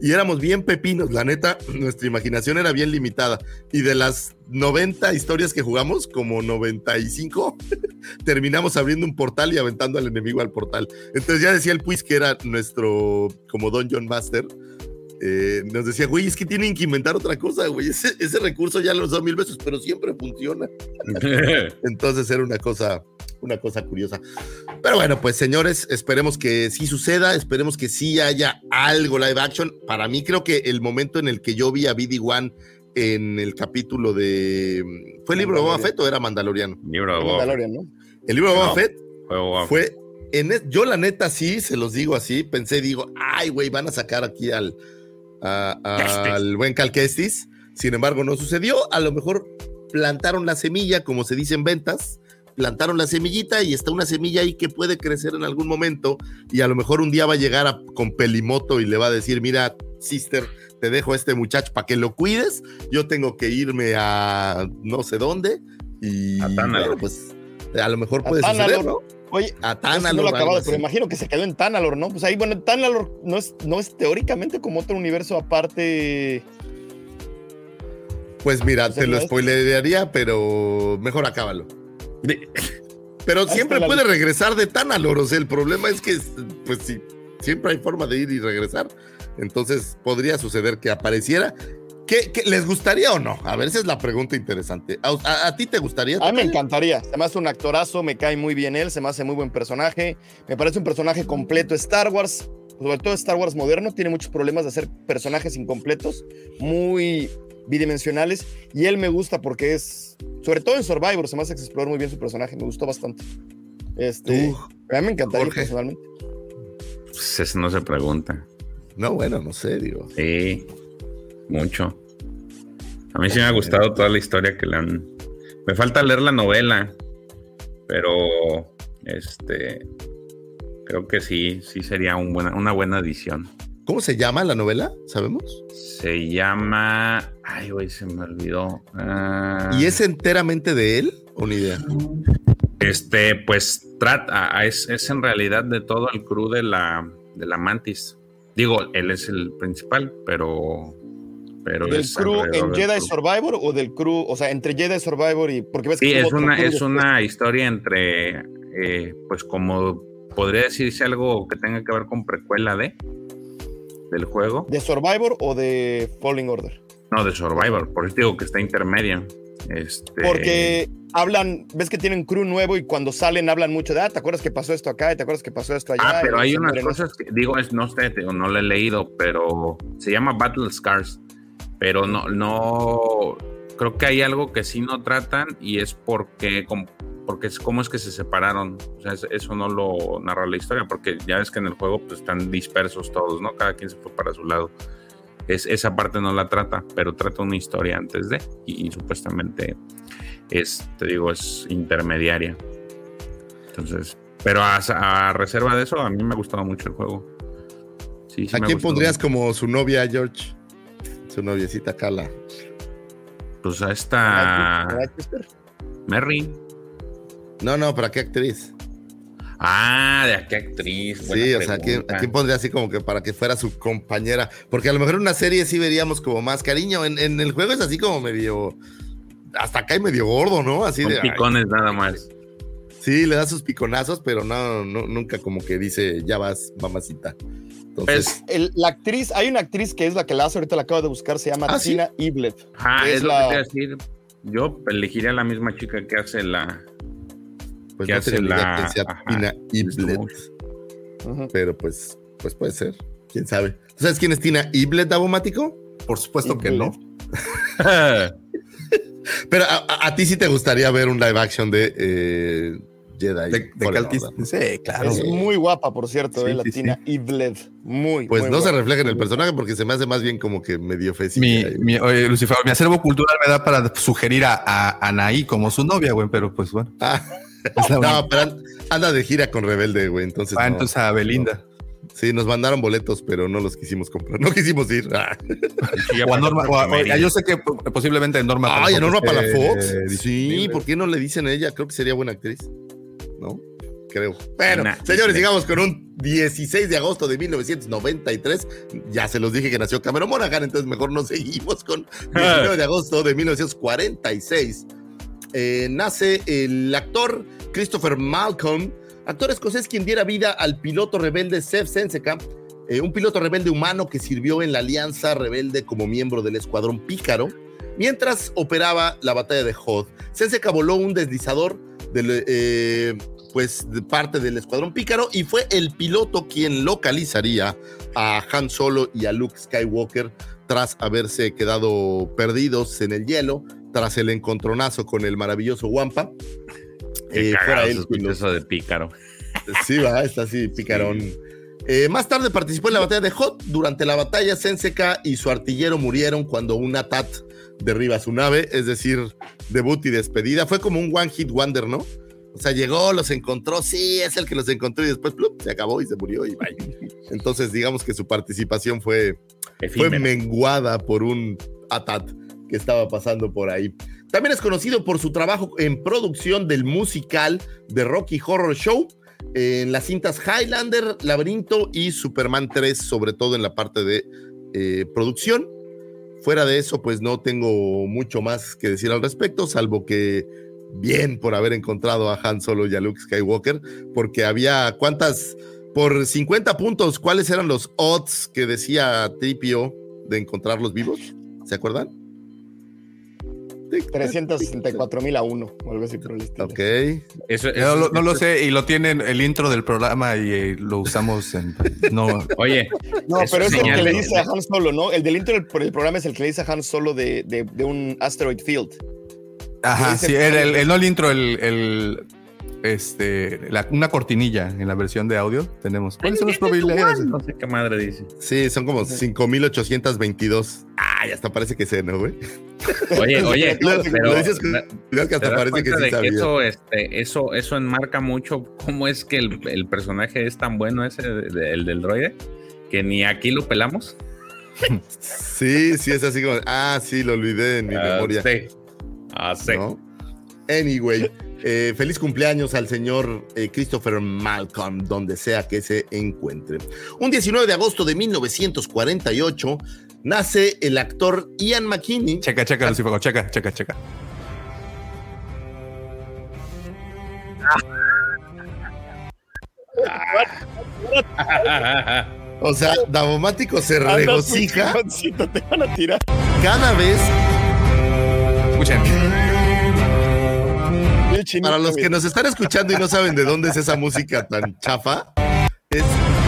Y éramos bien pepinos, la neta, nuestra imaginación era bien limitada. Y de las 90 historias que jugamos, como 95, terminamos abriendo un portal y aventando al enemigo al portal. Entonces ya decía el Puis que era nuestro como Dungeon Master. Eh, nos decía, güey, es que tienen que inventar otra cosa, güey. Ese, ese recurso ya lo usado mil veces, pero siempre funciona. Entonces era una cosa, una cosa curiosa. Pero bueno, pues señores, esperemos que sí suceda, esperemos que sí haya algo live action. Para mí creo que el momento en el que yo vi a BD-1 en el capítulo de... ¿Fue el libro de Boba Fett o era Mandaloriano? Libro de Boba. Mandalorian, ¿no? El libro de Boba No. Fett Fue Boba. fue... En yo la neta sí, se los digo así, pensé, digo, ay, güey, van a sacar aquí al, a- a- al buen Cal Kestis. Sin embargo, no sucedió. A lo mejor plantaron la semilla, como se dice en ventas, plantaron la semillita y está una semilla ahí que puede crecer en algún momento y a lo mejor un día va a llegar a- con Pelimoto y le va a decir, mira, sister, te dejo a este muchacho para que lo cuides, yo tengo que irme a no sé dónde y bueno, pues a lo mejor puede Tánalo, suceder, ¿no? Oye, A Tánalo. no lo acabado, pero imagino que se quedó en Tanalor, ¿no? Pues ahí, bueno, Tanalor no es, no es teóricamente como otro universo aparte. Pues mira, te lo spoilearía, pero mejor acábalo. Pero siempre puede regresar de Tanalor, o sea, el problema es que, pues sí, siempre hay forma de ir y regresar. Entonces podría suceder que apareciera. ¿Qué, qué- les gustaría o no? A ver, esa es la pregunta interesante. ¿A, a- a ti te gustaría? A mí me encantaría. Se me hace un actorazo, me cae muy bien él, se me hace muy buen personaje. Me parece un personaje completo Star Wars. Sobre todo Star Wars moderno, tiene muchos problemas de hacer personajes incompletos, muy bidimensionales. Y él me gusta porque es, sobre todo en Survivor, se me hace que se explora muy bien su personaje. Me gustó bastante. Este, a mí me encantaría Jorge. personalmente. Pues eso no se pregunta. No, bueno, no sé, digo. Sí, mucho. A mí sí me ha gustado toda la historia que le han. Me falta leer la novela, pero este creo que sí, sí sería un buena, una buena edición. ¿Cómo se llama la novela? ¿Sabemos? Se llama. Ay, güey, se me olvidó. Ah, ¿Y es enteramente de él o ni idea? Este, pues trata, ah, es, es en realidad de todo el crew de la, de la Mantis. Digo, él es el principal, pero. pero ¿Del es crew en Jedi crew. Survivor o del crew, o sea, entre Jedi Survivor y. Porque ves que Sí, es una, es una historia entre, eh, pues como podría decirse algo que tenga que ver con precuela de del juego. ¿De Survivor o de Falling Order? No, de Survivor, por eso digo que está intermedia. Este, Porque hablan, ves que tienen crew nuevo y cuando salen hablan mucho de, ah, ¿te acuerdas que pasó esto acá? ¿Y ¿Te acuerdas que pasó esto allá? Ah, pero hay unas cosas que, digo, es, no sé, no lo he leído, pero se llama Battle Scars, pero no, no, creo que hay algo que sí no tratan y es porque, com- porque es cómo es que se separaron, o sea, es- eso no lo narra la historia, porque ya ves que en el juego pues están dispersos todos, ¿no? Cada quien se fue para su lado. Es, esa parte no la trata, pero trata una historia antes de, y, y supuestamente es, te digo, es intermediaria. Entonces, pero a, a reserva de eso, a mí me ha gustado mucho el juego. Sí, sí ¿A quién pondrías mucho. como su novia, George? Su noviecita Carla. Pues a ¿Verdad, esta Chester? Merry. No, no, ¿para qué actriz? Ah, de a qué actriz. Buena Sí, o sea, ¿a quién, a quién pondría así como que para que fuera su compañera? Porque a lo mejor en una serie sí veríamos como más cariño. En, en el juego es así como medio. Hasta acá y medio gordo, ¿no? Así Son de. ay, picones nada más. sí, le da sus piconazos, pero no, no, nunca como que dice, ya vas, mamacita. Entonces, Pues, El- la actriz, hay una actriz que es la que la hace, ahorita la acabo de buscar, se llama Ah, ¿sí? Tina Iblet. ajá, es es, lo la- que te iba a decir. Yo elegiría a la misma chica que hace la. Pues ¿qué no hace la- quién sea Tina Iblet. Pero pues, pues puede ser. Quién sabe. ¿Tú sabes quién es Tina Iblet, Davomático? Por supuesto que no. Pero a, a- a ti sí te gustaría ver un live action de eh, Jedi. De, de. Sí, claro. Es muy guapa, por cierto, Sí, eh, la sí, Tina Iblet. Muy, Pues muy no se refleja en el personaje porque se me hace más bien como que medio fecilla. Mi, mi, oye, Lucifer, mi acervo cultural me da para sugerir a, a Anaí como su novia, güey, pero pues bueno. Ah. no, pero an- anda de gira con Rebelde, güey. Entonces, Ah, no. entonces a Belinda. Sí, nos mandaron boletos, pero no los quisimos comprar. No quisimos ir. Ah. O a Norma, o a- yo sé que po- posiblemente Norma. Ay, a Norma Palafox. eh, Sí. ¿por qué no le dicen a ella? Creo que sería buena actriz. ¿No? Creo. Bueno, Nah. señores, sigamos con un 16 de agosto de 1993. Ya se los dije que nació Cameron Monaghan, entonces mejor no seguimos con 19 de agosto de 1946. Eh, nace el actor Christopher Malcolm, actor escocés quien diera vida al piloto rebelde Seth Senseca, eh, un piloto rebelde humano que sirvió en la Alianza Rebelde como miembro del Escuadrón Pícaro. Mientras operaba la batalla de Hoth, Senseca voló un deslizador del, eh, pues, de parte del Escuadrón Pícaro y fue el piloto quien localizaría a Han Solo y a Luke Skywalker tras haberse quedado perdidos en el hielo, tras el encontronazo con el maravilloso Wampa. Eh, fuera él eso de pícaro. Sí, va, está así, picarón. Eh, más tarde participó en la batalla de Hot. Durante la batalla, Senseca y su artillero murieron cuando un ATAT derriba su nave, es decir, debut y despedida. Fue como un one hit wonder, ¿no? O sea, llegó, los encontró, sí, es el que los encontró y después plup, se acabó y se murió y bye. Entonces, digamos que su participación fue, fue menguada por un ATAT que estaba pasando por ahí. También es conocido por su trabajo en producción del musical de Rocky Horror Show, en las cintas Highlander, Laberinto y Superman 3, sobre todo en la parte de eh, producción. Fuera de eso, pues no tengo mucho más que decir al respecto, salvo que bien por haber encontrado a Han Solo y a Luke Skywalker, porque había cuántas, por 50 puntos, ¿cuáles eran los odds que decía Tripio de encontrarlos vivos? ¿Se acuerdan? 364 mil a uno, o algo así por el estilo. Ok. Eso, No, eso- lo- no lo eso- sé, y lo tienen el intro del programa y eh, lo usamos en. No, Oye, No, Eso pero es el señal que le dice a Han Solo, ¿no? El del intro del, por el programa es el que le dice a Han Solo de, de, de un asteroid field. ajá, sí, el, el- el- no el intro, el, el- este, la- una cortinilla en la versión de audio tenemos. ¿Cuáles son las probabilidades? no sé qué madre dice. Sí, son como 5822. Ah, ya hasta parece que sé, ¿no, güey? Oye, oye, Lo, pero lo dices que ¿te hasta parece que sí que sabía. eso, este, eso, eso enmarca mucho cómo es que el, el personaje es tan bueno ese, de- de- el del droide, que ni aquí lo pelamos. Sí, sí, es así como. Ah, sí, lo olvidé en mi Ah, memoria. sí. Ah, sí. ¿no? Anyway, eh, feliz cumpleaños al señor eh, Christopher Malcolm, donde sea que se encuentre. Un 19 de agosto de 1948 nace el actor Ian McKinney. Checa, checa, Lucifago, checa, checa, checa. O sea, Davomático se regocija te van a tirar. cada vez. Escuchen. Chinito, Para los que nos están escuchando y no saben de dónde es esa música tan chafa, es.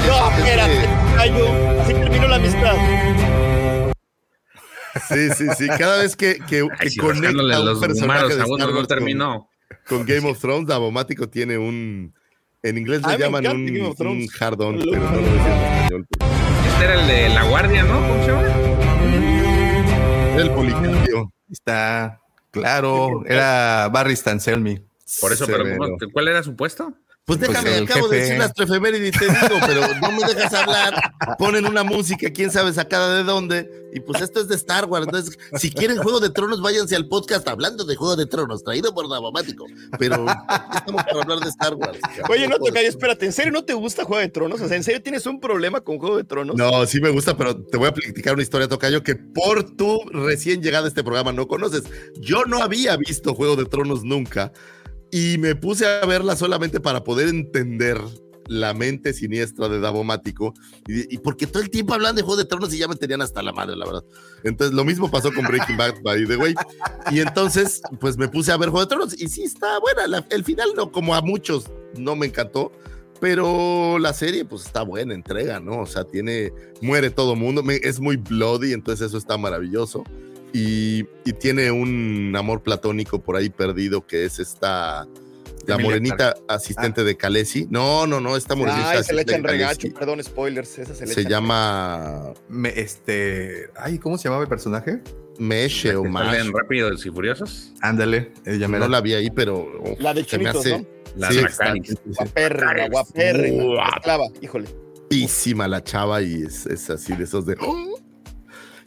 No, es- espérate, callo. Así terminó la amistad. Sí, sí, sí. Cada vez que, que, Ay, que si conecta rascándole a un los personaje de no con- terminó. con Game of Thrones, Davomático tiene un. En inglés le llaman un, un hard-on, Lo- pero no lo decía en español. Este era el de la guardia, ¿no? ¿Cómo se llama? El policapio. Está claro, era Barry Stanselmi. Por eso, pero Severo. ¿cómo- ¿cuál era su puesto? Pues Pues déjame, el acabo de jefe. decir las efemérides, te digo, pero no me dejas hablar. Ponen una música, quién sabe sacada de dónde. Y pues esto es de Star Wars. Entonces, si quieren Juego de Tronos, váyanse al podcast hablando de Juego de Tronos, traído por Davomático. Pero estamos para hablar de Star Wars. Oye, no te calles, espérate, ¿en serio no te gusta Juego de Tronos? O sea, ¿en serio tienes un problema con Juego de Tronos? No, sí me gusta, pero te voy a platicar una historia, Tocayo, que por tu recién llegada a este programa no conoces. Yo no había visto Juego de Tronos nunca y me puse a verla solamente para poder entender la mente siniestra de Davomático y, y porque todo el tiempo hablan de Juego de Tronos y ya me tenían hasta la madre, la verdad. Entonces, lo mismo pasó con Breaking Bad, by the way. Y entonces, pues me puse a ver Juego de Tronos y sí está buena. El final, no, como a muchos, no me encantó. Pero la serie, pues está buena, entrega, ¿no? O sea, tiene, muere todo mundo, me- es muy bloody, entonces eso está maravilloso. Y, y tiene un amor platónico por ahí perdido que es esta, la Emilia morenita asistente de Khaleesi. No, no, no, esta morenita Ay, se le echan regacho, perdón, spoilers. Esa se le Se echan llama Me- este, ay, ¿cómo se llamaba el personaje? Meshe o salen rápidos y furiosos. Ándale, ella me No la vi ahí, pero La de se me Chinitos, hace- ¿no? La Sí. Guapérrima, guapérrima. Esclava, híjole. guapísima la chava y es, es así de esos de. ¡Oh!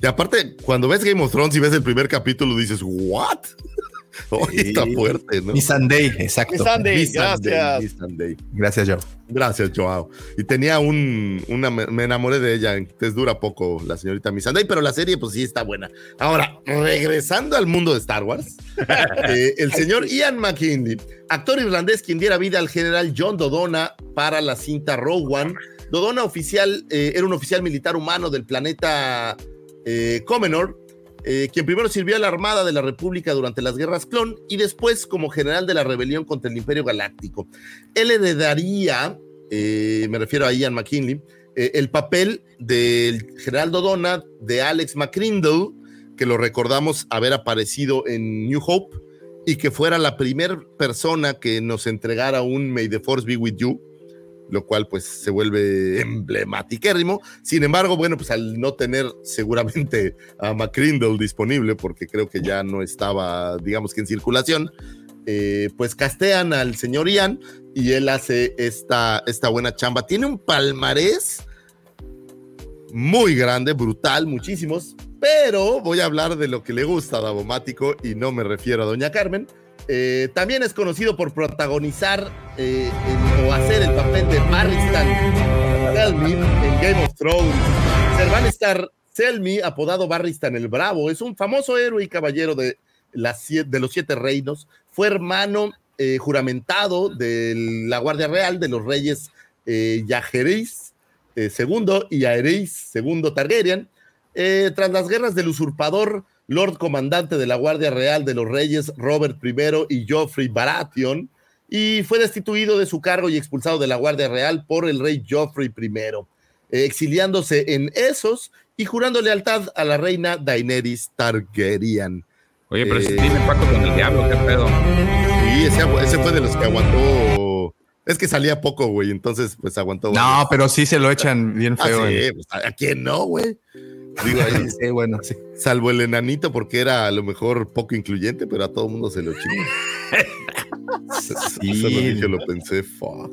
Y aparte, cuando ves Game of Thrones y ves el primer capítulo, dices, ¿what? Oh, está fuerte, ¿no? Mi Sunday, exacto. Mi Sunday, Mi Sunday, gracias. mi Sunday. Gracias, Joe. Gracias, Joao. Y tenía un, una, me enamoré de ella, entonces dura poco la señorita Missandei, pero la serie pues sí está buena. Ahora, regresando al mundo de Star Wars, eh, el señor Ian McKinley, actor irlandés quien diera vida al general John Dodona para la cinta Rogue One. Dodona oficial, eh, era un oficial militar humano del planeta eh, Comenor, eh, quien primero sirvió a la Armada de la República durante las guerras clon y después como general de la rebelión contra el Imperio Galáctico. Él heredaría, eh, me refiero a Ian McKinley, eh, el papel del general Dodona de Alex McCrindle, que lo recordamos haber aparecido en New Hope y que fuera la primera persona que nos entregara un May the Force be with you, lo cual pues se vuelve emblematiquérrimo. Sin embargo, bueno, pues al no tener seguramente a McCrindle disponible, porque creo que ya no estaba, digamos que en circulación, eh, pues castean al señor Ian y él hace esta, esta buena chamba. Tiene un palmarés muy grande, brutal, muchísimos, pero voy a hablar de lo que le gusta a Davomático y no me refiero a Doña Carmen. Eh, también es conocido por protagonizar eh, o hacer el papel de Barristan Selmy en Game of Thrones. Ser Bannistar Selmy, apodado Barristan el Bravo, es un famoso héroe y caballero de, los siete reinos. Fue hermano eh, juramentado de la Guardia Real de los reyes Yajeris II y Aerys II Targaryen. Tras las guerras del usurpador, Lord Comandante de la Guardia Real de los Reyes Robert I y Joffrey Baratheon, y fue destituido de su cargo y expulsado de la Guardia Real por el rey Joffrey I, eh, exiliándose en Esos y jurando lealtad a la reina Daenerys Targaryen. Oye, pero si Eh, tiene pacto con el diablo, ¿qué pedo? Sí, ese, fue de los que aguantó. Es que salía poco, güey, entonces pues aguantó. No, pero sí se lo echan bien Ah, feo. sí, pues, ¿a a quién no, güey? Digo, ahí, Sí, bueno, sí. Salvo el enanito porque era a lo mejor poco incluyente, pero a todo el mundo se lo chingó. Sí. Eso lo dije, lo pensé, fuck.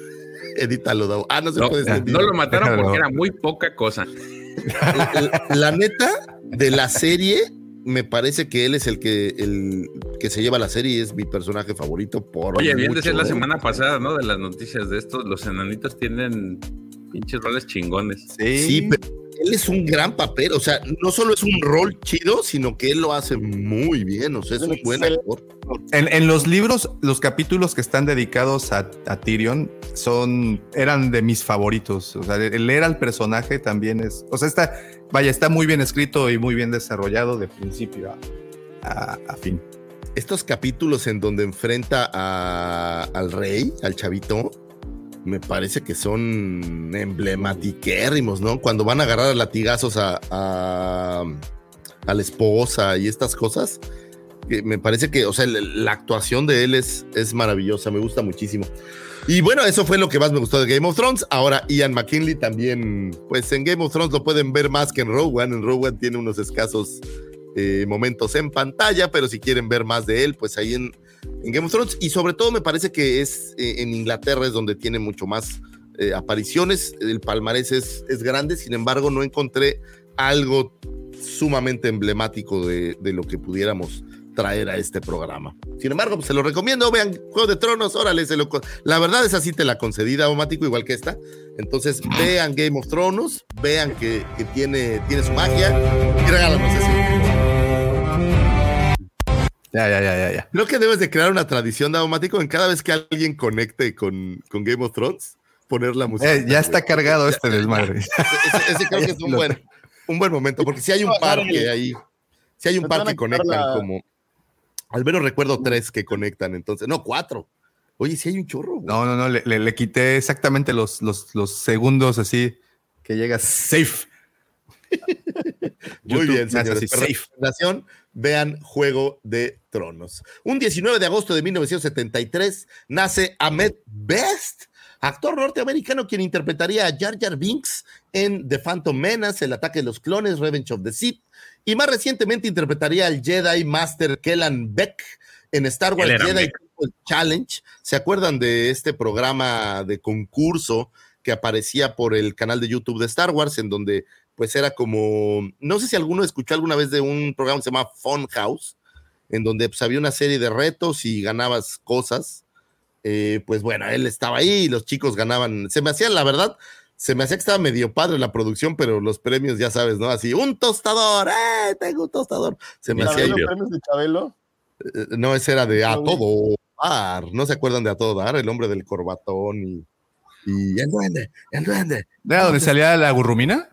Edítalo. Ah, no se No, puede sentir. no lo mataron Déjalo. porque era muy poca cosa. la, la neta de la serie, me parece que él es el que, el que se lleva la serie y es mi personaje favorito por. Oye, bien decía la ¿eh? semana pasada, ¿no? De las noticias de estos, los enanitos tienen pinches roles chingones. Sí, Sí, pero él es un gran papel. O sea, no solo es un rol chido, sino que él lo hace muy bien. O sea, es un buen actor. En, en los libros, los capítulos que están dedicados a, a Tyrion son, eran de mis favoritos. O sea, el leer al personaje también es, o sea, está, vaya, está muy bien escrito y muy bien desarrollado de principio a, a- a fin. Estos capítulos en donde enfrenta a- al rey, al chavito, me parece que son emblematiquérrimos, ¿no? Cuando van a agarrar a latigazos a, a, la esposa y estas cosas, me parece que, o sea, la, la actuación de él es, es maravillosa, me gusta muchísimo. Y bueno, eso fue lo que más me gustó de Game of Thrones. Ahora, Ian McKinley también, pues en Game of Thrones lo pueden ver más que en Rogue One. En Rogue One tiene unos escasos eh, momentos en pantalla, pero si quieren ver más de él, pues ahí en, en Game of Thrones. Y sobre todo me parece que es eh, en Inglaterra es donde tiene mucho más eh, apariciones. El palmarés es, es grande, sin embargo, no encontré algo sumamente emblemático de, de lo que pudiéramos traer a este programa. Sin embargo, pues, se lo recomiendo, vean Juego de Tronos, órale, se lo, la verdad es así te la concedí, Daumático, igual que esta. Entonces, vean Game of Thrones, vean que, tiene, tiene su magia y regálanos eso. Ya, ya, ya, ya, ya. Creo que debes de crear una tradición, Daumático, en cada vez que alguien conecte con, con Game of Thrones, poner la música. Eh, ya está cargado este desmadre. Ese, ese creo que es un buen, un buen momento, porque si hay un par que ahí, si hay un par que conectan la- como, al menos recuerdo tres que conectan, entonces, no, cuatro. Oye, si hay un chorro. güey. No, no, no, le, le- le quité exactamente los, los, los segundos así que llegas safe. Muy YouTube bien, señores. así, Pues, safe. recomendación, vean Juego de Tronos. Un 19 de agosto de 1973 nace Ahmed Best, actor norteamericano quien interpretaría a Jar Jar Binks en The Phantom Menace, El ataque de los clones, Revenge of the Sith, y más recientemente interpretaría al Jedi Master Kellan Beck en Star Wars Jedi. Challenge. ¿Se acuerdan de este programa de concurso que aparecía por el canal de YouTube de Star Wars, en donde pues era como, no sé si alguno escuchó alguna vez de un programa que se llama Fun House, en donde pues, había una serie de retos y ganabas cosas. Eh, pues bueno, él estaba ahí y los chicos ganaban. Se me hacía, la verdad, se me hacía que estaba medio padre la producción, pero los premios, ya sabes, ¿no? Así, un tostador, ¡eh! Tengo un tostador. Se me hacía. ¿Los premios de Chabelo? Eh, no, ese era de A Todo Dar. ¿No se acuerdan de A Todo Dar? El hombre del corbatón y. Y el duende, el duende. ¿De donde salía la gurrumina?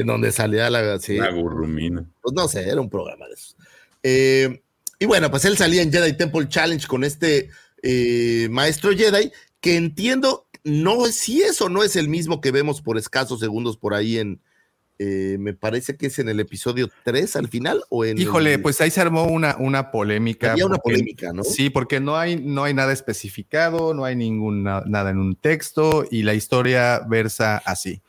En donde salía la. Sí. La gurrumina. Pues no sé, era un programa de esos. Eh, y bueno, pues él salía en Jedi Temple Challenge con este eh, maestro Jedi, que entiendo, no si eso no es el mismo que vemos por escasos segundos por ahí en, eh, me parece que es en el episodio 3 al final o en... Híjole, el- pues ahí se armó una, una polémica. Había una porque- polémica, ¿no? Sí, porque no hay, no hay nada especificado, no hay ninguna, nada en un texto y la historia versa así.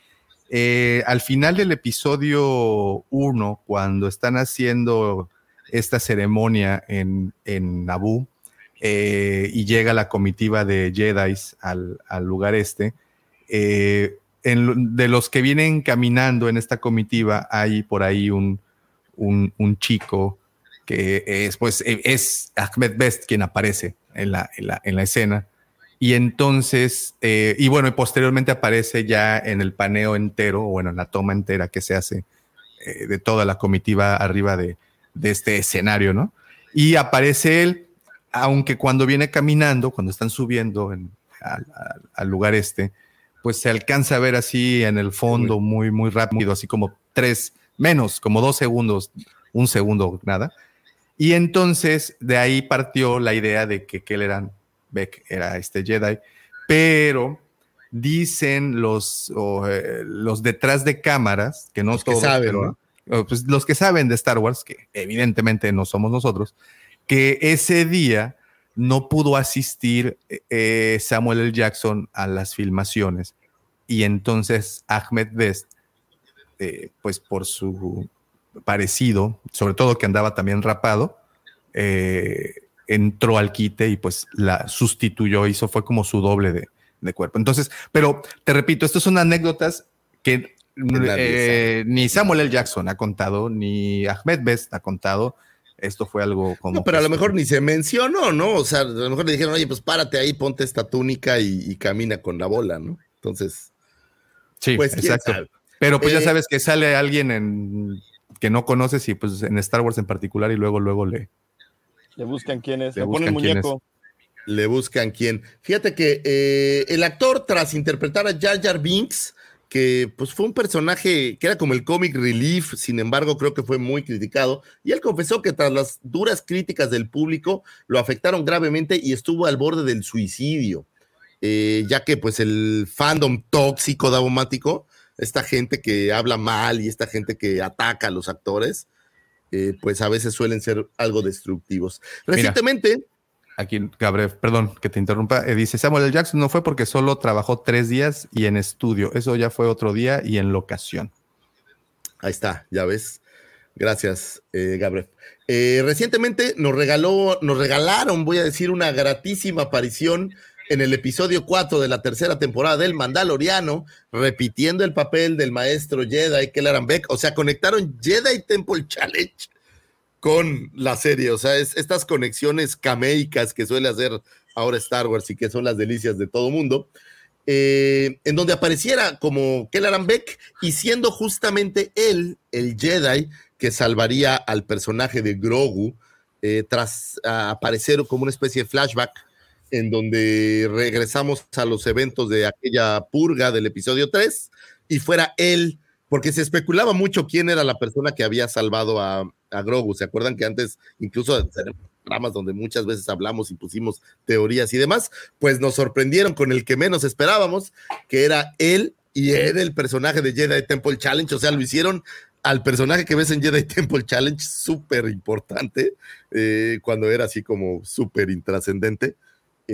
Eh, al final del episodio 1, cuando están haciendo esta ceremonia en, en Naboo eh, y llega la comitiva de Jedi al, al lugar este, eh, de los que vienen caminando en esta comitiva hay por ahí un, un, un chico que es, pues, e- es Ahmed Best quien aparece en la, en la, en la escena. Y entonces, eh, y bueno, y posteriormente aparece ya en el paneo entero, o bueno, en la toma entera que se hace eh, de toda la comitiva arriba de, de este escenario, ¿no? Y aparece él, aunque cuando viene caminando, cuando están subiendo en- al, lugar este, pues se alcanza a ver así en el fondo muy, muy rápido, así como tres, menos, como dos segundos, un segundo, nada. Y entonces de ahí partió la idea de que Kelleran Beck era este Jedi, pero dicen los, o, eh, los detrás de cámaras, que no Los que todos, saben, pero, pues, los que saben de Star Wars, que evidentemente no somos nosotros, que ese día no pudo asistir eh, Samuel L. Jackson a las filmaciones y entonces Ahmed Best, eh, pues por su parecido, sobre todo que andaba también rapado, eh, entró al quite y pues la sustituyó, hizo, fue como su doble de, de cuerpo. Entonces, pero te repito, estas son anécdotas que eh, ni Samuel L. Jackson ha contado, ni Ahmed Best ha contado. Esto fue algo como. No, pero a lo mejor ni se mencionó, ¿no? O sea, a lo mejor le dijeron, oye, pues párate ahí, ponte esta túnica y, y camina con la bola, ¿no? Entonces, Sí, pues exacto. Pero pues Eh, ya sabes que sale alguien en, que no conoces y pues en Star Wars en particular y luego, luego le... Le buscan quién es. Le Le ponen muñeco. le buscan quién. Fíjate que eh, el actor, tras interpretar a Jar Jar Binks, que pues fue un personaje que era como el comic relief, sin embargo, creo que fue muy criticado, y él confesó que tras las duras críticas del público lo afectaron gravemente y estuvo al borde del suicidio, eh, ya que pues el fandom tóxico davomático, esta gente que habla mal y esta gente que ataca a los actores, eh, pues a veces suelen ser algo destructivos. Mira. Recientemente, Aquí, Gabriel, perdón que te interrumpa, eh, dice Samuel L. Jackson no fue porque solo trabajó tres días y en estudio. Eso ya fue otro día y en locación. Ahí está, ya ves. Gracias, eh, Gabriel. Eh, recientemente nos regaló, nos regalaron, voy a decir, una gratísima aparición en el episodio 4 de la tercera temporada del Mandaloriano, repitiendo el papel del maestro Jedi Kelleran Beck. O sea, conectaron Jedi Temple Challenge con la serie. O sea, es estas conexiones cameicas que suele hacer ahora Star Wars y que son las delicias de todo mundo. eh, en donde apareciera como Kelleran Beck y siendo justamente él, el Jedi, que salvaría al personaje de Grogu eh, tras ah, aparecer como una especie de flashback en donde regresamos a los eventos de aquella purga del episodio 3 y fuera él, porque se especulaba mucho quién era la persona que había salvado a, a Grogu. ¿Se acuerdan que antes incluso programas donde muchas veces hablamos y pusimos teorías y demás? Pues nos sorprendieron con el que menos esperábamos, que era él y era el personaje de Jedi Temple Challenge, o sea, lo hicieron al personaje que ves en Jedi Temple Challenge súper importante, eh, cuando era así como súper intrascendente.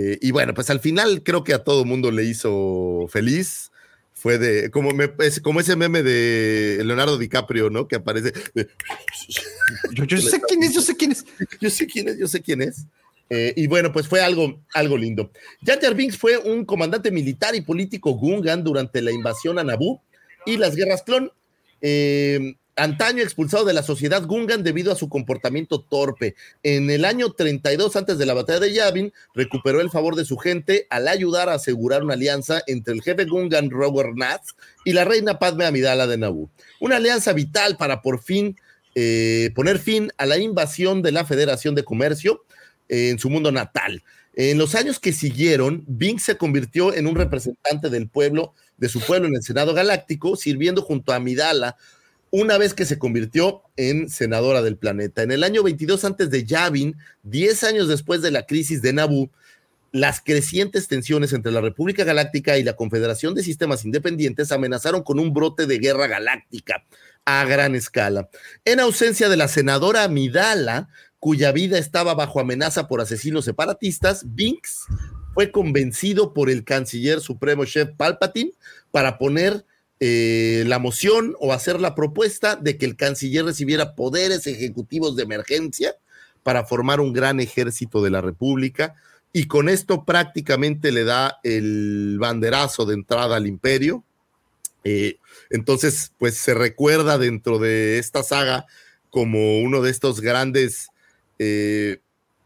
Eh, y bueno, pues al final creo que a todo mundo le hizo feliz. Fue de, como, me, es como ese meme de Leonardo DiCaprio, ¿no? Que aparece. de, Yo, yo sé quién es, yo sé quién es. yo sé quién es, yo sé quién es. Eh, y bueno, pues fue algo, algo lindo. Jar Jar Binks fue un comandante militar y político Gungan durante la invasión a Naboo y las guerras clon. Eh, antaño expulsado de la sociedad Gungan debido a su comportamiento torpe. En el año 32, antes de la batalla de Yavin, recuperó el favor de su gente al ayudar a asegurar una alianza entre el jefe Gungan Robert Nath y la reina Padme Amidala de Naboo. Una alianza vital para por fin eh, poner fin a la invasión de la Federación de Comercio en su mundo natal. En los años que siguieron, Bing se convirtió en un representante del pueblo, de su pueblo en el Senado Galáctico, sirviendo junto a Amidala una vez que se convirtió en senadora del planeta. En el año 22 antes de Yavin, 10 años después de la crisis de Naboo, las crecientes tensiones entre la República Galáctica y la Confederación de Sistemas Independientes amenazaron con un brote de guerra galáctica a gran escala. En ausencia de la senadora Amidala, cuya vida estaba bajo amenaza por asesinos separatistas, Binks fue convencido por el canciller supremo Chef Palpatine para poner eh, la moción o hacer la propuesta de que el canciller recibiera poderes ejecutivos de emergencia para formar un gran ejército de la República y con esto prácticamente le da el banderazo de entrada al imperio. Eh, entonces, pues se recuerda dentro de esta saga como uno de estos grandes eh,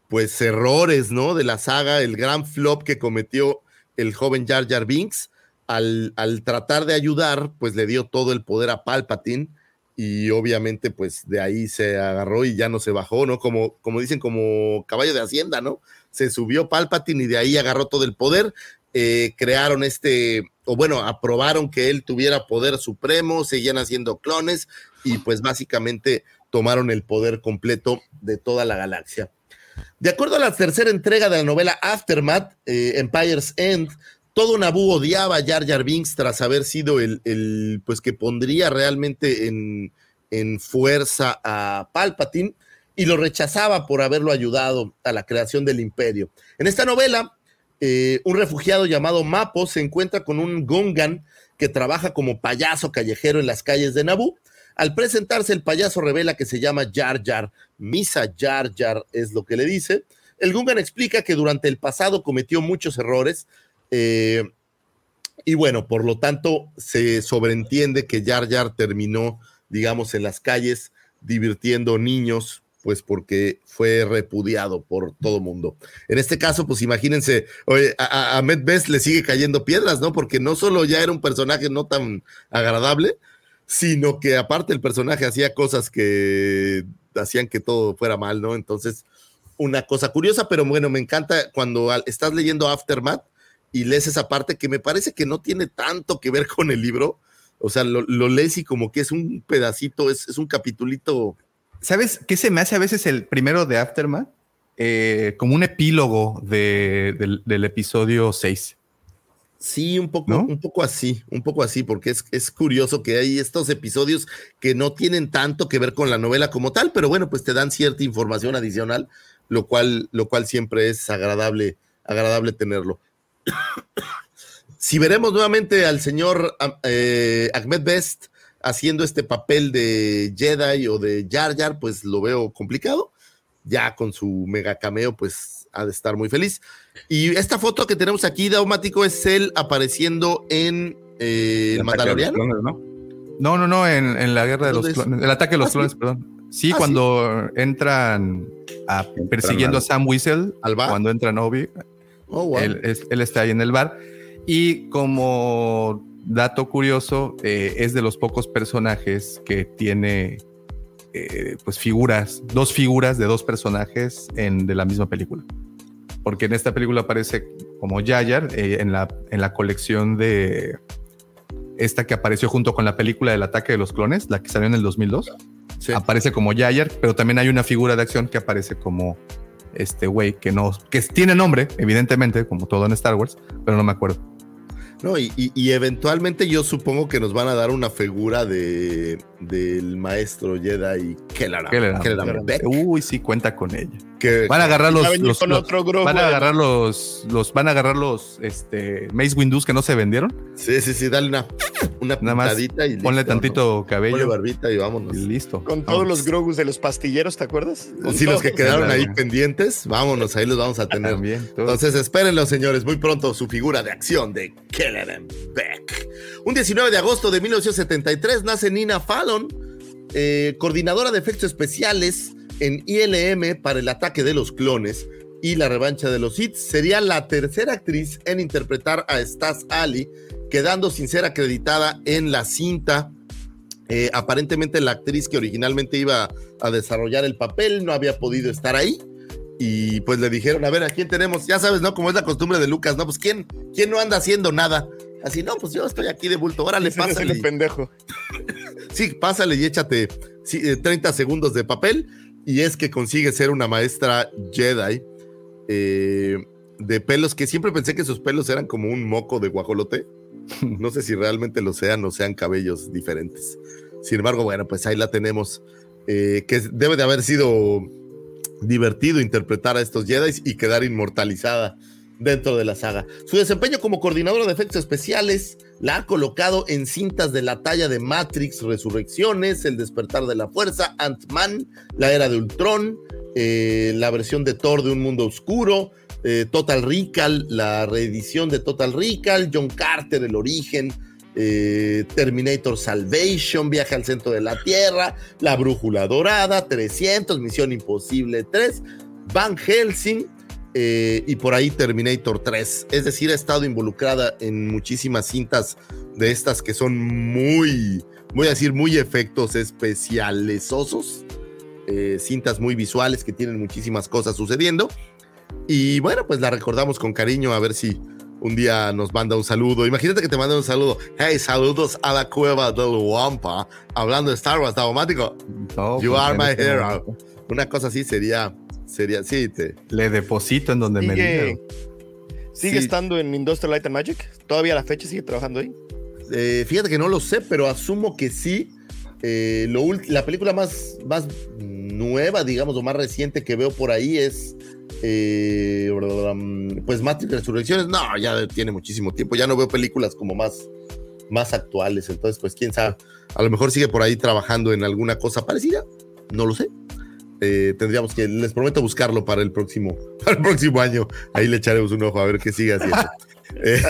pues errores, ¿no? De la saga, el gran flop que cometió el joven Jar Jar Binks al, tratar de ayudar, pues le dio todo el poder a Palpatine y obviamente pues de ahí se agarró y ya no se bajó, ¿no? Como, como dicen, como caballo de hacienda, ¿no? Se subió Palpatine y de ahí agarró todo el poder, eh, crearon este, o bueno, aprobaron que él tuviera poder supremo, seguían haciendo clones y pues básicamente tomaron el poder completo de toda la galaxia. De acuerdo a la tercera entrega de la novela Aftermath, eh, Empire's End, todo Naboo odiaba a Jar Jar Binks tras haber sido el, el pues que pondría realmente en, en, fuerza a Palpatine y lo rechazaba por haberlo ayudado a la creación del imperio. En esta novela, eh, un refugiado llamado Mapo se encuentra con un Gungan que trabaja como payaso callejero en las calles de Naboo al presentarse, el payaso revela que se llama Jar Jar. Misa Jar Jar es lo que le dice. El Gungan explica que durante el pasado cometió muchos errores. Eh, y bueno, por lo tanto, se sobreentiende que Jar Jar terminó, digamos, en las calles divirtiendo niños, pues porque fue repudiado por todo mundo. En este caso, pues imagínense, a, a Best le sigue cayendo piedras, ¿no? Porque no solo ya era un personaje no tan agradable, sino que aparte el personaje hacía cosas que hacían que todo fuera mal, ¿no? Entonces, una cosa curiosa, pero bueno, me encanta cuando estás leyendo Aftermath y lees esa parte que me parece que no tiene tanto que ver con el libro. O sea, lo, lo lees y como que es un pedacito, es, es, un capitulito. ¿Sabes qué se me hace a veces el primero de Aftermath? Eh, como un epílogo de, del, del episodio 6. Sí, un poco, ¿No? un poco así, un poco así, porque es, es, curioso que hay estos episodios que no tienen tanto que ver con la novela como tal, pero bueno, pues te dan cierta información adicional, lo cual, lo cual siempre es agradable, agradable tenerlo. Si veremos nuevamente al señor eh, Ahmed Best haciendo este papel de Jedi o de Jar Jar, pues lo veo complicado. Ya con su mega cameo, pues ha de estar muy feliz. Y esta foto que tenemos aquí, Daumático, es él apareciendo en eh, el Mandaloriano. Clones, ¿no? no, no, no, en, en, la guerra de los clones, el ataque de los ¿Ah, clones, sí? perdón. Sí, ¿Ah, cuando sí? entran a, persiguiendo a Sam Wiesel, ¿Al bar? cuando entra Obi, oh, wow. él, es, él, está ahí en el bar. Y como dato curioso, eh, es de los pocos personajes que tiene eh, pues figuras, dos figuras de dos personajes en, de la misma película porque en esta película aparece como Yayar eh, en, la, en la colección de esta que apareció junto con la película del ataque de los clones, la que salió en el 2002. Sí. Aparece como Yayar, pero también hay una figura de acción que aparece como este güey que no, que tiene nombre, evidentemente, como todo en Star Wars, pero no me acuerdo. No, y, y, y, eventualmente yo supongo que nos van a dar una figura de del maestro Jedi Beck. Uy, sí, cuenta con ella. Que, van a agarrar los, los, los grupo, van a agarrar los, los, van a agarrar los este Mace Windows que no se vendieron. Sí, sí, sí, dale una, una Nada más pintadita y ponle tantito ¿no? cabello. Ponle barbita y vámonos. Y listo. Con todos los grogus de los pastilleros, ¿te acuerdas? Con Sí, los que quedaron ahí pendientes, vámonos, ahí los vamos a tener. También. Entonces, espérenlo, señores, muy pronto su figura de acción de Kellerman Beck. Un 19 de agosto de 1973 nace Nina Fallon, eh, coordinadora de efectos especiales en ILM para el ataque de los clones y la revancha de los Hits. Sería la tercera actriz en interpretar a Stas Ali, quedando sin ser acreditada en la cinta. Eh, aparentemente la actriz que originalmente iba a desarrollar el papel no había podido estar ahí y pues le dijeron, a ver, ¿a quién tenemos? Ya sabes, ¿no? Como es la costumbre de Lucas, ¿no? Pues ¿quién, quién no anda haciendo nada? Así, no, pues yo estoy aquí de bulto, órale, es el pásale. pendejo. Sí, pásale y échate sí, eh, 30 segundos de papel y es que consigue ser una maestra Jedi eh, de pelos que siempre pensé que sus pelos eran como un moco de guajolote. No sé si realmente lo sean o sean cabellos diferentes. Sin embargo, bueno, pues ahí la tenemos. eh, que debe de haber sido divertido interpretar a estos Jedi y quedar inmortalizada dentro de la saga. Su desempeño como coordinadora de efectos especiales la ha colocado en cintas de la talla de Matrix, Resurrecciones, El despertar de la fuerza, Ant-Man, La era de Ultron, eh, la versión de Thor de Un mundo oscuro, eh, Total Recall, la reedición de Total Recall, John Carter, El origen, eh, Terminator Salvation, Viaje al centro de la Tierra, La brújula dorada, 300, Misión Imposible 3, Van Helsing, eh, y por ahí Terminator 3. Es decir, ha estado involucrada en muchísimas cintas de estas que son muy, voy a decir, muy efectos especialesosos. eh, cintas muy visuales que tienen muchísimas cosas sucediendo. Y bueno, pues la recordamos con cariño a ver si un día nos manda un saludo. Imagínate que te manda un saludo. Hey, saludos a la cueva del Wampa. Hablando de Star Wars, automático. No, You pues, are en my hero. momento. Una cosa así sería, sería, sí, te, Le deposito en donde me Sigue, diga. sigue Sí. estando en Industrial Light and Magic. Todavía a la fecha sigue trabajando ahí. Eh, fíjate que no lo sé, pero asumo que sí. Eh, lo la película más, más nueva, digamos, o más reciente que veo por ahí es. eh, pues Matrix Resurrecciones. No, ya tiene muchísimo tiempo. Ya no veo películas como más, más actuales. Entonces, pues quién sabe. A lo mejor sigue por ahí trabajando en alguna cosa parecida. No lo sé. Eh, tendríamos que, les prometo buscarlo para el próximo, para el próximo año. Ahí le echaremos un ojo a ver qué sigue haciendo. Eh,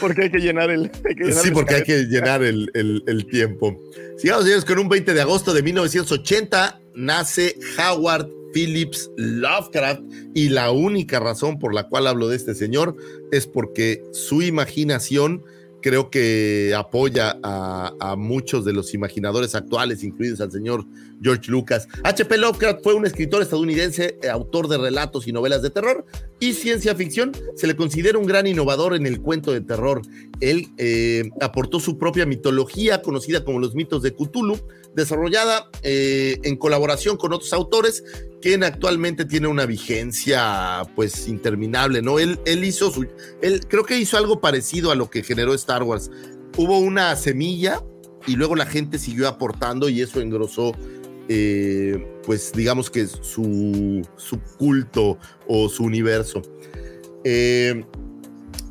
Porque hay que llenar el. que llenar Sí, porque hay que llenar el, el- el tiempo. Sigamos, señores, con un 20 de agosto de 1980 nace Howard Phillips Lovecraft y la única razón por la cual hablo de este señor es porque su imaginación creo que apoya a, a muchos de los imaginadores actuales, incluidos al señor George Lucas. H.P. Lovecraft fue un escritor estadounidense, eh, autor de relatos y novelas de terror y ciencia ficción. Se le considera un gran innovador en el cuento de terror. Él eh, aportó su propia mitología, conocida como los mitos de Cthulhu, desarrollada eh, en colaboración con otros autores, quien actualmente tiene una vigencia pues interminable, ¿no? Él, él hizo su, él creo que hizo algo parecido a lo que generó Star Wars. Hubo una semilla y luego la gente siguió aportando y eso engrosó eh, pues digamos que su, su culto o su universo. Eh,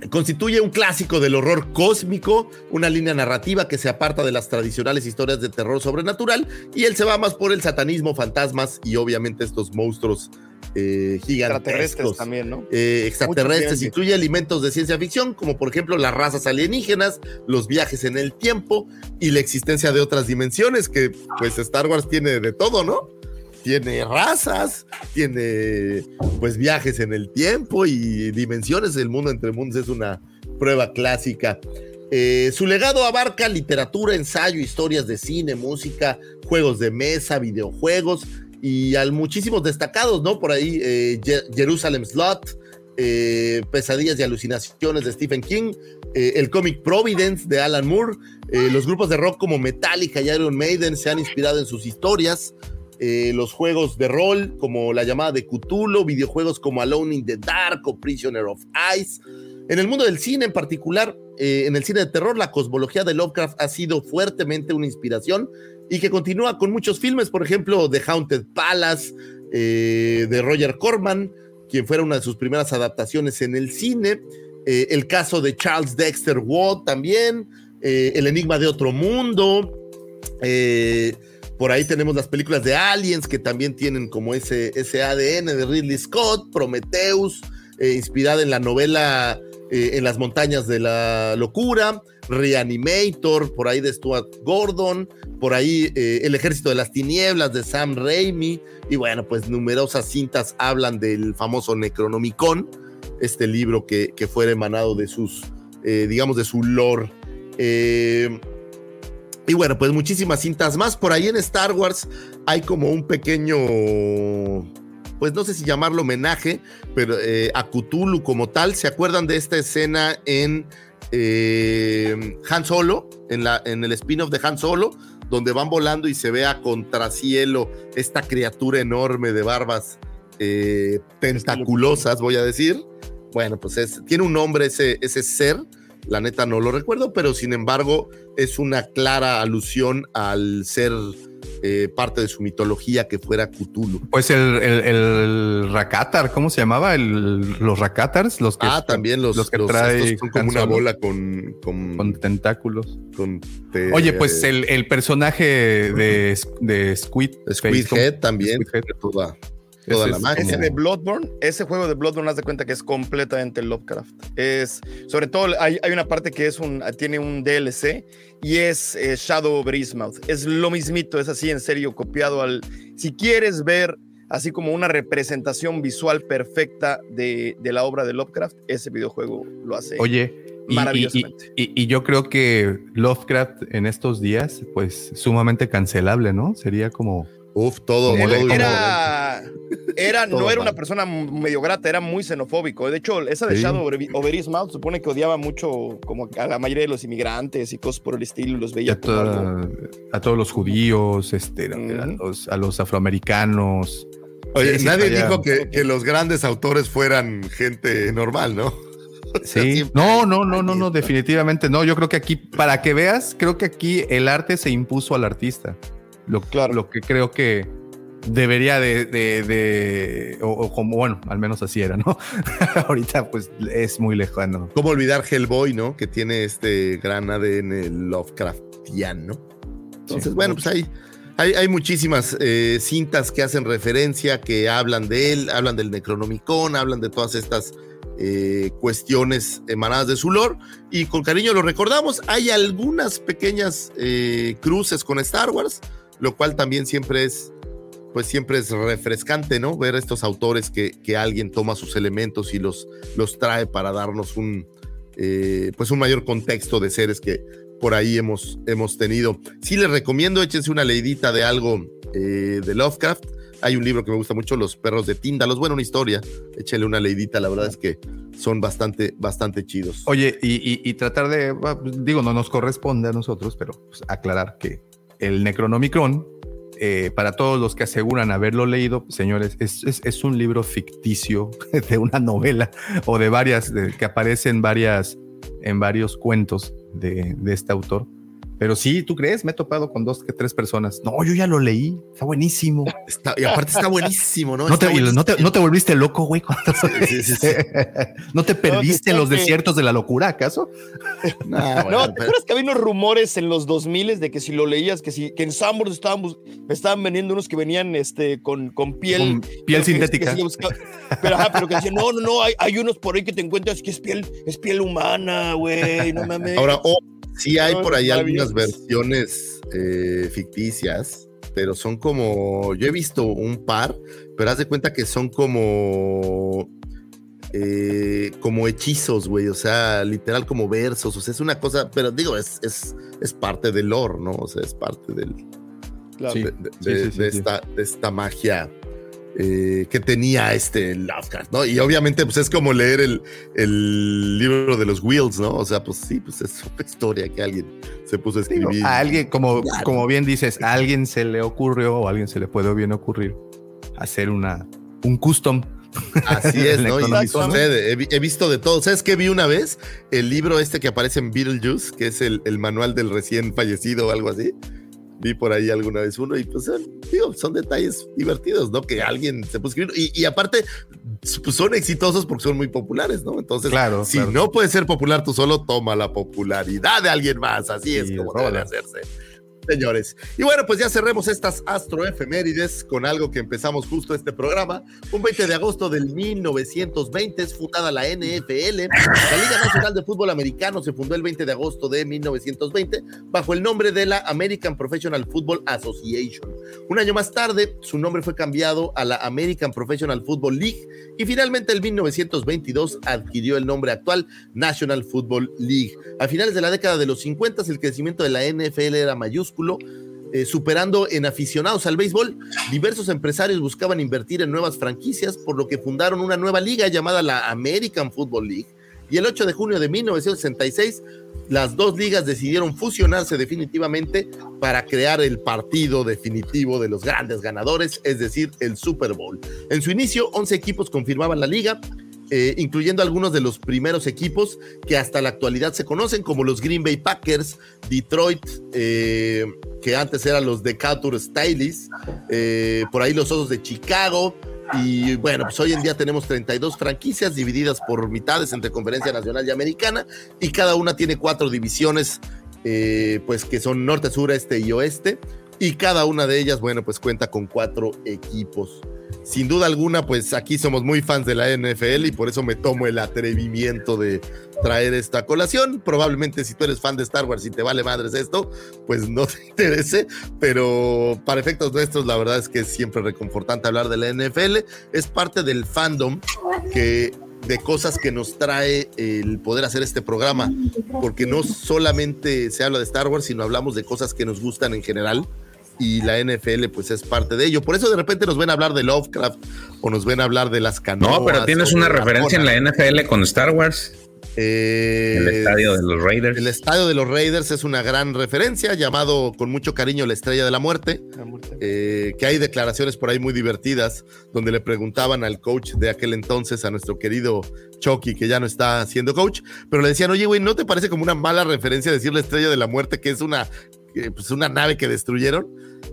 constituye un clásico del horror cósmico, una línea narrativa que se aparta de las tradicionales historias de terror sobrenatural y él se va más por el satanismo, fantasmas y obviamente estos monstruos eh, Extraterrestres gigantescos. también, ¿no? eh, extraterrestres, incluye elementos de ciencia ficción, como por ejemplo las razas alienígenas, los viajes en el tiempo y la existencia de otras dimensiones, que pues Star Wars tiene de todo, ¿no? Tiene razas, tiene pues viajes en el tiempo y dimensiones. El mundo entre mundos es una prueba clásica. Eh, su legado abarca literatura, ensayo, historias de cine, música, juegos de mesa, videojuegos y al muchísimos destacados, ¿no? Por ahí eh, Jerusalem Slot, eh, Pesadillas y Alucinaciones de Stephen King, eh, el cómic Providence de Alan Moore, los grupos de rock como Metallica y Iron Maiden se han inspirado en sus historias, los juegos de rol como la llamada de Cthulhu, videojuegos como Alone in the Dark o Prisoner of Ice. En el mundo del cine en particular, en el cine de terror, la cosmología de Lovecraft ha sido fuertemente una inspiración y que continúa con muchos filmes, por ejemplo, The Haunted Palace, eh, de Roger Corman, quien fuera una de sus primeras adaptaciones en el cine, eh, el caso de Charles Dexter Ward también, eh, El Enigma de Otro Mundo. por ahí tenemos las películas de Aliens que también tienen como ese, ese ADN de Ridley Scott, Prometheus, inspirada en la novela eh, En las montañas de la locura, Reanimator, por ahí de Stuart Gordon, por ahí eh, El ejército de las tinieblas de Sam Raimi, y bueno, pues numerosas cintas hablan del famoso Necronomicon, este libro que, que fue emanado de sus, eh, digamos, de su lore. Y bueno, pues muchísimas cintas más. Por ahí en Star Wars hay como un pequeño, pues no sé si llamarlo homenaje, pero eh, a Cthulhu como tal. ¿Se acuerdan de esta escena en eh, Han Solo, en, la, en el spin-off de Han Solo, donde van volando y se ve a contracielo esta criatura enorme de barbas eh, tentaculosas, voy a decir? Bueno, pues es, tiene un nombre ese, ese ser, la neta no lo recuerdo, pero sin embargo es una clara alusión al ser eh, parte de su mitología que fuera Cthulhu. Pues el, el, el Rakatar, ¿cómo se llamaba? El, los Rakatars, los que, ah, también los, los que los- trae son como una bola con, con, con tentáculos. con te- Oye, pues el, el personaje de, de Squid, Squid. Head también, Squid Head. Toda, Ese la magia. Ese de Bloodborne, ese juego de Bloodborne, haz de cuenta que es completamente Lovecraft. Es, sobre todo, hay, hay una parte que es un, tiene un DLC y es eh, Shadow of Innsmouth. Es lo mismito, es así en serio, copiado al. Si quieres ver así como una representación visual perfecta de, de la obra de Lovecraft, ese videojuego lo hace. Oye, y- Maravillosamente. y- y- y yo creo que Lovecraft en estos días, pues sumamente cancelable, ¿no? Sería como. Uf, todo. Era, era, Todo no era mal. una persona medio grata, era muy xenofóbico. De hecho, esa de Sí. Shadow over over Innsmouth supone que odiaba mucho como a la mayoría de los inmigrantes y cosas por el estilo, y los veía A, como algo- toda- a todos los judíos, este, a, los, a los afroamericanos. Oye, Sí, nadie dijo que, que los grandes autores fueran gente normal, ¿no? Sí, no, no, no, no, no, definitivamente no. Yo creo que aquí, para que veas, creo que aquí el arte se impuso al artista. Lo, Claro. lo que creo que debería de, de- de- o, o como, bueno, al menos así era, ¿no? Ahorita pues es muy lejano. ¿Cómo olvidar Hellboy, no? Que tiene este gran ADN Lovecraftiano. Entonces, Sí. bueno, pues hay, hay, hay muchísimas eh, cintas que hacen referencia, que hablan de él, hablan del Necronomicon, hablan de todas estas eh, cuestiones emanadas de su lore. Y con cariño lo recordamos. Hay algunas pequeñas eh, cruces con Star Wars, lo cual también siempre es pues siempre es refrescante, ¿no? Ver estos autores que, que alguien toma sus elementos y los, los trae para darnos un, eh, pues un mayor contexto de seres que por ahí hemos, hemos tenido. Sí les recomiendo, échense una leidita de algo eh, de Lovecraft. Hay un libro que me gusta mucho, Los perros de Tíndalos. Bueno, una historia. Échenle una leidita, la verdad es que son bastante, bastante chidos. Oye, y, y- tratar de, bueno, pues, digo, no nos corresponde a nosotros, pero pues, aclarar que el Necronomicron, eh, para todos los que aseguran haberlo leído, señores, es, un libro ficticio de una novela o de varias, que aparecen varias, en varios cuentos de este autor. Pero sí, ¿tú crees? Me he topado con dos que tres personas. No, yo ya lo leí, está buenísimo. Está- y aparte está buenísimo, ¿no? No te, Está y no, te, buenísimo. no te volviste loco, güey. Sí, sí? ¿No te perdiste en los desiertos de la locura, acaso? Nah, bueno, No, ¿te pero- acuerdas que había unos rumores en los 2000 de que si lo leías, que si que en Sanborns estaban, estaban vendiendo unos que venían este, con, con piel. Con piel que- sintética. que pero, ajá, pero que decían, no, no, no, hay, hay unos por ahí que te encuentras que es piel, es piel humana, güey, no mames. Ahora, oh, sí hay No, por ahí algunas versiones eh, ficticias, pero son como, yo he visto un par, pero haz de cuenta que son como, eh, como hechizos, güey, o sea, literal como versos, o sea, es una cosa, pero digo, es, es, es parte del lore, ¿no? O sea, es parte del, Claro. De, de- sí, de- sí, de sí. esta, de esta magia eh, que tenía este Lovecraft, ¿no? Y obviamente, pues es como leer el, el libro de los Wheels, ¿no? O sea, pues sí, pues es una historia que alguien se puso a Digo, escribir. a alguien, como, Claro. como bien dices, a alguien se le ocurrió o a alguien se le puede bien ocurrir hacer una, un custom. Así es, ¿no? Y sucede. He, he visto de todo. ¿Sabes qué vi una vez? El libro este que aparece en Beetlejuice, que es el, el manual del recién fallecido o algo así. Vi por ahí alguna vez uno y pues son, digo, son detalles divertidos, ¿no? Que alguien se a escribir. Y, y aparte, pues, son exitosos porque son muy populares, ¿no? Entonces, Claro, si claro. no puedes ser popular tú solo, toma la popularidad de alguien más. Así es como debe hacerse. Señores. Y bueno, pues ya cerremos estas astroefemérides con algo que empezamos justo este programa. Un 20 de agosto del 1920 es fundada la NFL. La Liga Nacional de Fútbol Americano se fundó el 20 de agosto de 1920 bajo el nombre de la American Professional Football Association. Un año más tarde, su nombre fue cambiado a la American Professional Football League y finalmente en 1922 adquirió el nombre actual National Football League. A finales de la década de los 50 el crecimiento de la NFL era mayúsculo, eh, superando en aficionados al béisbol. Diversos empresarios buscaban invertir en nuevas franquicias, por lo que fundaron una nueva liga llamada la American Football League. Y el 8 de junio de 1966, las dos ligas decidieron fusionarse definitivamente para crear el partido definitivo de los grandes ganadores, es decir, el Super Bowl. En su inicio, 11 equipos confirmaban la liga, eh, incluyendo algunos de los primeros equipos que hasta la actualidad se conocen, como los Green Bay Packers, Detroit, eh, que antes eran los Decatur Stylies, eh, por ahí los Osos de Chicago. Y bueno, pues hoy en día tenemos 32 franquicias divididas por mitades entre Conferencia Nacional y Americana, y cada una tiene cuatro divisiones, eh, pues que son norte, sur, este y oeste, y cada una de ellas, bueno, pues cuenta con cuatro equipos sin duda alguna, pues aquí somos muy fans de la NFL y por eso me tomo el atrevimiento de traer esta colación. Probablemente si tú eres fan de Star Wars y te vale madres esto, pues no te interese, pero para efectos nuestros la verdad es que es siempre reconfortante hablar de la NFL. Es parte del fandom que de cosas que nos trae el poder hacer este programa, porque no solamente se habla de Star Wars, sino hablamos de cosas que nos gustan en general y la NFL pues es parte de ello. Por eso de repente nos ven a hablar de Lovecraft o nos ven a hablar de las canoas. No, pero tienes una referencia en la. NFL con Star Wars. Eh, El estadio de los Raiders. El estadio de los Raiders es una gran referencia, llamado con mucho cariño la Estrella de la Muerte, eh, que hay declaraciones por ahí muy divertidas, donde le preguntaban al coach de aquel entonces, a nuestro querido Chucky, que ya no está siendo coach, pero le decían, oye, güey, ¿no te parece como una mala referencia decir la Estrella de la Muerte, que es una, pues, una nave que destruyeron?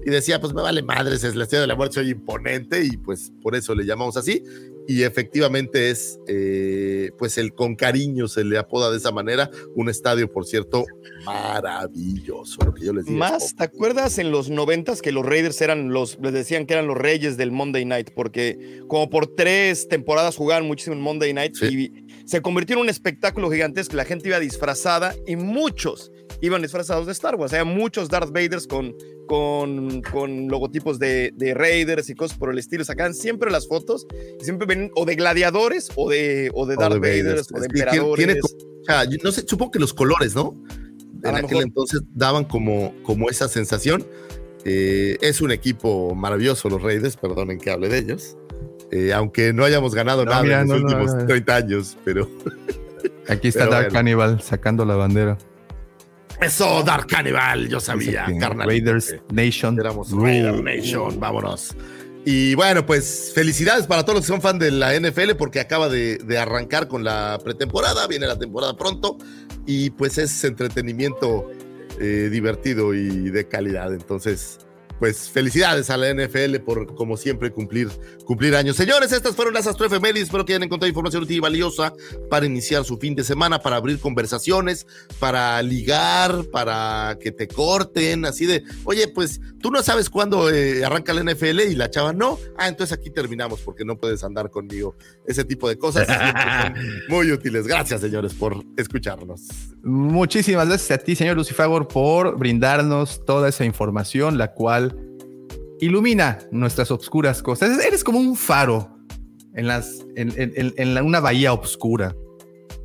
Y decía, pues me vale madres, es la Estrella de la Muerte, soy imponente, y pues por eso le llamamos así. Y efectivamente es, eh, pues el con cariño se le apoda de esa manera, un estadio, por cierto, maravilloso, lo que yo les digo. Más, ¿te acuerdas en los noventas que los Raiders eran los, les decían que eran los reyes del Monday Night? Porque como por tres temporadas jugaban muchísimo en Monday Night Sí. y se convirtió en un espectáculo gigantesco. La gente iba disfrazada y muchos iban disfrazados de Star Wars. Había muchos Darth Vaders con, con, con logotipos de, de Raiders y cosas por el estilo. Sacaban siempre las fotos y siempre venían o de gladiadores o de, o de O Darth de Vaders. Vaders o de tiene- emperadores. tiene o yo no sé, supongo que los colores, ¿no? A En aquel mejor. entonces daban como, como esa sensación. Eh, es un equipo maravilloso, los Raiders, perdonen que hable de ellos. Eh, aunque no hayamos ganado No, nada mira, en los no, no, últimos no. 30 años, pero Aquí está Pero Dark bueno. Cannibal sacando la bandera. Eso, Dark Cannibal, yo sabía, carnal. Raiders Nation. Éramos Rule. Raider Nation, vámonos. Y bueno, pues felicidades para todos los que son fan de la NFL porque acaba de, de arrancar con la pretemporada, viene la temporada pronto y pues es entretenimiento eh, divertido y de calidad. Entonces, pues felicidades a la NFL por, como siempre, cumplir, cumplir años. Señores, estas fueron las astroefemérides. Espero que hayan encontrado información útil y valiosa para iniciar su fin de semana, para abrir conversaciones, para ligar, para que te corten, así de, oye, pues tú no sabes cuándo eh, arranca la NFL y la chava no. Ah, entonces aquí terminamos porque no puedes andar conmigo. Ese tipo de cosas son muy útiles. Gracias, señores, por escucharnos. Muchísimas gracias a ti, señor Lucifagor, por brindarnos toda esa información, la cual ilumina nuestras obscuras cosas. Eres como un faro en, las, en, en- en- en la- una bahía oscura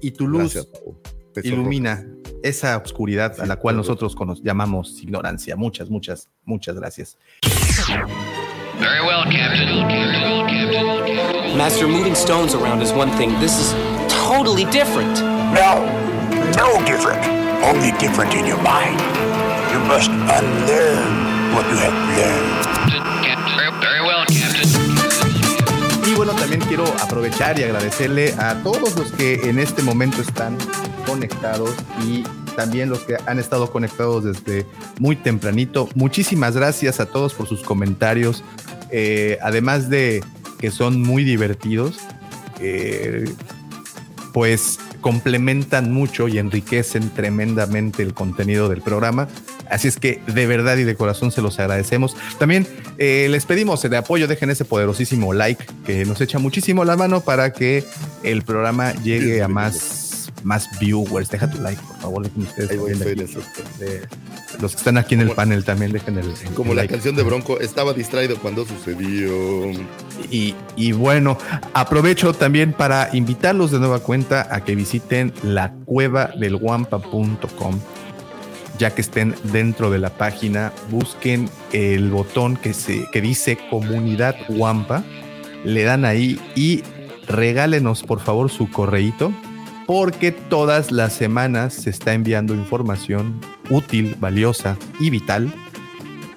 y tu luz Gracias, ilumina esa oscuridad a la cual nosotros llamamos ignorancia. Muchas, muchas, muchas gracias. Very well, Captain. Master, moving stones around is one thing. This is totally different. No, no different. Only different in your mind. You must unlearn Y bueno, también quiero aprovechar y agradecerle a todos los que en este momento están conectados y también los que han estado conectados desde muy tempranito. Muchísimas gracias a todos por sus comentarios. Eh, además de que son muy divertidos, eh, pues complementan mucho y enriquecen tremendamente el contenido del programa. Así es que de verdad y de corazón se los agradecemos. También eh, les pedimos de apoyo, dejen ese poderosísimo like que nos echa muchísimo la mano para que el programa llegue a más, más viewers. Deja tu like, por favor. Dejen ustedes Ahí voy, también estoy aquí. en eso. De- los que están aquí en el panel también dejen el, el Como la like. canción de Bronco, estaba distraído cuando sucedió. Y, y bueno, aprovecho también para invitarlos de nueva cuenta a que visiten la cueva del guampa.com. Ya que estén dentro de la página, busquen el botón que, se, que dice comunidad guampa, le dan ahí y regálenos por favor su correíto, porque todas las semanas se está enviando información útil, valiosa y vital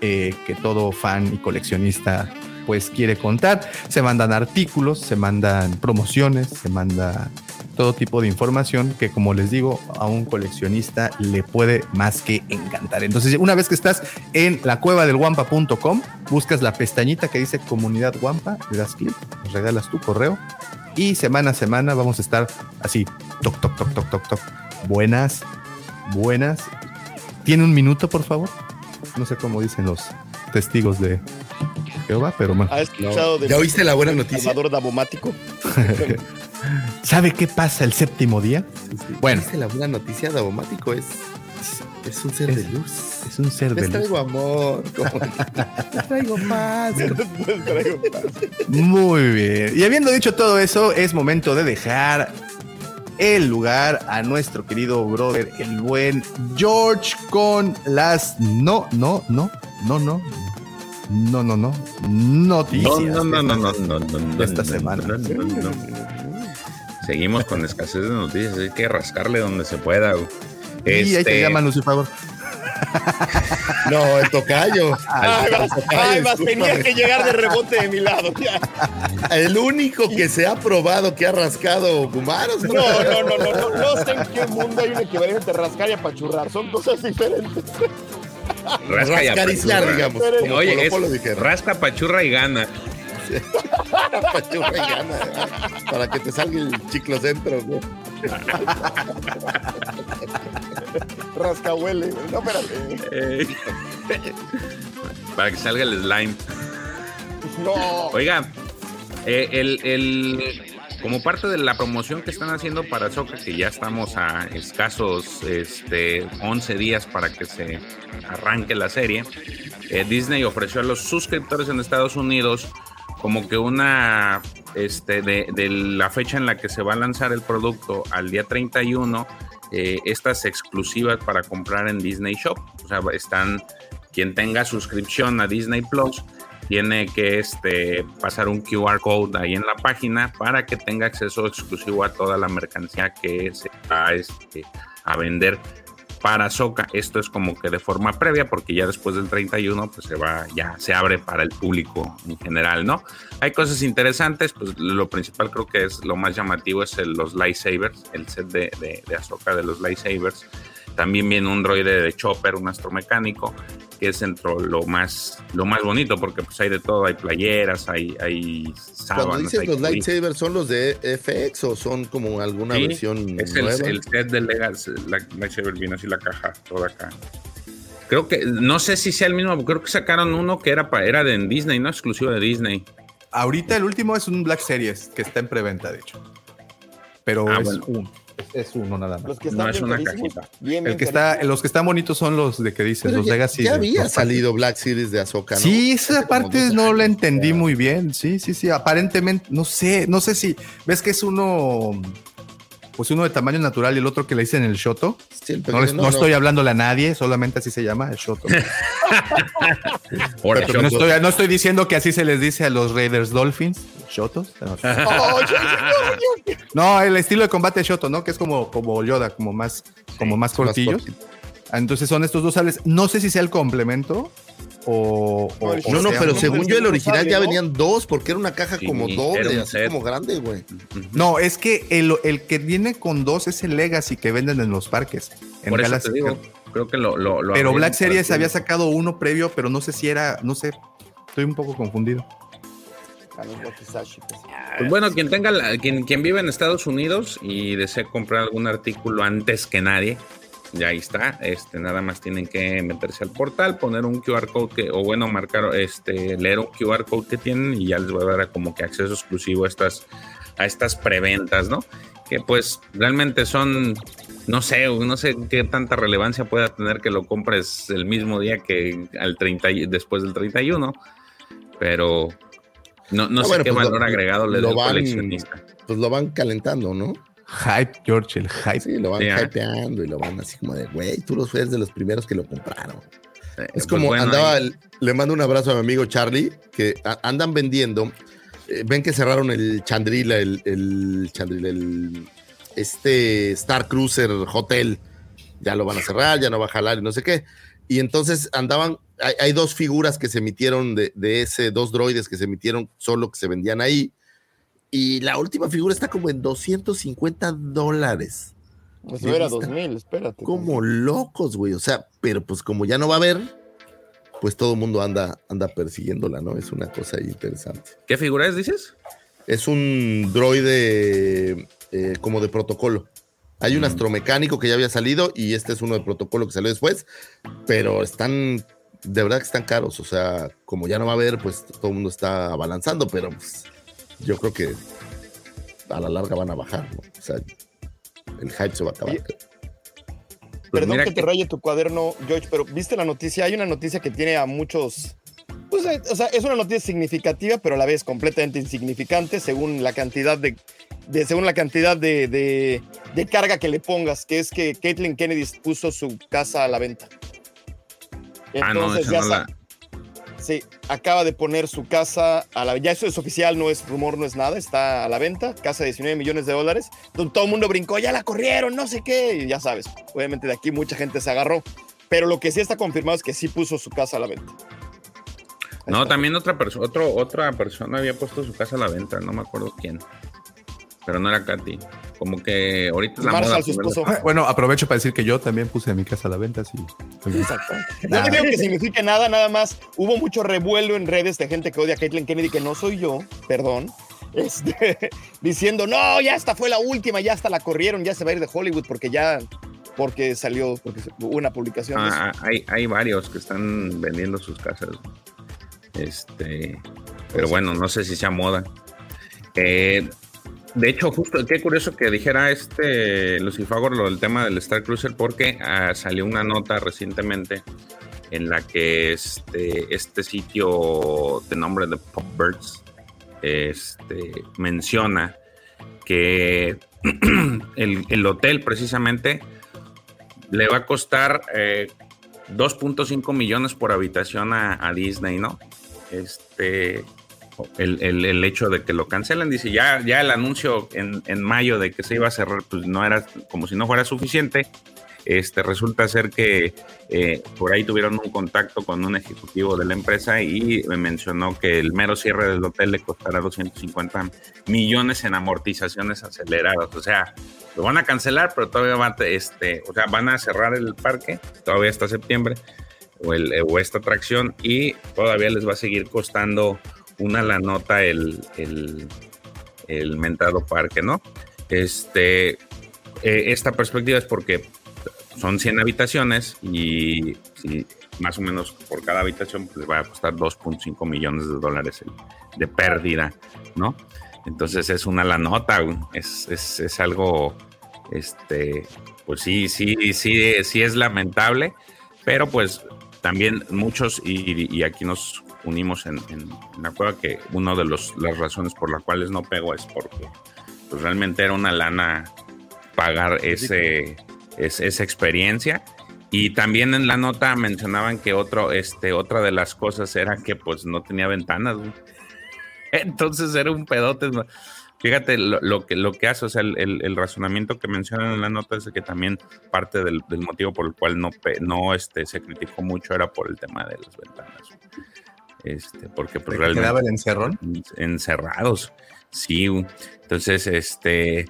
eh, que todo fan y coleccionista pues quiere contar. Se mandan artículos, se mandan promociones, se manda todo tipo de información que como les digo a un coleccionista le puede más que encantar. Entonces una vez que estás en la cueva del guampa.com, buscas la pestañita que dice comunidad guampa, le das clic, nos regalas tu correo y semana a semana vamos a estar así, toc, toc, toc, toc, toc, toc. Buenas, buenas. ¿Tiene un minuto, por favor? No sé cómo dicen los testigos de Jehová, pero bueno. ¿Has escuchado de ¿Ya oíste la buena noticia? Salvador Davomático? ¿Sabe qué pasa el séptimo día? Bueno, ¿Viste la buena noticia? Davomático es, es un ser de luz. Es un ser Les de traigo luz. Amor, Les traigo amor. Les traigo paz. Muy bien. Y habiendo dicho todo eso, es momento de dejar el lugar a nuestro querido brother, el buen George, con las no, no, no, no, no. No, no, no. Noticias. No, no, no, no, no, no, no, Esta semana. No, Seguimos con escasez de noticias, hay que rascarle donde se pueda. Y ahí te Este, llaman Lucifer. No, el tocayo. Ay, vas, tocayo, ay, vas, tenía discúlpame. que llegar de rebote de mi lado. ya. El único que se ha probado que ha rascado Gumaros. No, no, no, no, no, no sé en qué mundo hay un equivalente entre rascar y apachurrar. Son cosas diferentes. rasca y Rascariciar, apachurra. digamos. Como Oye, Polo es Polo rasca, pachurra y gana. ¿Eh? Para que te salga el chiclocentro, güey. Rascahuele. güey. No, espérate. Para que salga el slime. No. Oiga, eh, el, el- como parte de la promoción que están haciendo para Soca, que ya estamos a escasos este, 11 días para que se arranque la serie, eh, Disney ofreció a los suscriptores en Estados Unidos como que una, este, de, la fecha en la que se va a lanzar el producto al día 31, eh, estas exclusivas para comprar en Disney Shop. O sea, están, quien tenga suscripción a Disney Plus, tiene que este, pasar un QR code ahí en la página para que tenga acceso exclusivo a toda la mercancía que se va este, a vender para Soca. Esto es como que de forma previa, porque ya después del 31, pues se va, ya se abre para el público en general, ¿no? Hay cosas interesantes, pues lo principal creo que es lo más llamativo es el- los lightsabers, el set de, de, de de los lightsabers. También viene un droide de Chopper, un astromecánico, que es dentro lo más, lo más bonito, porque pues hay de todo, hay playeras, hay, hay Cuando dices hay los lightsabers, ¿son los de FX o son como alguna Sí, versión es el, nueva? el set de Legacy, la lightsaber viene así la caja, toda acá. Creo que, no sé si sea el mismo, creo que sacaron uno que era, pa- era de Disney, no exclusivo de Disney. Ahorita el último es un Black Series que está en preventa, de hecho. Pero Ah, es bueno. uno. Es, es uno nada más. Los que No es una cajita. Bien, El que está, los que están bonitos son los de que dicen, Pero los ya, Legacy. ya había salido Black Series de Ahsoka, ¿no? Sí, esa parte no la entendí muy bien. Sí, sí, sí. Aparentemente, no sé, no sé si ves que es uno, pues uno de tamaño natural y el otro que le dicen el Shoto. Sí, el No, pequeño, les- no estoy hablándole a nadie, solamente así se llama el Shoto. Ahora, no, estoy, no estoy diciendo que así se les dice a los Raiders Dolphins, Shotos. No, el estilo de combate Shoto, ¿no? Que es como, como Yoda, como más, como más cortillos. Entonces son estos dos sales. No sé si sea el complemento o. o- No, o No, pero según yo el original ya ¿no? venían dos porque era una caja Sí, como doble, así set. como grande, güey. No, es que el, el que viene con dos es el Legacy que venden en los parques. En por eso Galaxy. te digo, creo que lo, lo, lo pero Black Series había sacado uno previo, pero no sé si era, no sé, estoy un poco confundido. Pues. Pues bueno, quien tenga la- quien, quien vive en Estados Unidos y desee comprar algún artículo antes que nadie, ya ahí está. Este, nada más tienen que meterse al portal, poner un QR code que, o bueno, marcar, este, leer un QR code que tienen y ya les va a dar como que acceso exclusivo a estas, a estas preventas, ¿no? Que pues realmente son, no sé, no sé qué tanta relevancia pueda tener que lo compres el mismo día que al 30, y- después del 31, pero no, no Ah, sé bueno, qué pues lo- valor agregado le da van- coleccionista. Pues lo van calentando, ¿no? Hype, George, el hype. Sí, lo van hypeando y lo van así como de, güey, tú los fueres de los primeros que lo compraron. Eh, Es pues como bueno, andaba, el- le mando un abrazo a mi amigo Charlie, que a- andan vendiendo, eh, ven que cerraron el Chandrila, el, el Chandrila, el, este Star Cruiser Hotel, ya lo van a cerrar, ya no va a jalar y no sé qué. Y entonces andaban, hay, hay dos figuras que se emitieron de, de ese, dos droides que se emitieron solo que se vendían ahí. Y la última figura está como en 250 dólares. Pues era Está 2000, espérate. como locos, güey. O sea, pero pues como ya no va a haber, pues todo el mundo anda, anda persiguiéndola, ¿no? Es una cosa interesante. ¿Qué figura es, dices? Es un droide eh, como de protocolo. Hay un astromecánico que ya había salido y este es uno de protocolo que salió después, pero están, de verdad que están caros. O sea, como ya no va a haber, pues todo el mundo está balanzando, pero pues, yo creo que a la larga van a bajar, ¿no? O sea, el hype se va a acabar. Perdón mira que te raye tu cuaderno, George, pero ¿viste la noticia? Hay una noticia que tiene a muchos. Pues, eh, o sea, es una noticia significativa, pero a la vez completamente insignificante según la cantidad de. de- según la cantidad de, de- de carga que le pongas, que es que Caitlyn Kennedy puso su casa a la venta. Ah, no, ya no la- Sí, acaba de poner su casa a la Ya eso es oficial, no es rumor, no es nada, está a la venta, casa de 19 millones de dólares. Donde todo el mundo brincó, ya la corrieron, no sé qué, y ya sabes. Obviamente de aquí mucha gente se agarró. Pero lo que sí está confirmado es que sí puso su casa a la venta. No, también otra persona, otra persona había puesto su casa a la venta, no me acuerdo quién. Pero no era Katy. Como que ahorita es la Marshall, moda. su esposo. Ah, Bueno, aprovecho para decir que yo también puse mi casa a la venta, sí. Exacto. No te digo que signifique nada, nada más. Hubo mucho revuelo en redes de gente que odia a Caitlyn Kennedy, que no soy yo, perdón. Este, diciendo, no, ya esta fue la última, ya hasta la corrieron, ya se va a ir de Hollywood porque ya, porque salió, porque hubo una publicación. de. Ah, hay, hay varios que están vendiendo sus casas. Este, pero bueno, no sé si sea moda. Eh, de hecho, justo, qué curioso que dijera este Lucifagor lo del tema del Star Cruiser, porque ah, salió una nota recientemente en la que este, este sitio de nombre de Popbirds este, menciona que el, el hotel precisamente le va a costar eh, 2.5 millones por habitación a, a Disney, ¿no? Este, el, el- hecho de que lo cancelen, dice, ya, ya el anuncio en, en mayo de que se iba a cerrar, pues no era como si no fuera suficiente. Este, resulta ser que eh, por ahí tuvieron un contacto con un ejecutivo de la empresa y me mencionó que el mero cierre del hotel le costará 250 millones en amortizaciones aceleradas. O sea, lo van a cancelar, pero todavía van, este, o sea, van a cerrar el parque todavía hasta septiembre o esta atracción y todavía les va a seguir costando una la nota el, el, el mentado parque, ¿no? Este, eh, esta perspectiva es porque son 100 habitaciones y más o menos por cada habitación pues va a costar 2.5 millones de dólares de pérdida, ¿no? Entonces es una la nota, es, es, es algo, este, pues sí, sí, sí, sí es lamentable, pero pues también muchos, y aquí nos unimos en, en la cueva, que una de los, las razones por las cuales no pego es porque pues realmente era una lana pagar ese, es- esa experiencia. Y también en la nota mencionaban que otro, este, otra de las cosas era que pues no tenía ventanas. güey. Entonces era un pedote. Fíjate lo, lo que, lo que hace, o sea, el, el- el razonamiento que mencionan en la nota es que también parte del, del motivo por el cual no, no este, se criticó mucho era por el tema de las ventanas. Este, porque pues, ¿Te quedaba el realmente encerrón? encerrados. Sí, entonces, este,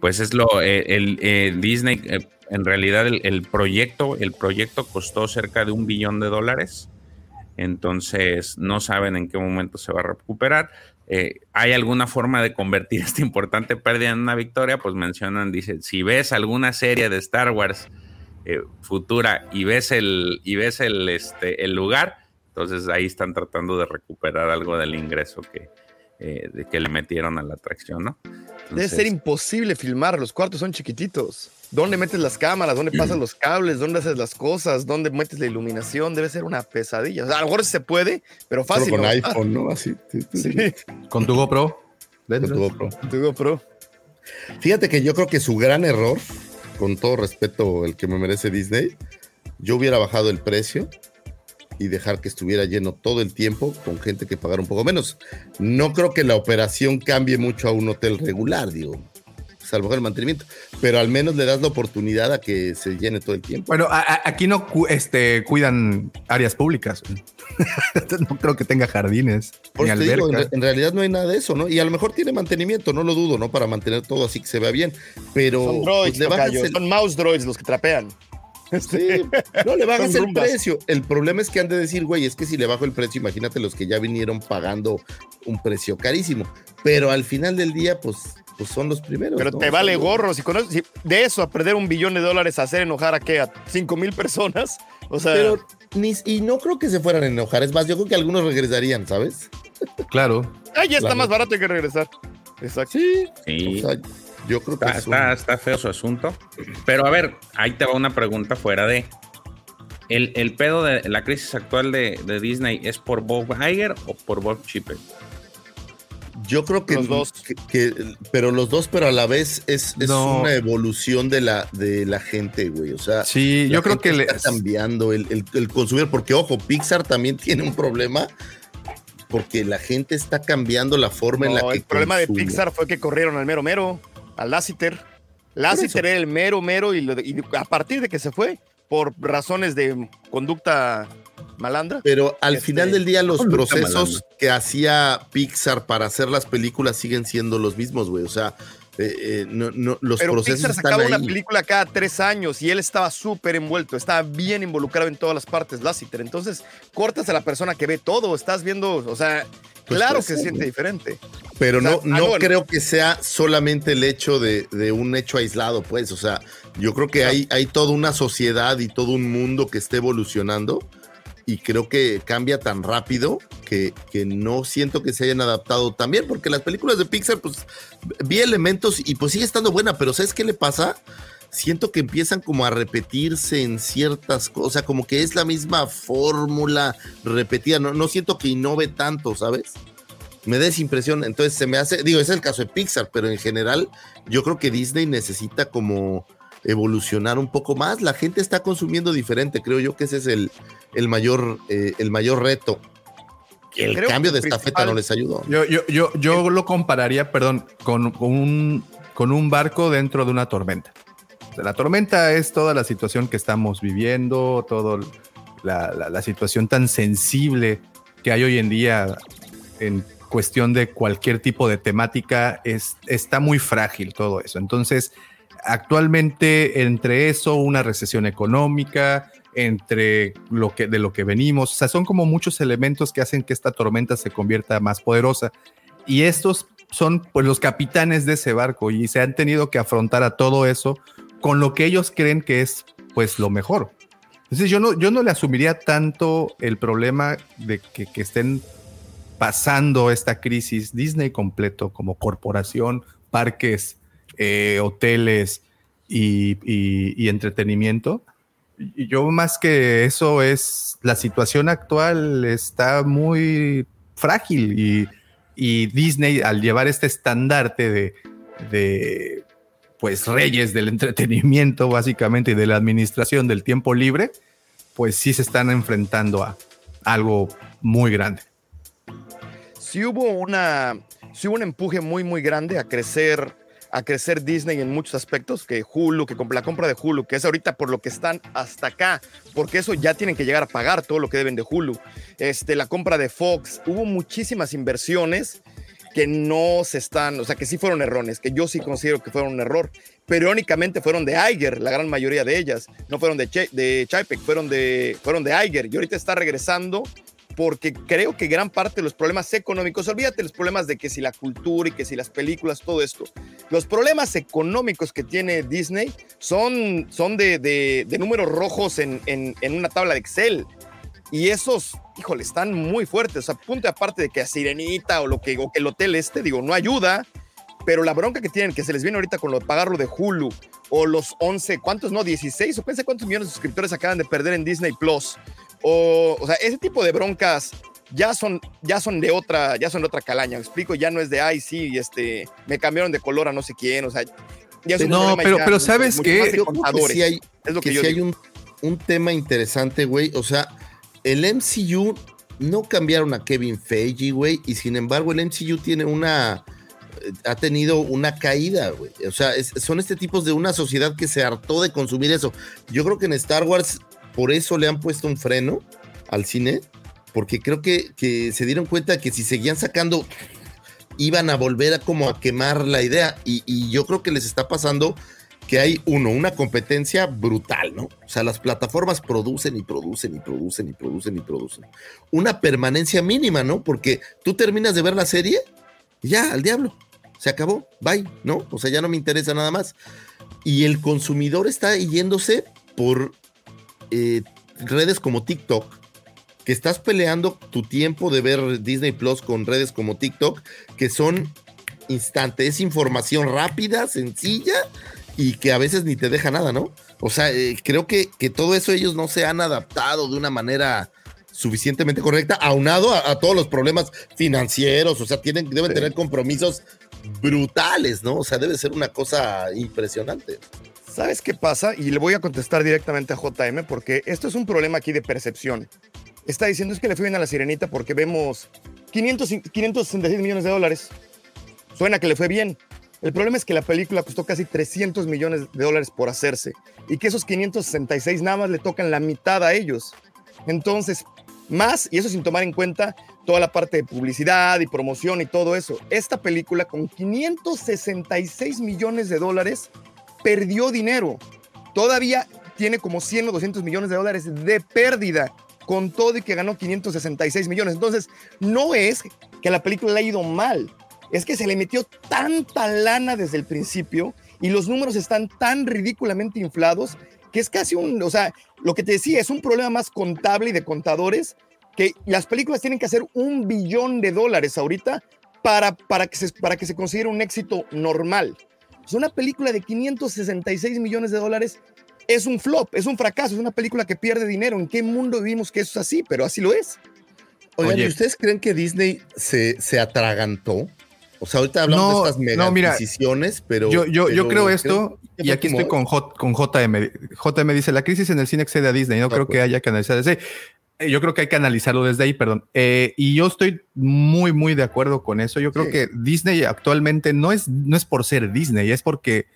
pues es lo, eh, el, eh, Disney, eh, en realidad el, el proyecto, el proyecto costó cerca de un billón de dólares. Entonces, no saben en qué momento se va a recuperar. eh, ¿hay alguna forma de convertir esta importante pérdida en una victoria? Pues mencionan, dice, si ves alguna serie de Star Wars eh, futura y ves el, y ves el, este, el lugar, entonces ahí están tratando de recuperar algo del ingreso que, eh, de que le metieron a la atracción, ¿no? Debe ser imposible filmar, los cuartos son chiquititos. ¿Dónde metes las cámaras? ¿Dónde pasan los cables? ¿Dónde haces las cosas? ¿Dónde metes la iluminación? Debe ser una pesadilla. O sea, a lo mejor se puede, pero fácil. Con ¿no? iPhone, ¿no? Así. Sí. Con tu GoPro. Con tu GoPro. Tu GoPro. Fíjate que yo creo que su gran error, con todo respeto el que me merece Disney, yo hubiera bajado el precio y dejar que estuviera lleno todo el tiempo con gente que pagara un poco menos. No creo que la operación cambie mucho a un hotel regular, digo, salvo el mantenimiento, pero al menos le das la oportunidad a que se llene todo el tiempo. Bueno, a- a- aquí no cu- este, cuidan áreas públicas. no creo que tenga jardines Por ni eso te digo, en, realidad no hay nada de eso, ¿no? Y a lo mejor tiene mantenimiento, no lo dudo, ¿no? Para mantener todo así que se vea bien, pero Son droids, pues, le bajas tocayo, el- son mouse droids los que trapean. Sí, no le bajas el rumbas. precio. El problema es que han de decir, güey, es que si le bajo el precio, imagínate los que ya vinieron pagando un precio carísimo. Pero al final del día, pues, pues son los primeros. Pero ¿no? te vale gorro. Si, con eso- si de eso a perder un billón de dólares a hacer enojar a qué? A 5 mil personas. O sea, Pero ni, y no creo que se fueran a enojar. Es más, yo creo que algunos regresarían, ¿sabes? Claro. ah, ya está claro. más barato que regresar. Exacto. Sí. Sí. O sea, yo creo que Está, un- está, está feo su asunto. Pero a ver, ahí te va una pregunta fuera de. ¿El, el pedo de la crisis actual de, de Disney es por Bob Iger o por Bob Chipper? Yo creo que Los dos. que- que- pero los dos, pero a la vez es, es No. una evolución de la, de la gente, güey. O sea, Sí, la yo creo que le- está cambiando el, el, el consumidor, porque ojo, Pixar también tiene un problema porque la gente está cambiando la forma en la que el problema de. Pixar fue que corrieron al mero mero, al Lassiter. Lassiter era el mero mero y, lo de- y a partir de que se fue, por razones de conducta malandra. Pero al Este, final del día los procesos malandra. que hacía Pixar para hacer las películas siguen siendo los mismos, güey. O sea, eh, eh, no, no, los Pero procesos Pixar están sacaba ahí. una película cada tres años y él estaba súper envuelto, estaba bien involucrado en todas las partes, Lassiter. Entonces, cortas a la persona que ve todo, estás viendo, o sea, Pues claro puede que se siente diferente. Pero O sea, no, no creo que sea solamente el hecho de, de un hecho aislado, pues. O sea, yo creo que hay, hay toda una sociedad y todo un mundo que está evolucionando y creo que cambia tan rápido que, que no siento que se hayan adaptado tan bien, porque las películas de Pixar, pues, vi elementos y pues sigue estando buena, pero ¿sabes qué le pasa? Siento que empiezan como a repetirse en ciertas cosas, como que es la misma fórmula repetida, no, no siento que innove tanto, ¿sabes? me da esa impresión. Entonces se me hace, digo, ese es el caso de Pixar, pero en general yo creo que Disney necesita como evolucionar un poco más. La gente está consumiendo diferente, creo yo que ese es el, el mayor, eh, el mayor reto. El Creo cambio de estafeta no les ayudó. Yo, yo, yo, yo lo compararía, perdón, con, con un, con un barco dentro de una tormenta. La tormenta es toda la situación que estamos viviendo, toda la, la- la situación tan sensible que hay hoy en día en cuestión de cualquier tipo de temática. Es, está muy frágil todo eso. Entonces, actualmente entre eso, una recesión económica, entre lo que de lo que venimos, o sea, son como muchos elementos que hacen que esta tormenta se convierta más poderosa. Y estos son pues los capitanes de ese barco y se han tenido que afrontar a todo eso con lo que ellos creen que es pues lo mejor. Entonces yo no, yo no le asumiría tanto el problema de que, estén pasando esta crisis Disney completo como corporación, parques, eh, hoteles y, entretenimiento. Yo más que eso es la situación actual está muy frágil y, Disney al llevar este estandarte de pues reyes del entretenimiento básicamente y de la administración del tiempo libre, pues sí se están enfrentando a algo muy grande. sí hubo una hubo un empuje muy muy grande a crecer a crecer Disney en muchos aspectos que Hulu que la compra de Hulu que es ahorita por lo que están hasta acá porque eso ya tienen que llegar a pagar todo lo que deben de Hulu este la compra de Fox hubo muchísimas inversiones que no se están, o sea, que sí fueron errores, que yo sí considero que fueron un error, pero irónicamente fueron de Iger, la gran mayoría de ellas, no fueron de, che, de fueron de, fueron de Iger, y ahorita está regresando porque creo que gran parte de los problemas económicos, olvídate los problemas de que si la cultura y que si las películas, todo esto, los problemas económicos que tiene Disney son, son de, de- de números rojos en, en- en una tabla de Excel. Y esos, híjole, están muy fuertes. O sea, punto aparte de que a Sirenita o lo que, o que el hotel este, digo, no ayuda, pero la bronca que tienen, que se les viene ahorita con lo de pagarlo de Hulu, o los 11, ¿cuántos no? 16, o pensé cuántos millones de suscriptores acaban de perder en Disney Plus. O, o sea, ese tipo de broncas ya son, ya son de otra, ya son de otra calaña. Me explico, ya no es de ay, sí, este, me cambiaron de color a no sé quién. O sea, ya es un No, problema pero- ya pero ¿sabes que contadores. sí hay, es lo que, que yo sí hay un, un tema interesante, güey. O sea, el MCU no cambiaron a Kevin Feige, güey, y sin embargo el MCU tiene una eh, ha tenido una caída, güey. O sea, son este tipos de una sociedad que se hartó de consumir eso. Yo creo que en Star Wars por eso le han puesto un freno al cine, porque creo que, que se dieron cuenta que si seguían sacando iban a volver a como a quemar la idea y yo creo que les está pasando que hay uno, una competencia brutal, ¿no? O sea, las plataformas producen y producen y producen y producen y producen. Una permanencia mínima, ¿no? Porque tú terminas de ver la serie ya, al diablo, se acabó, bye, ¿no? O sea, ya no me interesa nada más. Y el consumidor está yéndose por eh, redes como TikTok, que estás peleando tu tiempo de ver Disney Plus con redes como TikTok, que son instantes, es información rápida, sencilla y que a veces ni te deja nada, ¿no? O sea, eh, creo que, que todo eso ellos no se han adaptado de una manera suficientemente correcta, aunado a, a todos los problemas financieros, o sea, tienen, deben tener compromisos brutales, ¿no? O sea, debe ser una cosa impresionante. ¿Sabes qué pasa? Y le voy a contestar directamente a JM porque esto es un problema aquí de percepción. Está diciendo es que le fue bien a la sirenita porque vemos 500, y- 566 millones de dólares. Suena que le fue bien. El problema es que la película costó casi 300 millones de dólares por hacerse y que esos 566 nada más le tocan la mitad a ellos. Entonces, más, y eso sin tomar en cuenta toda la parte de publicidad y promoción y todo eso. Esta película con 566 millones de dólares perdió dinero. Todavía tiene como 100 o 200 millones de dólares de pérdida con todo y que ganó 566 millones. Entonces, no es que la película le ha ido mal, es que se le metió tanta lana desde el principio y los números están tan ridículamente inflados que es casi un, o sea, lo que te decía, es un problema más contable y de contadores que las películas tienen que hacer un billón de dólares ahorita para, para, que, se, para que se considere un éxito normal. Es una película de 566 millones de dólares. Es un flop, es un fracaso, es una película que pierde dinero. ¿En qué mundo vivimos que eso es así? Pero así lo es. Oigan, Oye. ¿y ustedes creen que Disney se, se atragantó? O sea, ahorita hablamos No, de estas mega no, mira, adquisiciones, pero. yo, yo, creo esto, y aquí estoy con, J, con JM. JM dice, la crisis en el cine excede a Disney, no creo que haya que analizar ahí. Eh, Yo creo que hay que analizarlo desde ahí, perdón. Eh, y yo estoy muy, muy de acuerdo con eso. Yo creo Sí. que Disney actualmente no es, no es por ser Disney, es porque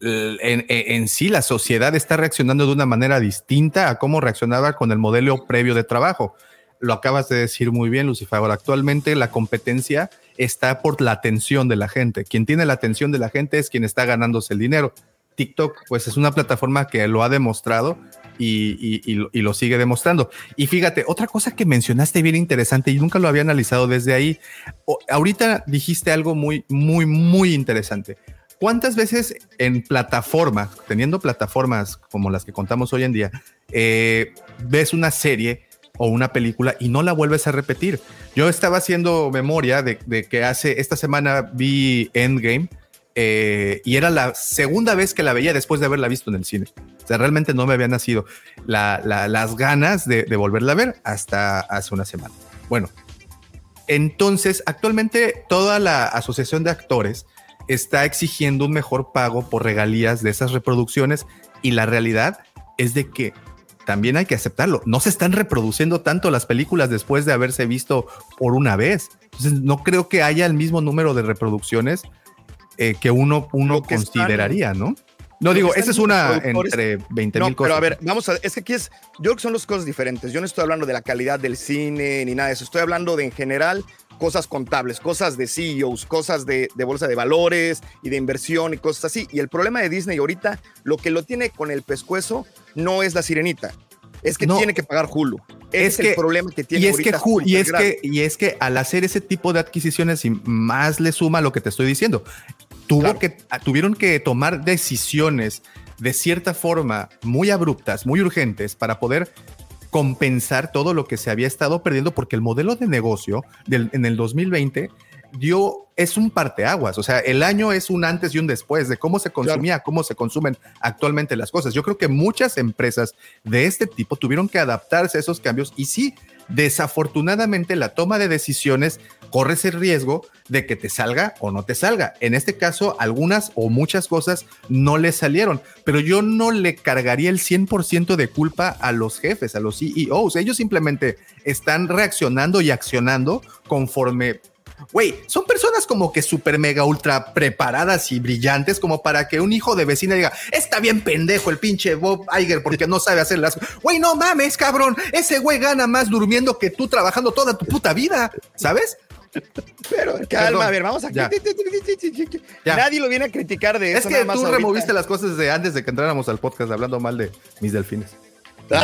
en, en- en sí la sociedad está reaccionando de una manera distinta a cómo reaccionaba con el modelo previo de trabajo. Lo acabas de decir muy bien, Lucifer. Ahora, actualmente la competencia está por la atención de la gente. Quien tiene la atención de la gente es quien está ganándose el dinero. TikTok, pues es una plataforma que lo ha demostrado y, lo- y lo sigue demostrando. Y fíjate, otra cosa que mencionaste bien interesante y nunca lo había analizado desde ahí. O- ahorita dijiste algo muy, muy, muy interesante. ¿Cuántas veces en plataformas, teniendo plataformas como las que contamos hoy en día, eh, ves una serie o una película y no la vuelves a repetir? Yo estaba haciendo memoria de, que hace esta semana vi Endgame eh, y era la segunda vez que la veía después de haberla visto en el cine. O sea, realmente no me había nacido la- la- las ganas de, de volverla a ver hasta hace una semana. Bueno, entonces actualmente toda la asociación de actores está exigiendo un mejor pago por regalías de esas reproducciones y la realidad es de que también hay que aceptarlo. No se están reproduciendo tanto las películas después de haberse visto por una vez. Entonces no creo que haya el mismo número de reproducciones eh, que uno, uno están- consideraría, ¿no? No digo, esa es una entre 20 No, mil cosas. pero a ver, vamos a es que aquí es, yo creo que son dos cosas diferentes. Yo no estoy hablando de la calidad del cine ni nada de eso. Estoy hablando de en general cosas contables, cosas de CEOs, cosas de, de bolsa de valores y de inversión y cosas así. Y el problema de Disney ahorita, lo que lo tiene con el pescuezo no es la sirenita. es que No. tiene que pagar Hulu. Ese es, que- el problema que tiene Y es que, ahorita ju- y súper es que, y es que al hacer ese tipo de adquisiciones y más le suma lo que te estoy diciendo, tuvo Claro. que, a- tuvieron que tomar decisiones de cierta forma muy abruptas, muy urgentes para poder compensar todo lo que se había estado perdiendo porque el modelo de negocio del, en el 2020 dio es un parteaguas, o sea, el año es un antes y un después de cómo se consumía, cómo se consumen actualmente las cosas. Yo creo que muchas empresas de este tipo tuvieron que adaptarse a esos cambios y sí, desafortunadamente la toma de decisiones corre ese riesgo de que te salga o no te salga. En este caso, algunas o muchas cosas no le salieron, pero yo no le cargaría el 100% de culpa a los jefes, a los CEOs. Ellos simplemente están reaccionando y accionando conforme Güey, son personas como que súper mega ultra preparadas y brillantes como para que un hijo de vecina diga, está bien pendejo el pinche Bob Iger porque no sabe hacer las... Güey, no mames, cabrón, ese güey gana más durmiendo que tú trabajando toda tu puta vida, ¿sabes? Pero calma, Perdón, a ver, vamos a. ya. Ya. Nadie lo viene a criticar de eso. Es que más tú ahorita. removiste las cosas de antes de que entráramos al podcast hablando mal de mis delfines.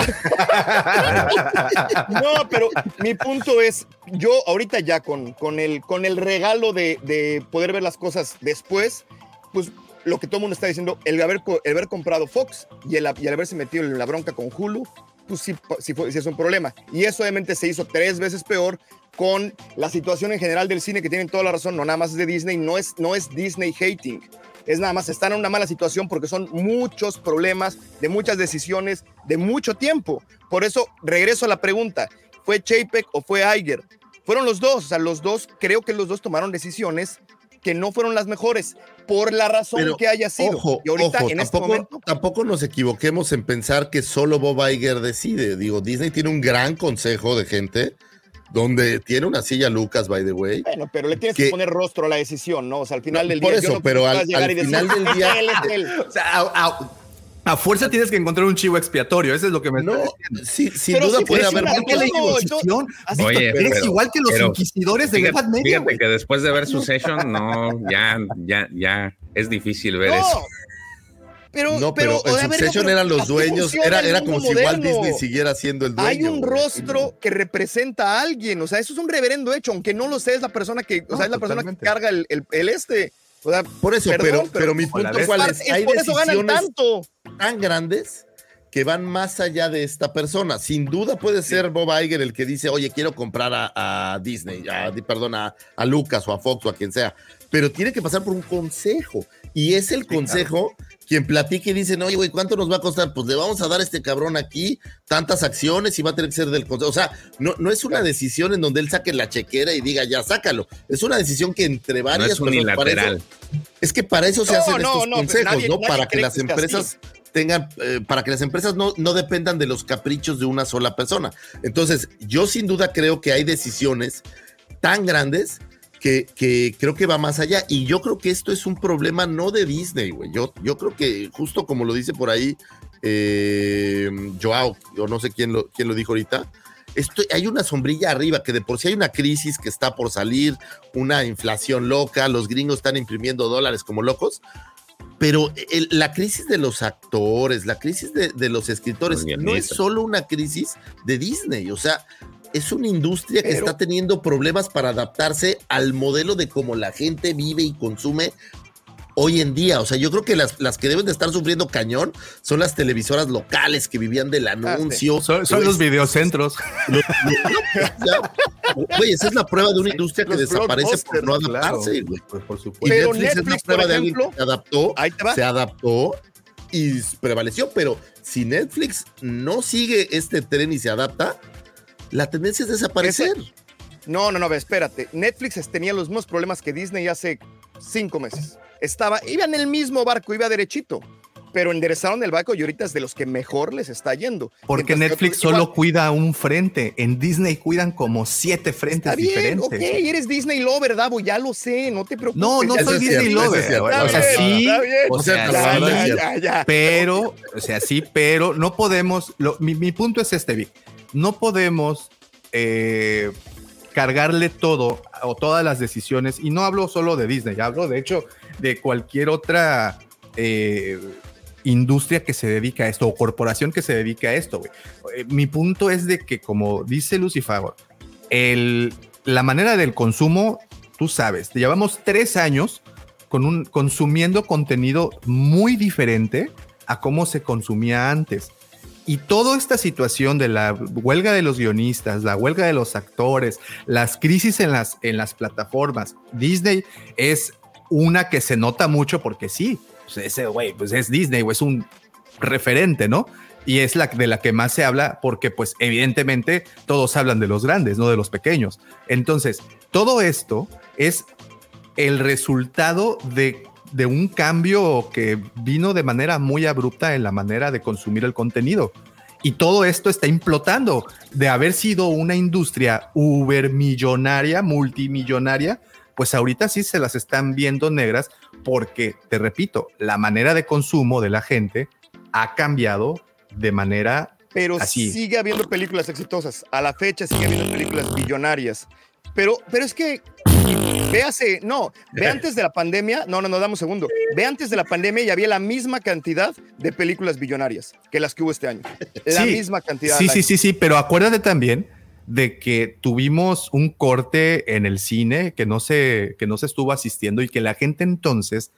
No, pero mi punto es, yo ahorita ya con, con, el, con el regalo de, de poder ver las cosas después, pues lo que todo el mundo está diciendo, el haber, el haber comprado Fox y el, y el haberse metido en la bronca con Hulu, pues sí, sí, fue, sí es un problema. Y eso obviamente se hizo tres veces peor con la situación en general del cine, que tienen toda la razón, no nada más es de Disney, no es, no es Disney hating. Es nada más, están en una mala situación porque son muchos problemas, de muchas decisiones, de mucho tiempo. Por eso, regreso a la pregunta, ¿fue Chapek o fue Iger? Fueron los dos, o sea, los dos, creo que los dos tomaron decisiones que no fueron las mejores, por la razón Pero, que haya sido. Ojo, y ahorita, ojo, en este tampoco, momento, tampoco nos equivoquemos en pensar que solo Bob Iger decide. Digo, Disney tiene un gran consejo de gente donde tiene una silla Lucas, by the way. bueno, pero le tienes que- que, poner rostro a la decisión, ¿no? O sea, al final del Por día. eso, yo no pero al- decir, final del día- él es él. O sea, a, a- a fuerza tienes que encontrar un chivo expiatorio, eso es lo que me No, está diciendo. sí, sin Pero duda puede haber sí, Igual que la no, Inquisición, así- Oye, eres pero- igual que los pero inquisidores de Fíjate, fíjate que después de ver Succession, no, ya, ya, ya es difícil ver eso. Pero, No, pero, o sea, a en Succession pero eran los dueños, era, era como si igual moderno. Disney siguiera siendo el dueño. Hay un rostro que representa a alguien, o sea, eso es un reverendo hecho, aunque no lo sea, es la persona que, o No, sea, es la persona que carga el, el- el este. O sea, Por eso, Perdón, pero, pero- pero mi punto ves. cuál es es, hay por eso ganan tanto. tan grandes que van más allá de esta persona. Sin duda puede ser Bob Iger el que dice, oye, quiero comprar a, a Disney, a, perdón, a, a Lucas o a Fox o a quien sea, pero tiene que pasar por un consejo. Y es el consejo quien platique y dice, no, oye, güey, ¿cuánto nos va a costar? Pues le vamos a dar a este cabrón aquí tantas acciones y va a tener que ser del consejo. O sea, no, no es una decisión en donde él saque la chequera y diga, ya, sácalo. Es una decisión que entre No varias es personas... para eso- unilateral. es que para eso se No, hacen no, estos no, consejos, nadie- ¿no? nadie Para que las que empresas tengan, eh, para que las empresas no, no dependan de los caprichos de una sola persona. Entonces, yo sin duda creo que hay decisiones tan grandes que, que creo que va más allá. Y yo creo que esto es un problema no de Disney, güey. Yo, yo creo que justo como lo dice por ahí eh, Joao, o no sé quién lo, quién lo dijo ahorita, esto, hay una sombrilla arriba, que de por sí hay una crisis que está por salir, una inflación loca, los gringos están imprimiendo dólares como locos, pero el- la crisis de los actores, la crisis de, de los escritores, no es solo una crisis de Disney, o sea, es una industria que está teniendo problemas para adaptarse al modelo de cómo la gente vive y consume hoy en día. O sea, yo creo que las, las que deben de estar sufriendo cañón son las televisoras locales que vivían del anuncio. Son, son los videocentros. Los- ya, Güey, esa es la prueba de una industria que Los desaparece por no Claro, adaptarse, güey. pues, por Y supuesto. Pero Netflix, es la Netflix, prueba por de alguien que se adaptó, ahí te va. se adaptó y prevaleció. Pero si Netflix no sigue este tren y se adapta, la tendencia es desaparecer. No, no, no, espérate. Netflix tenía los mismos problemas que Disney hace cinco meses. Estaba, iba en el mismo barco, iba derechito. Pero enderezaron el barco y ahorita es de los que mejor les está yendo. Porque Mientras Netflix igual- solo cuida un frente. En Disney cuidan como siete frentes Está bien, diferentes. ok, eres Disney lover, Davo, ya lo sé, no te preocupes. No, no soy es Disney cierto, lover. es cierto. O sea, sí, o sea, Ya, ya, ya. pero, o sea, sí, pero no podemos, lo- mi, mi punto es este, Vic, no podemos eh, cargarle todo o todas las decisiones, y no hablo solo de Disney, hablo de hecho de cualquier otra eh, industria que se dedica a esto o corporación que se dedica a esto. Eh, Mi punto es de que, como dice Lucifer, el, la manera del consumo, tú sabes, llevamos tres años con un, consumiendo contenido muy diferente a cómo se consumía antes. Y toda esta situación de la huelga de los guionistas, la huelga de los actores, las crisis en las, en las plataformas, Disney es una que se nota mucho porque sí, pues ese güey, pues es Disney, güey, es un referente, ¿no? Y es la de la que más se habla porque pues evidentemente todos hablan de los grandes, no de los pequeños. Entonces, todo esto es el resultado de, de un cambio que vino de manera muy abrupta en la manera de consumir el contenido. Y todo esto está implotando de haber sido una industria ubermillonaria, multimillonaria, pues ahorita sí se las están viendo negras porque, te repito, la manera de consumo de la gente ha cambiado de manera Pero así. sigue habiendo películas exitosas. A la fecha sigue habiendo películas billonarias. Pero, pero es que, véase, no, ve antes de la pandemia, no, no, no, dame un segundo. Ve antes de la pandemia y había la misma cantidad de películas billonarias que las que hubo este año. La Sí, misma cantidad. Sí, sí, sí, sí, pero acuérdate también de que tuvimos un corte en el cine que no se, que no se estuvo asistiendo y que la gente entonces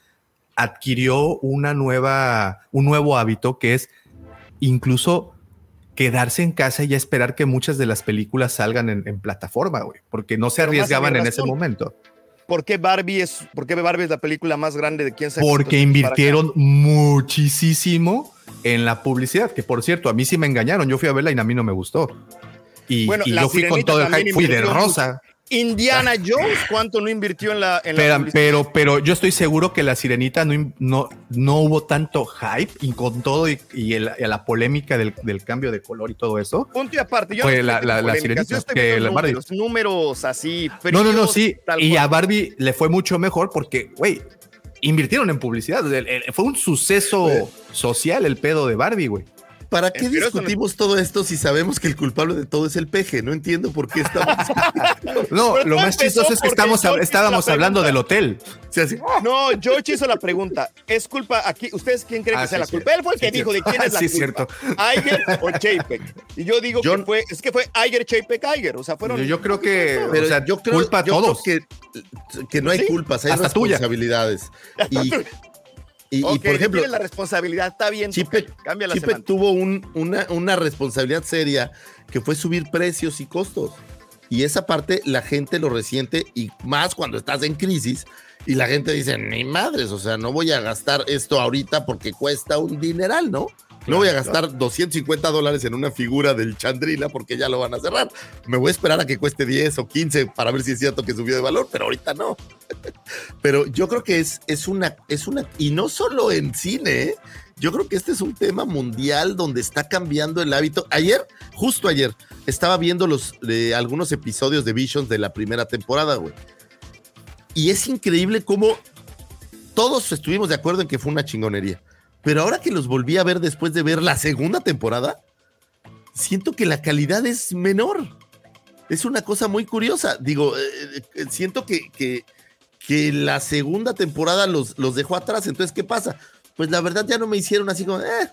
adquirió una nueva, un nuevo hábito que es incluso quedarse en casa y esperar que muchas de las películas salgan en, en plataforma, güey, porque no se arriesgaban en ese momento. ¿Por qué Barbie es, por qué Barbie es la película más grande de quién sabe Porque invirtieron muchísimo en la publicidad, que por cierto, a mí sí me engañaron, yo fui a verla y a mí no me gustó. Y, Bueno, y yo fui con todo el hype, fui de rosa. Indiana Jones, ¿cuánto no invirtió en la, en la Pero, pero, pero yo estoy seguro que la sirenita no, no, no hubo tanto hype y con todo y, y el- y la polémica del, del cambio de color y todo eso. Punto y aparte, yo Fue no la- la- sirenita, yo estoy que Barbie. números, números así. No, no, no, fríos, sí. Y cual. a Barbie le fue mucho mejor porque, güey, invirtieron en publicidad. Fue un suceso social el pedo de Barbie, güey. ¿Para qué pero eso no- discutimos todo esto si sabemos que el culpable de todo es el peje? No entiendo por qué estamos. No, Pero lo más chistoso es que estamos, George estábamos la hablando del hotel. Se hace- No, George hizo la pregunta. ¿Es culpa aquí? ¿Ustedes quién creen Ah, que sea la cierto. culpa? Él fue el que Sí, dijo de quién es la Sí, culpa. cierto. ¿Iger o Chapek? Y yo digo Yo- que fue, es que fue Iger, Chapek, Iger. O sea, fueron. Yo, yo creo que, Pero o sea, yo creo, culpa a yo creo todos. que, que no hay Sí, culpas, hay hasta tuya. responsabilidades. Y, y, y, Ok, por ejemplo, la responsabilidad, está bien. Cambia la semana. tuvo un- una, una responsabilidad seria que fue subir precios y costos. Y esa parte la gente lo resiente y más cuando estás en crisis y la gente dice, ni madres, o sea, no voy a gastar esto ahorita porque cuesta un dineral, ¿no? No voy a gastar 250 dólares en una figura del Chandrila porque ya lo van a cerrar. Me voy a esperar a que cueste 10 o 15 para ver si es cierto que subió de valor, pero ahorita no. Pero yo creo que es, es, una, es una, y no solo en cine, ¿eh? yo creo que este es un tema mundial donde está cambiando el hábito. Ayer, justo ayer, estaba viendo los, de algunos episodios de Visions de la primera temporada, güey. Y es increíble cómo todos estuvimos de acuerdo en que fue una chingonería. Pero ahora que los volví a ver después de ver la segunda temporada, siento que la calidad es menor. Es una cosa muy curiosa. Digo, eh, eh, siento que, que, la segunda temporada los, los dejó atrás. Entonces, ¿qué pasa? Pues la verdad ya no me hicieron así como, eh,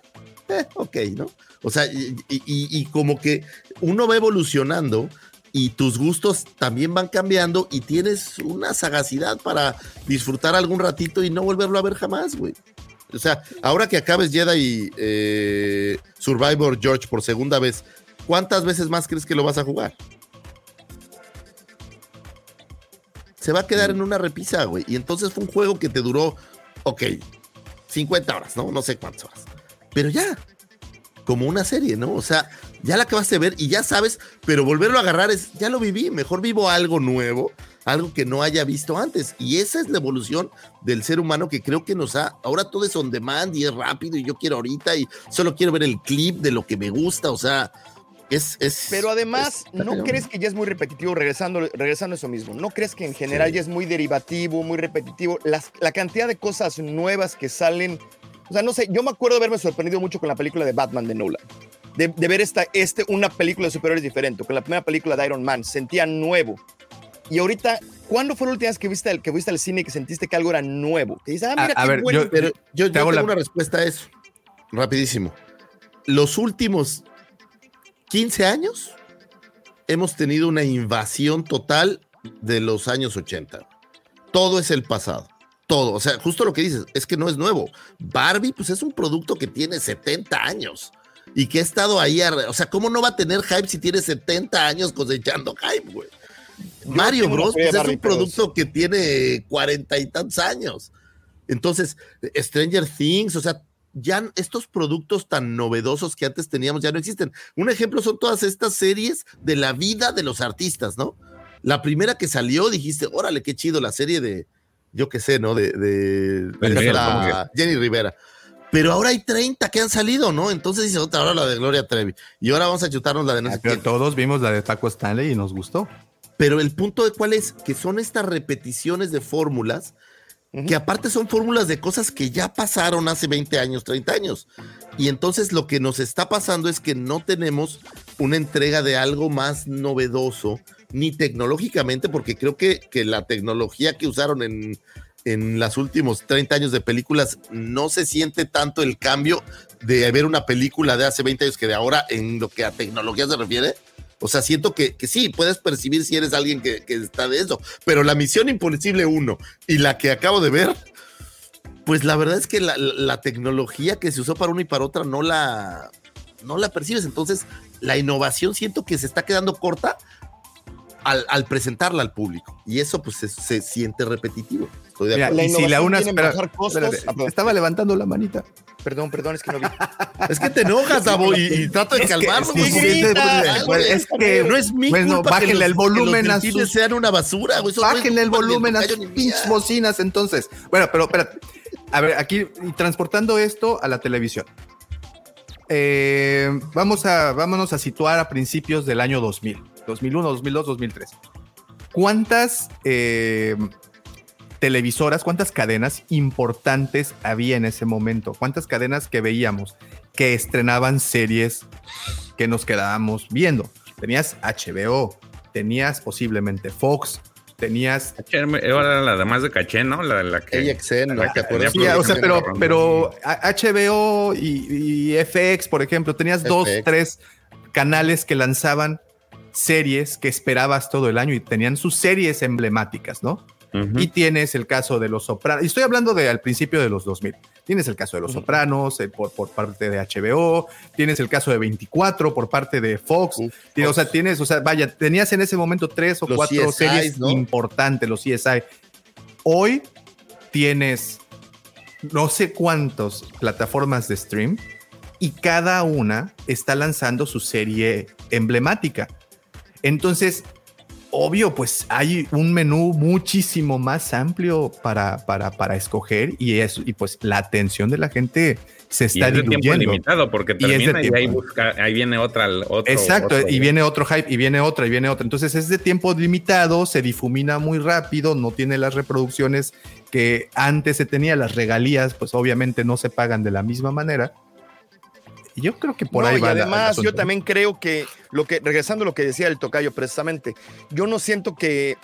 eh, ok, ¿no? O sea, y como que uno va evolucionando y tus gustos también van cambiando y tienes una sagacidad para disfrutar algún ratito y no volverlo a ver jamás, güey. O sea, ahora que acabes Jedi eh, Survivor George por segunda vez, ¿cuántas veces más crees que lo vas a jugar? Se va a quedar en una repisa, güey. Y entonces fue un juego que te duró, ok, 50 horas, ¿no? No sé cuántas horas. Pero ya, como una serie, ¿no? O sea, ya la acabaste de ver y ya sabes, pero volverlo a agarrar es, ya lo viví, mejor vivo algo nuevo, algo que no haya visto antes. Y esa es la evolución del ser humano que creo que nos ha, ahora todo es on demand y es rápido y yo quiero ahorita y solo quiero ver el clip de lo que me gusta, o sea, es... es Pero además, está ¿no crees que ya es muy repetitivo regresando, regresando a eso mismo? ¿No crees que en general Sí. ya es muy derivativo, muy repetitivo? Las, la cantidad de cosas nuevas que salen. O sea, no sé, yo me acuerdo de haberme sorprendido mucho con la película de Batman de Nolan. De, de ver esta, este, una película de superhéroes diferente, con la primera película de Iron Man, sentía nuevo. Y ahorita, ¿cuándo fue la última vez que viste, el, que viste al cine y que sentiste que algo era nuevo? Que dices, ah, A- mira a qué ver, bueno. yo- Pero yo, yo Te hago tengo la- una respuesta a eso. rapidísimo. Los últimos 15 años hemos tenido una invasión total de los años 80. Todo es el pasado. Todo. O sea, justo lo que dices, es que no es nuevo. Barbie, pues es un producto que tiene 70 años y que ha estado ahí. O sea, ¿cómo no va a tener hype si tiene 70 años cosechando hype, güey? Mario Bros. Pues es un producto que tiene cuarenta y tantos años. Entonces, Stranger Things, o sea, ya estos productos tan novedosos que antes teníamos ya no existen. Un ejemplo son todas estas series de la vida de los artistas, ¿no? La primera que salió, dijiste, órale, qué chido la serie de, yo qué sé, ¿no? De, de, de Rivera, esta Jenny Rivera. Pero ahora hay 30 que han salido, ¿no? Entonces dice otra, ahora la de Gloria Trevi. Y ahora vamos a chutarnos la de no sé Ah, Pero quién. todos vimos la de Taco Stanley y nos gustó. Pero el punto de cuál es que son estas repeticiones de fórmulas que aparte son fórmulas de cosas que ya pasaron hace 20 años, 30 años. Y entonces lo que nos está pasando es que no tenemos una entrega de algo más novedoso, ni tecnológicamente, porque creo que, que la tecnología que usaron en, en los últimos 30 años de películas no se siente tanto el cambio de ver una película de hace 20 años que de ahora en lo que a tecnología se refiere. O sea, siento que, que sí, puedes percibir si eres alguien que, que está de eso, pero la misión imposible 1 y la que acabo de ver, pues la verdad es que la, la tecnología que se usó para una y para otra no la, no la percibes. Entonces, la innovación siento que se está quedando corta al, al presentarla al público. Y eso pues se, se siente repetitivo. Estoy de Mira, y si la una espera, espérate, Ah, estaba levantando la manita. Perdón, perdón, es que no vi. Es que te enojas, Davo, y, y trato de Es que- calmarlo. sí, pues, es que no es mi bueno, culpa que bájenle los- el volumen que los a sus- sean una basura, güey. Eso no es Bájenle el volumen a sus pinches bocinas entonces. Bueno, pero espérate. A ver, aquí y transportando esto a la televisión. Eh, vamos a, vámonos a situar a principios del año 2000. 2001, 2002, 2003. ¿Cuántas eh, televisoras, cuántas cadenas importantes había en ese momento? ¿Cuántas cadenas que veíamos que estrenaban series que nos quedábamos viendo? Tenías HBO, tenías posiblemente Fox, tenías Ahora la de más de caché, ¿no? La de la que. AXN, ¿no? la ¿Te que Sí, o sea, pero, pero HBO y, y FX, por ejemplo, tenías dos, tres canales que lanzaban series que esperabas todo el año y tenían sus series emblemáticas, ¿no? Y tienes el caso de Los Sopranos. Y estoy hablando de al principio de los 2000. Tienes el caso de Los Sopranos eh, por, por parte de HBO. Tienes el caso de 24 por parte de Fox. O sea, tienes, o sea, vaya, tenías en ese momento tres o Los cuatro CSIs, series ¿no? importantes, los CSI. Hoy tienes no sé cuántas plataformas de stream y cada una está lanzando su serie emblemática. Entonces, obvio, pues hay un menú muchísimo más amplio para, para, para escoger y, eso, y pues la atención de la gente se Y está es de tiempo diluyendo. limitado, porque Y termina y, ahí, busca, ahí viene otra. Otro, Exacto, otro- y viene otro hype, y viene otra, y viene otra. Entonces es de tiempo limitado, se difumina muy rápido, no tiene las reproducciones que antes se tenía, las regalías, pues obviamente no se pagan de la misma manera. Y yo creo que por No, ahí y la- además, yo también creo que lo que, regresando a lo que decía el tocayo precisamente, yo no siento que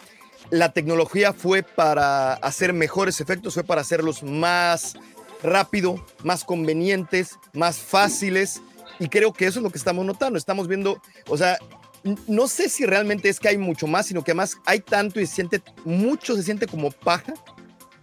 la tecnología fue para hacer mejores efectos, fue para hacerlos más rápido, más convenientes, más fáciles. Y creo que eso es lo que estamos notando. Estamos viendo, o sea, no sé si realmente es que hay mucho más, sino que además hay tanto y se siente, mucho se siente como paja,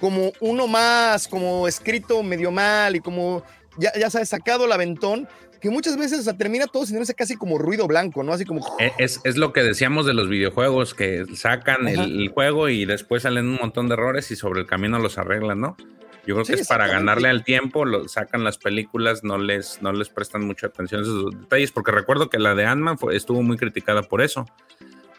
como uno más, como escrito medio mal y como, ya, ya sabes, sacado el aventón, que muchas veces o sea, termina todo sin ese casi como ruido blanco, ¿no? Así como... Eh, Es, es lo que decíamos de los videojuegos, que sacan el, juego y después salen un montón de errores y sobre el camino los arreglan, ¿no? Yo creo Sí, que es para ganarle al tiempo, lo, sacan las películas, no les, no les prestan mucha atención a esos detalles, porque recuerdo que la de Ant-Man estuvo muy criticada por eso,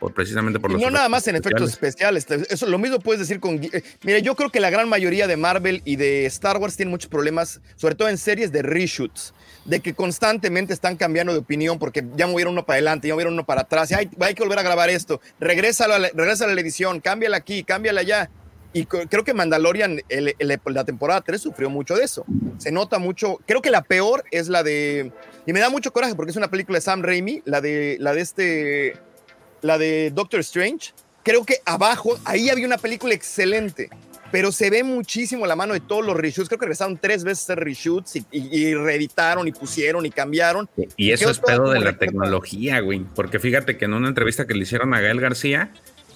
por precisamente por los no nada más en efectos especiales. Eso lo mismo puedes decir con. eh, Mira, yo creo que la gran mayoría de Marvel y de Star Wars tienen muchos problemas, sobre todo en series de reshoots, de que constantemente están cambiando de opinión porque ya movieron uno para adelante, ya movieron uno para atrás. y, Ay, hay que volver a grabar esto. Regrésalo a la, regrésalo a la edición, cámbiala aquí, cámbiala allá. Y creo que Mandalorian, el- el- la temporada 3 sufrió mucho de eso. Se nota mucho. Creo que la peor es la de. Y me da mucho coraje porque es una película de Sam Raimi, la de, la de este. La de Doctor Strange. Creo que abajo, ahí había una película excelente. pero se ve muchísimo la mano de todos los reshoots. Creo que regresaron tres veces a hacer reshoots y, y- y reeditaron y pusieron y cambiaron. Y eso es pedo de la tecnología, güey. Porque fíjate que en una entrevista que le hicieron a Gael García,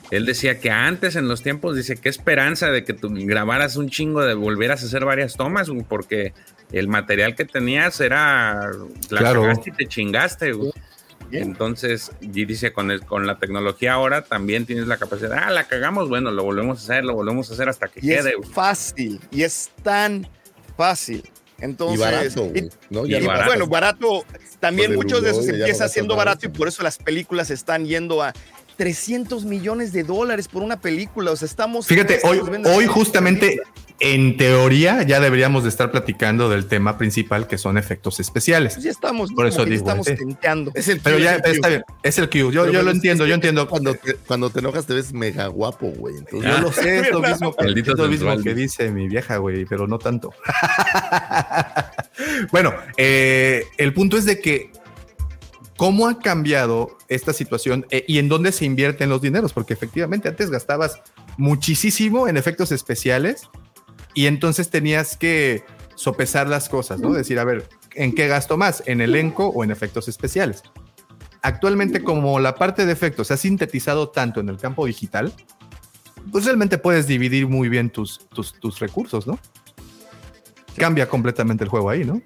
él decía que antes en los tiempos, dice, qué esperanza de que tú grabaras un chingo, de volvieras a hacer varias tomas, güey, porque el material que tenías era. La Claro. cagaste y te chingaste, güey. Entonces, y dice, con, el- con la tecnología ahora también tienes la capacidad, ah, la cagamos, bueno, lo volvemos a hacer, lo volvemos a hacer hasta que Y es quede. güey. fácil, y es tan fácil. Entonces, Y barato, güey, ¿no? y- Ya y no- bueno, barato, también el muchos de esos empieza siendo barato y por eso las películas están yendo a 300 millones de dólares por una película. O sea, estamos. Fíjate, hoy, hoy justamente, en teoría, ya deberíamos de estar platicando del tema principal, que son efectos especiales. Pues ya estamos, Por eso digo, estamos sí. tenteando. Es el Pero cue, ya es el está bien, es el Q. Yo, Pero yo lo entiendo, yo entiendo. Cuando te, cuando te enojas te ves mega guapo, güey. Entonces, Yo yo lo sé, es lo mismo, que, es lo mismo que dice mi vieja, güey, pero no tanto. bueno, eh, el punto es de que cómo ha cambiado esta situación eh, y en dónde se invierten los dineros, porque efectivamente antes gastabas muchísimo en efectos especiales y entonces tenías que sopesar las cosas, ¿no? Decir, a ver, ¿en qué gasto más? ¿En elenco o en efectos especiales? Actualmente, como la parte de efectos se ha sintetizado tanto en el campo digital, pues realmente puedes dividir muy bien tus, tus, tus recursos, ¿no? Cambia completamente el juego ahí, ¿no?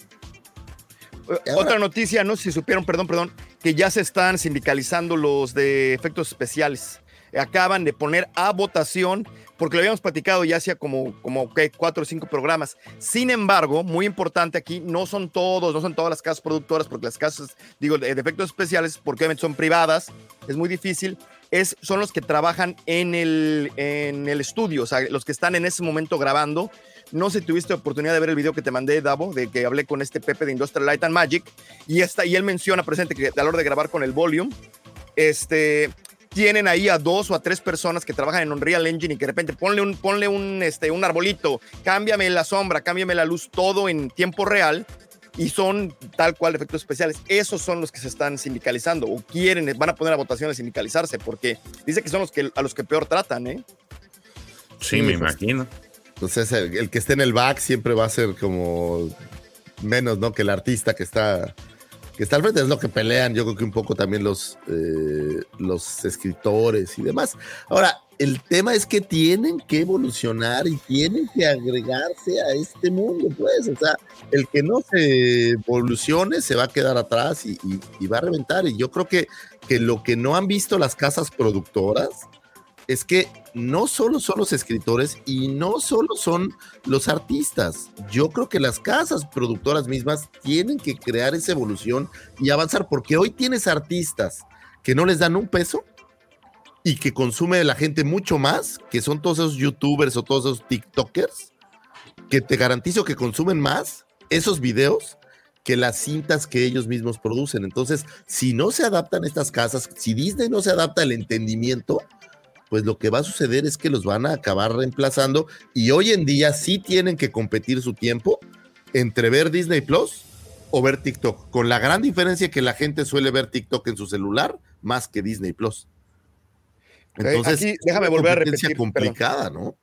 Otra noticia, no sé si supieron, perdón, perdón, que ya se están sindicalizando los de efectos especiales. Acaban de poner a votación, porque lo habíamos platicado ya hacía como, como ¿qué? cuatro o cinco programas. Sin embargo, muy importante aquí, no son todos, no son todas las casas productoras, porque las casas, digo, de efectos especiales, porque obviamente son privadas, es muy difícil. Es, son los que trabajan en el, en el estudio, o sea, los que están en ese momento grabando. No sé si tuviste oportunidad de ver el video que te mandé, Davo, de que hablé con este Pepe de Industrial Light and Magic. Y, esta, y él menciona presente que a la hora de grabar con el Volume, este, tienen ahí a dos o a tres personas que trabajan en Unreal Engine y que de repente ponle un, ponle un, este, un arbolito, cámbiame la sombra, cámbiame la luz, todo en tiempo real. Y son tal cual efectos especiales. Esos son los que se están sindicalizando o quieren, van a poner a votación de sindicalizarse porque dice que son los que, a los que peor tratan, ¿eh? Sí, Sí, me pues. imagino. Entonces, el, el que esté en el back siempre va a ser como menos, ¿no? Que el artista que está, que está al frente. Es lo que pelean, yo creo que un poco también los, eh, los escritores y demás. Ahora, el tema es que tienen que evolucionar y tienen que agregarse a este mundo, pues. O sea, el que no se evolucione se va a quedar atrás y, y- y va a reventar. Y yo creo que, que lo que no han visto las casas productoras es que no solo son los escritores y no solo son los artistas. Yo creo que las casas productoras mismas tienen que crear esa evolución y avanzar, porque hoy tienes artistas que no les dan un peso y que consume la gente mucho más, que son todos esos youtubers o todos esos tiktokers, que te garantizo que consumen más esos videos que las cintas que ellos mismos producen. Entonces, si no se adaptan estas casas, si Disney no se adapta al entendimiento, pues lo que va a suceder es que los van a acabar reemplazando y hoy en día sí tienen que competir su tiempo entre ver Disney Plus o ver TikTok, con la gran diferencia que la gente suele ver TikTok en su celular más que Disney Plus. Entonces, aquí déjame es una volver a repetir, complicada, ¿no?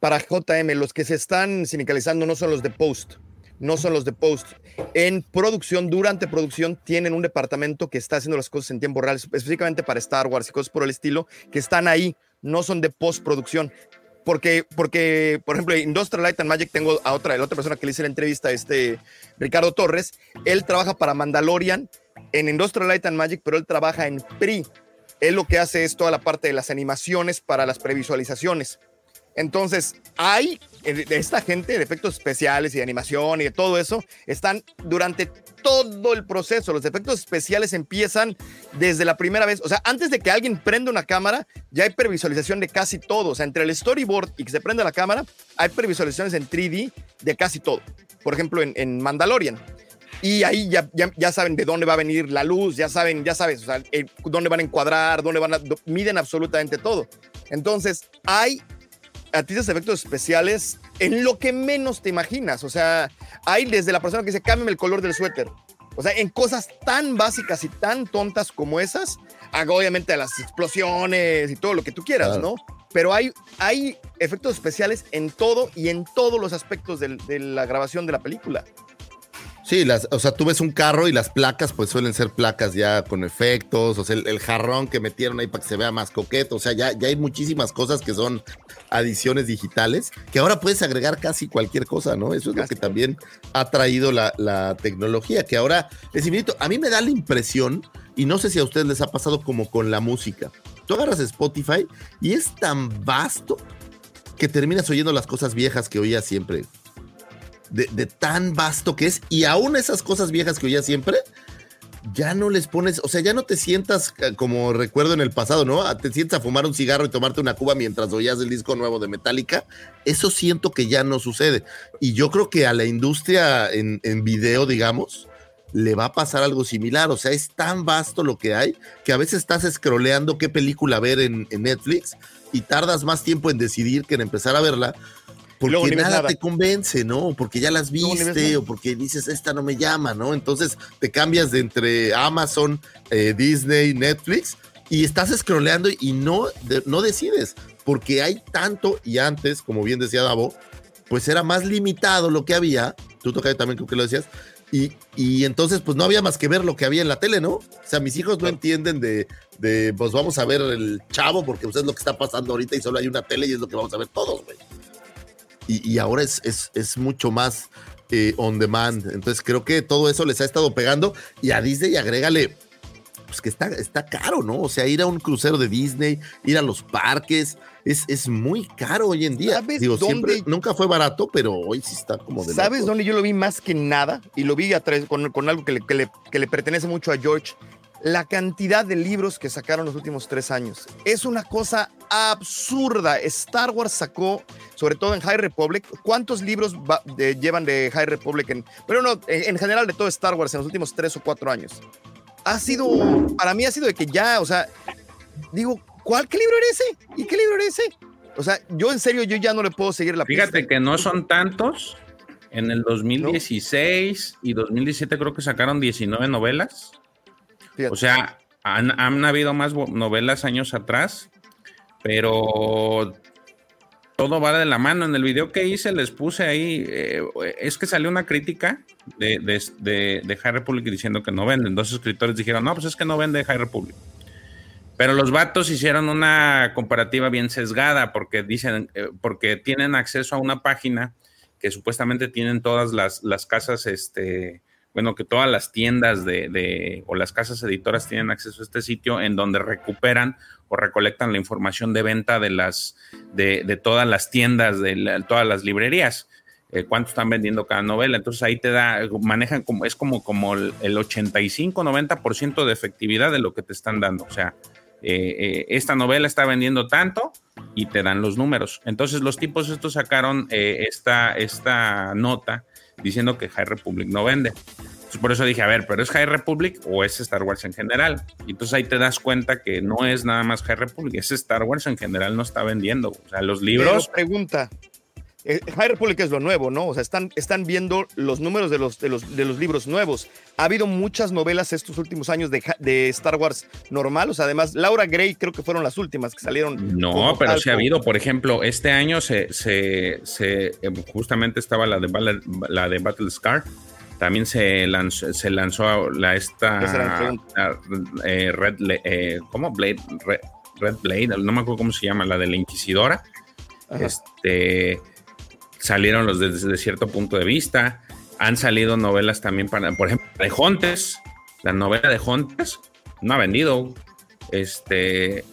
para JM, los que se están sindicalizando no son los de Post, no son los de Post. En producción, durante producción, tienen un departamento que está haciendo las cosas en tiempo real, específicamente para Star Wars y cosas por el estilo, que están ahí, no son de postproducción. Porque, porque, por ejemplo, Industrial Light and Magic, tengo a otra, la otra persona que le hice la entrevista, este Ricardo Torres, él trabaja para Mandalorian en Industrial Light and Magic, pero él trabaja en PRI. Él lo que hace es toda la parte de las animaciones para las previsualizaciones. Entonces, hay eh, esta gente de efectos especiales y de animación y de todo eso, están durante todo el proceso. Los efectos especiales empiezan desde la primera vez. O sea, antes de que alguien prenda una cámara, ya hay previsualización de casi todo. O sea, entre el storyboard y que se prenda la cámara, hay previsualizaciones en 3D de casi todo. Por ejemplo, en, Mandalorian. Y ahí ya, ya, saben de dónde va a venir la luz, ya saben, ya sabes, o sea, eh, dónde van a encuadrar, dónde van a, miden absolutamente todo. Entonces, hay artistas de efectos especiales en lo que menos te imaginas. O sea, hay desde la persona que dice, cámbiame el color del suéter. O sea, en cosas tan básicas y tan tontas como esas, hago obviamente las explosiones y todo lo que tú quieras, Claro. ¿no? pero hay, hay efectos especiales en todo y en todos los aspectos de la grabación de la película. Sí, las, o sea, tú ves un carro y las placas pues suelen ser placas ya con efectos, o sea, el, el jarrón que metieron ahí para que se vea más coqueto, o sea, ya, ya hay muchísimas cosas que son adiciones digitales, que ahora puedes agregar casi cualquier cosa, ¿no? Eso es lo que también ha traído la, la tecnología, que ahora es infinito. A mí me da la impresión, y no sé si a ustedes les ha pasado como con la música, tú agarras Spotify y es tan vasto que terminas oyendo las cosas viejas que oías siempre de, de tan vasto que es, y aún esas cosas viejas que oías siempre, ya no les pones, o sea, ya no te sientas eh, como recuerdo en el pasado, ¿no? Ah, Te sientas a fumar un cigarro y tomarte una cuba mientras oías el disco nuevo de Metallica. Eso siento que ya no sucede. Y yo creo que a la industria en, video, digamos, le va a pasar algo similar. O sea, es tan vasto lo que hay que a veces estás scrolleando qué película ver en, en Netflix y tardas más tiempo en decidir que en empezar a verla. Porque nada, nada. te convence, ¿no? Porque ya las viste o porque dices, esta no me llama, ¿no? Entonces te cambias de entre Amazon, eh, Disney, Netflix y estás scrolleando y no, de- no decides porque hay tanto y antes, como bien decía Davo, pues era más limitado lo que había. Tú tocaste también, creo que lo decías. Y, y entonces, pues no había más que ver lo que había en la tele, ¿no? O sea, mis hijos no entienden de, de, pues vamos a ver el chavo, porque pues, es lo que está pasando ahorita y solo hay una tele y es lo que vamos a ver todos, güey. Y, y ahora es, es, es mucho más eh, on demand. Entonces creo que todo eso les ha estado pegando. Y a Disney agrégale, pues que está, está caro, ¿no? O sea, ir a un crucero de Disney, ir a los parques, es, es muy caro hoy en día. ¿Sabes Digo, dónde- siempre, nunca fue barato, pero hoy sí está como de ¿Sabes locos. dónde yo lo vi más que nada? Y lo vi a través- con, con algo que le, que le- que le pertenece mucho a George. La cantidad de libros que sacaron los últimos tres años. Es una cosa absurda. Star Wars sacó, sobre todo en High Republic, ¿cuántos libros llevan de High Republic? Pero no, en, en general de todo Star Wars en los últimos tres o cuatro años. Ha sido, para mí ha sido de que ya, o sea, digo, ¿cuál, qué libro era ese? ¿Y qué libro era ese? O sea, yo en serio, yo ya no le puedo seguir la Fíjate pista. que no son tantos. En el 2016 y 2017 creo que sacaron 19 novelas. O sea, han, habido más novelas años atrás, pero todo va de la mano. En el video que hice les puse ahí, eh, es que salió una crítica de, de, High Republic diciendo que no venden. Dos escritores dijeron, no, pues es que no vende High Republic. Pero los vatos hicieron una comparativa bien sesgada porque dicen, eh, porque tienen acceso a una página que supuestamente tienen todas las, las casas, este, bueno, que todas las tiendas de, de- o las casas editoras tienen acceso a este sitio en donde recuperan o recolectan la información de venta de las, de, de todas las tiendas, de la- todas las librerías. eh, cuánto están vendiendo cada novela. Entonces ahí te da, manejan como, es como, como el, el 85-90% de efectividad de lo que te están dando. O sea, eh, eh, esta novela está vendiendo tanto y te dan los números. Entonces los tipos estos sacaron eh, esta, esta nota diciendo que High Republic no vende. Entonces, por eso dije, a ver, ¿pero es High Republic o es Star Wars en general? Y entonces ahí te das cuenta que no es nada más High Republic, es Star Wars en general no está vendiendo. O sea, los libros... Pero pregunta. Eh, High Republic es lo nuevo, ¿no? O sea, están, están viendo los números de los, de, los, de los libros nuevos. Ha habido muchas novelas estos últimos años de, de Star Wars normal. O sea, además, Laura Gray creo que fueron las últimas que salieron. No, pero sí ha habido. Por ejemplo, este año se, se, se- eh, justamente estaba la de, la de Battle Scar. También se lanzó, se lanzó la esta la, eh, Red, eh, ¿cómo? Blade, Red, Red Blade, no me acuerdo cómo se llama, la de la Inquisidora. Ajá. Este salieron los de- desde cierto punto de vista. Han salido novelas también para, por ejemplo, de Hontes. La novela de Hontes no ha vendido. Este,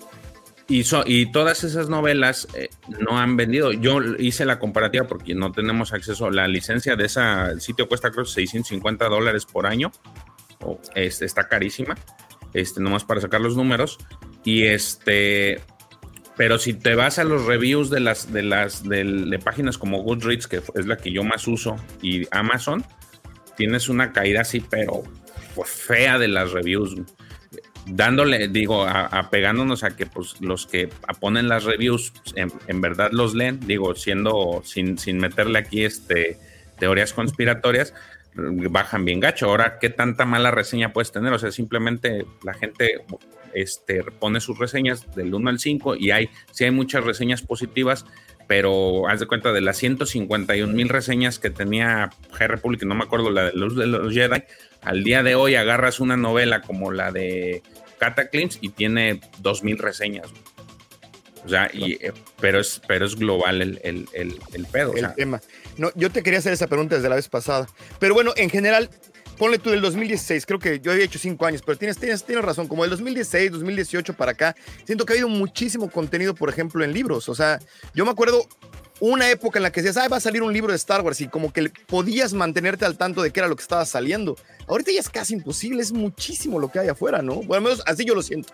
y, so- y todas esas novelas eh, no han vendido. Yo hice la comparativa porque no tenemos acceso. La licencia de ese sitio cuesta creo 650 dólares por año. O, este, está carísima. Este, nomás para sacar los números. Y este, pero si te vas a los reviews de las de las del- de, páginas como Goodreads, que es la que yo más uso, y Amazon, tienes una caída así, pero pues, fea de las reviews. Dándole, digo, a- apegándonos a que pues los que ponen las reviews pues, en, en verdad los leen, digo, siendo sin, sin meterle aquí este teorías conspiratorias, bajan bien gacho. Ahora, ¿qué tanta mala reseña puedes tener? O sea, simplemente la gente este, pone sus reseñas del 1 al 5 y hay, sí hay muchas reseñas positivas, pero haz de cuenta de las 151 mil reseñas que tenía High Republic, no me acuerdo la de los, de los Jedi, al día de hoy agarras una novela como la de Cataclysm y tiene 2000 reseñas. O sea, y, eh, pero, es, pero es global el, el, el, el pedo. o el sea, tema. No, yo te quería hacer esa pregunta desde la vez pasada. Pero bueno, en general, ponle tú del 2016, creo que yo había hecho cinco años, pero tienes, tienes, tienes razón, como del 2016, 2018 para acá, siento que ha habido muchísimo contenido, por ejemplo, en libros. O sea, yo me acuerdo una época en la que decías, ah, va a salir un libro de Star Wars y como que podías mantenerte al tanto de qué era lo que estaba saliendo. Ahorita ya es casi imposible, es muchísimo lo que hay afuera, ¿no? Bueno, al menos así yo lo siento.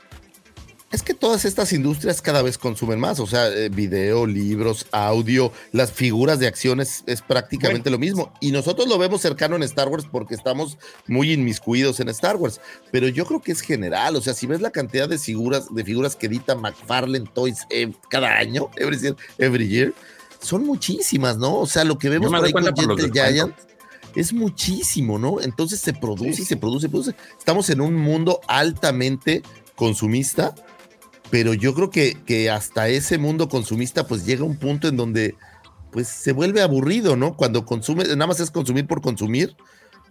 Es que todas estas industrias cada vez consumen más, o sea, eh, video, libros, audio, las figuras de acciones es prácticamente lo mismo. Y nosotros lo vemos cercano en Star Wars porque estamos muy inmiscuidos en Star Wars, pero yo creo que es general, o sea, si ves la cantidad de figuras, de figuras que edita McFarlane Toys eh, cada año, every, year- every year, son muchísimas, ¿no? O sea, lo que vemos por ahí con Gentle. Giant es muchísimo, ¿no? Entonces se produce y se produce y produce. Estamos en un mundo altamente consumista, pero yo creo que, que hasta ese mundo consumista pues llega un punto en donde pues se vuelve aburrido, ¿no? Cuando consume, nada más es consumir por consumir,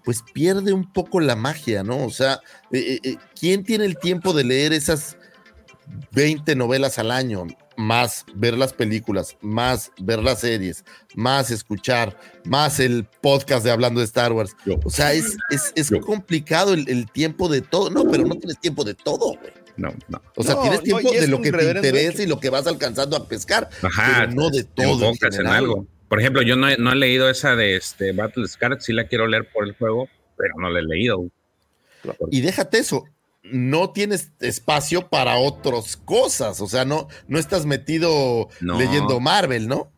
pues pierde un poco la magia, ¿no? O sea, eh, eh, eh, ¿quién tiene el tiempo de leer esas 20 novelas al año? Más ver las películas, más ver las series, más escuchar, más el podcast de Hablando de Star Wars. O sea, es, es, es complicado el, el tiempo de todo. No, pero no tienes tiempo de todo, güey. No, no. O sea, No, tienes tiempo de lo que te interesa hecho. y lo que vas alcanzando a pescar, Ajá, pero no de te todo. en algo. Por ejemplo, yo no he, no he leído esa de este Battle Scar, sí la quiero leer por el juego, pero no la he leído. Y déjate eso, no tienes espacio para otras cosas, o sea, no, no estás metido No. leyendo Marvel, ¿no?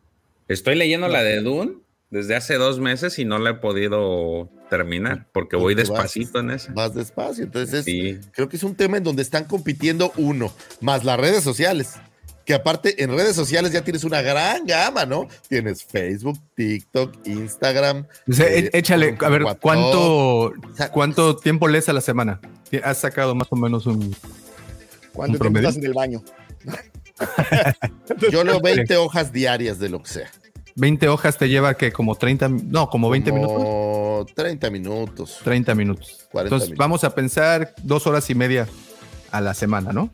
Estoy leyendo la de Dune desde hace dos meses y no la he podido terminar porque voy Porque vas- despacito en esa. Vas despacio, entonces Sí. creo que es un tema en donde están compitiendo uno, más las redes sociales. Que aparte en redes sociales ya tienes una gran gama, ¿no? Tienes Facebook, TikTok, Instagram. Dice, eh, "E- échale, a ver, WhatsApp. ¿cuánto, ¿cuánto tiempo lees a la semana? ¿Has sacado más o menos un... Cuando ¿Un te promedio? estás en el baño. Yo leo 20 hojas diarias de lo que sea. 20 hojas te lleva que como 30, no, como 20 minutos. Como 30 minutos. 30 minutos. 40 Entonces minutos. vamos a pensar dos horas y media a la semana, ¿no?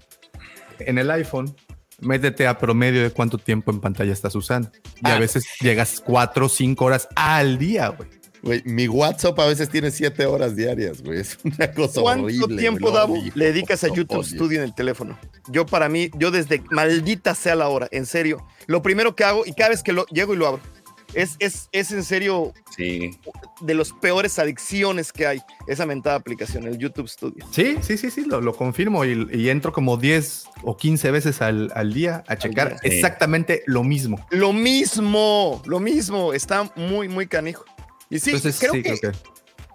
En el iPhone, métete a promedio de cuánto tiempo en pantalla estás usando. Y a Ah. veces llegas 4 o 5 horas al día, güey. Güey, mi WhatsApp a veces tiene 7 horas diarias, güey. Es una cosa ¿Cuánto horrible. tiempo, güey. No, Davo, le dedicas a YouTube odio. Studio en el teléfono? Yo para mí, yo desde maldita sea la hora, en serio, lo primero que hago y cada vez que lo llego y lo abro, es, es, es en serio Sí. de las peores adicciones que hay, esa mentada aplicación, el YouTube Studio. Sí, sí, sí, sí, lo, lo confirmo y, y entro como 10 o 15 veces al, al día a checar día. Sí. exactamente lo mismo. Lo mismo, lo mismo, está muy, muy canijo. Y sí, Entonces, creo sí, que creo que...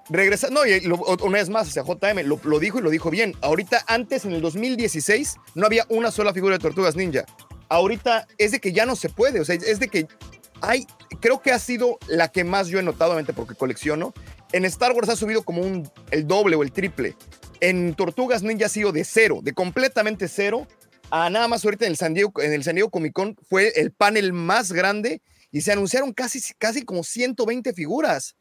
regresa, no, y lo- una vez más, o sea, JM lo, lo dijo y lo dijo bien. Ahorita, antes, en el 2016, no había una sola figura de Tortugas Ninja. Ahorita es de que ya no se puede, o sea, es de que hay, creo que ha sido la que más yo he notado, obviamente porque colecciono. En Star Wars ha subido como un, el doble o el triple. En Tortugas Ninja ha sido de cero, de completamente cero, a nada más ahorita en el San Diego, en el San Diego Comic Con fue el panel más grande y se anunciaron casi, casi como 120 figuras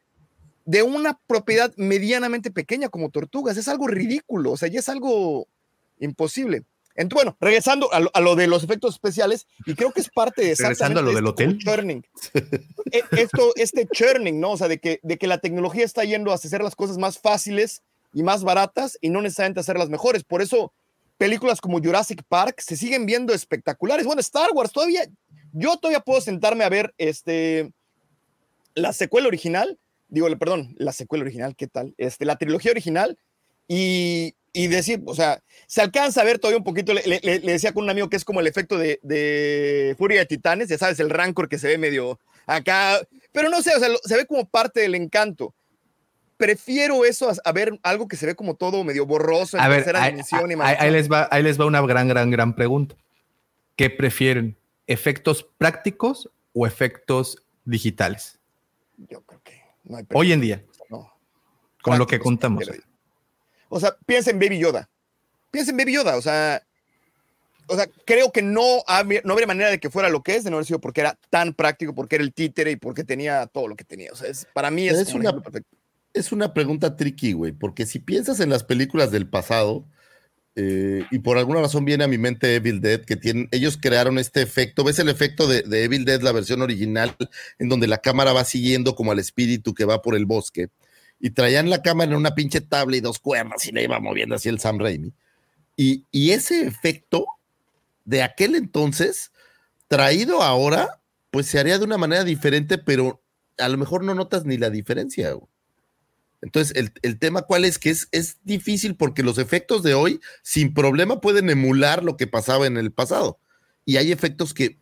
de una propiedad medianamente pequeña como Tortugas. Es algo ridículo, o sea, ya es algo imposible. Entonces, bueno, regresando a lo, a lo de los efectos especiales, y creo que es parte de Regresando a lo del hotel. churning. E- Esto, este churning, ¿no? O sea, de que, de que la tecnología está yendo a hacer las cosas más fáciles y más baratas y no necesariamente hacerlas mejores. Por eso, películas como Jurassic Park se siguen viendo espectaculares. Bueno, Star Wars todavía, yo todavía puedo sentarme a ver este, la secuela original, digo, perdón, la secuela original, ¿qué tal? Este, la trilogía original y, y decir, o sea, se alcanza a ver todavía un poquito, le, le- le decía con un amigo que es como el efecto de, de Furia de Titanes, ya sabes, el rancor que se ve medio acá, pero no sé, o sea, lo- se ve como parte del encanto. Prefiero eso a, a ver algo que se ve como todo medio borroso en A ver, tercera ahí, dimensión y ahí- más. ahí les va, ahí les va una gran, gran, gran pregunta. ¿Qué prefieren? ¿Efectos prácticos o efectos digitales? Yo creo que no hay Hoy en día. No. Con lo que contamos. pero- O sea, piensa en Baby Yoda. Piensa en Baby Yoda, o sea, o sea, creo que no, habría- no habría manera de que fuera lo que es de no haber sido porque era tan práctico, porque era el títere y porque tenía todo lo que tenía. O sea, es, para mí es, Es como un una- perfecto. Es una pregunta tricky, güey, porque si piensas en las películas del pasado, eh, y por alguna razón viene a mi mente Evil Dead, que tienen, ellos crearon este efecto, ¿ves el efecto de, Evil Dead, la versión original, en donde la cámara va siguiendo como al espíritu que va por el bosque? Y traían la cámara en una pinche tabla y dos cuerdas y la iba moviendo así el Sam Raimi. Y, y ese efecto de aquel entonces, traído ahora, pues se haría de una manera diferente, pero a lo mejor no notas ni la diferencia. güey. Entonces, el, el tema cuál es que es, es difícil porque los efectos de hoy sin problema pueden emular lo que pasaba en el pasado. Y hay efectos que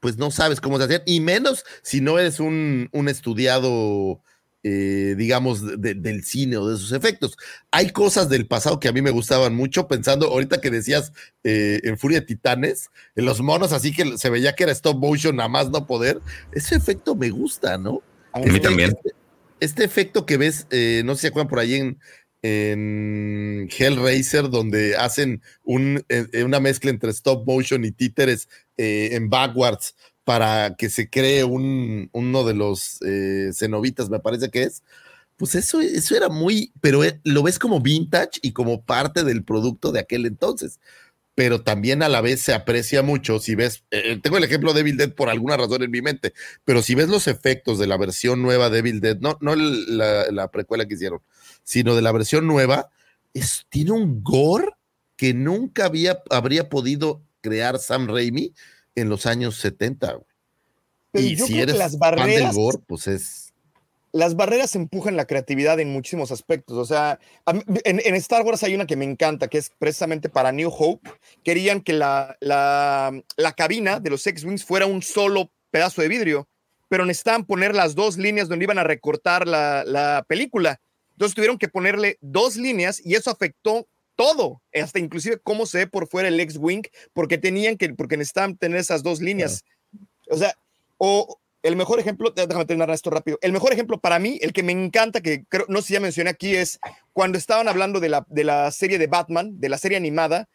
pues no sabes cómo se hacen, y menos si no eres un, un estudiado, eh, digamos, de- de- del cine o de sus efectos. Hay cosas del pasado que a mí me gustaban mucho, pensando ahorita que decías eh, en Furia de Titanes, en los monos así que se veía que era stop motion, nada más no poder. Ese efecto me gusta, ¿no? A mí también. Este, este efecto que ves, eh, no sé si se acuerdan por ahí en, Hellraiser, donde hacen un, eh, una mezcla entre stop motion y títeres eh, en backwards para que se cree un, uno de los eh, cenobitas, me parece que es. Pues eso, eso era muy, pero eh, lo ves como vintage y como parte del producto de aquel entonces. Pero también a la vez se aprecia mucho si ves, eh, tengo el ejemplo de Evil Dead por alguna razón en mi mente, pero si ves los efectos de la versión nueva de Evil Dead, no, no la, la precuela que hicieron, sino de la versión nueva, es, tiene un gore que nunca había, habría podido crear Sam Raimi en los años 70. güey. Pero Y yo si creo que eres fan del gore, pues es... las barreras empujan la creatividad en muchísimos aspectos. O sea, en, en Star Wars hay una que me encanta, que es precisamente para New Hope. Querían que la, la, la cabina de los X-Wings fuera un solo pedazo de vidrio, pero necesitaban poner las dos líneas donde iban a recortar la, la película. Entonces tuvieron que ponerle dos líneas y eso afectó todo, hasta inclusive cómo se ve por fuera el X-Wing, porque tenían que, porque necesitaban tener esas dos líneas. O sea, o el mejor ejemplo, déjame terminar esto rápido. El mejor ejemplo para mí, el que me encanta, que creo, no sé si ya mencioné aquí, es cuando estaban hablando de la, de la serie de Batman, de la serie animada,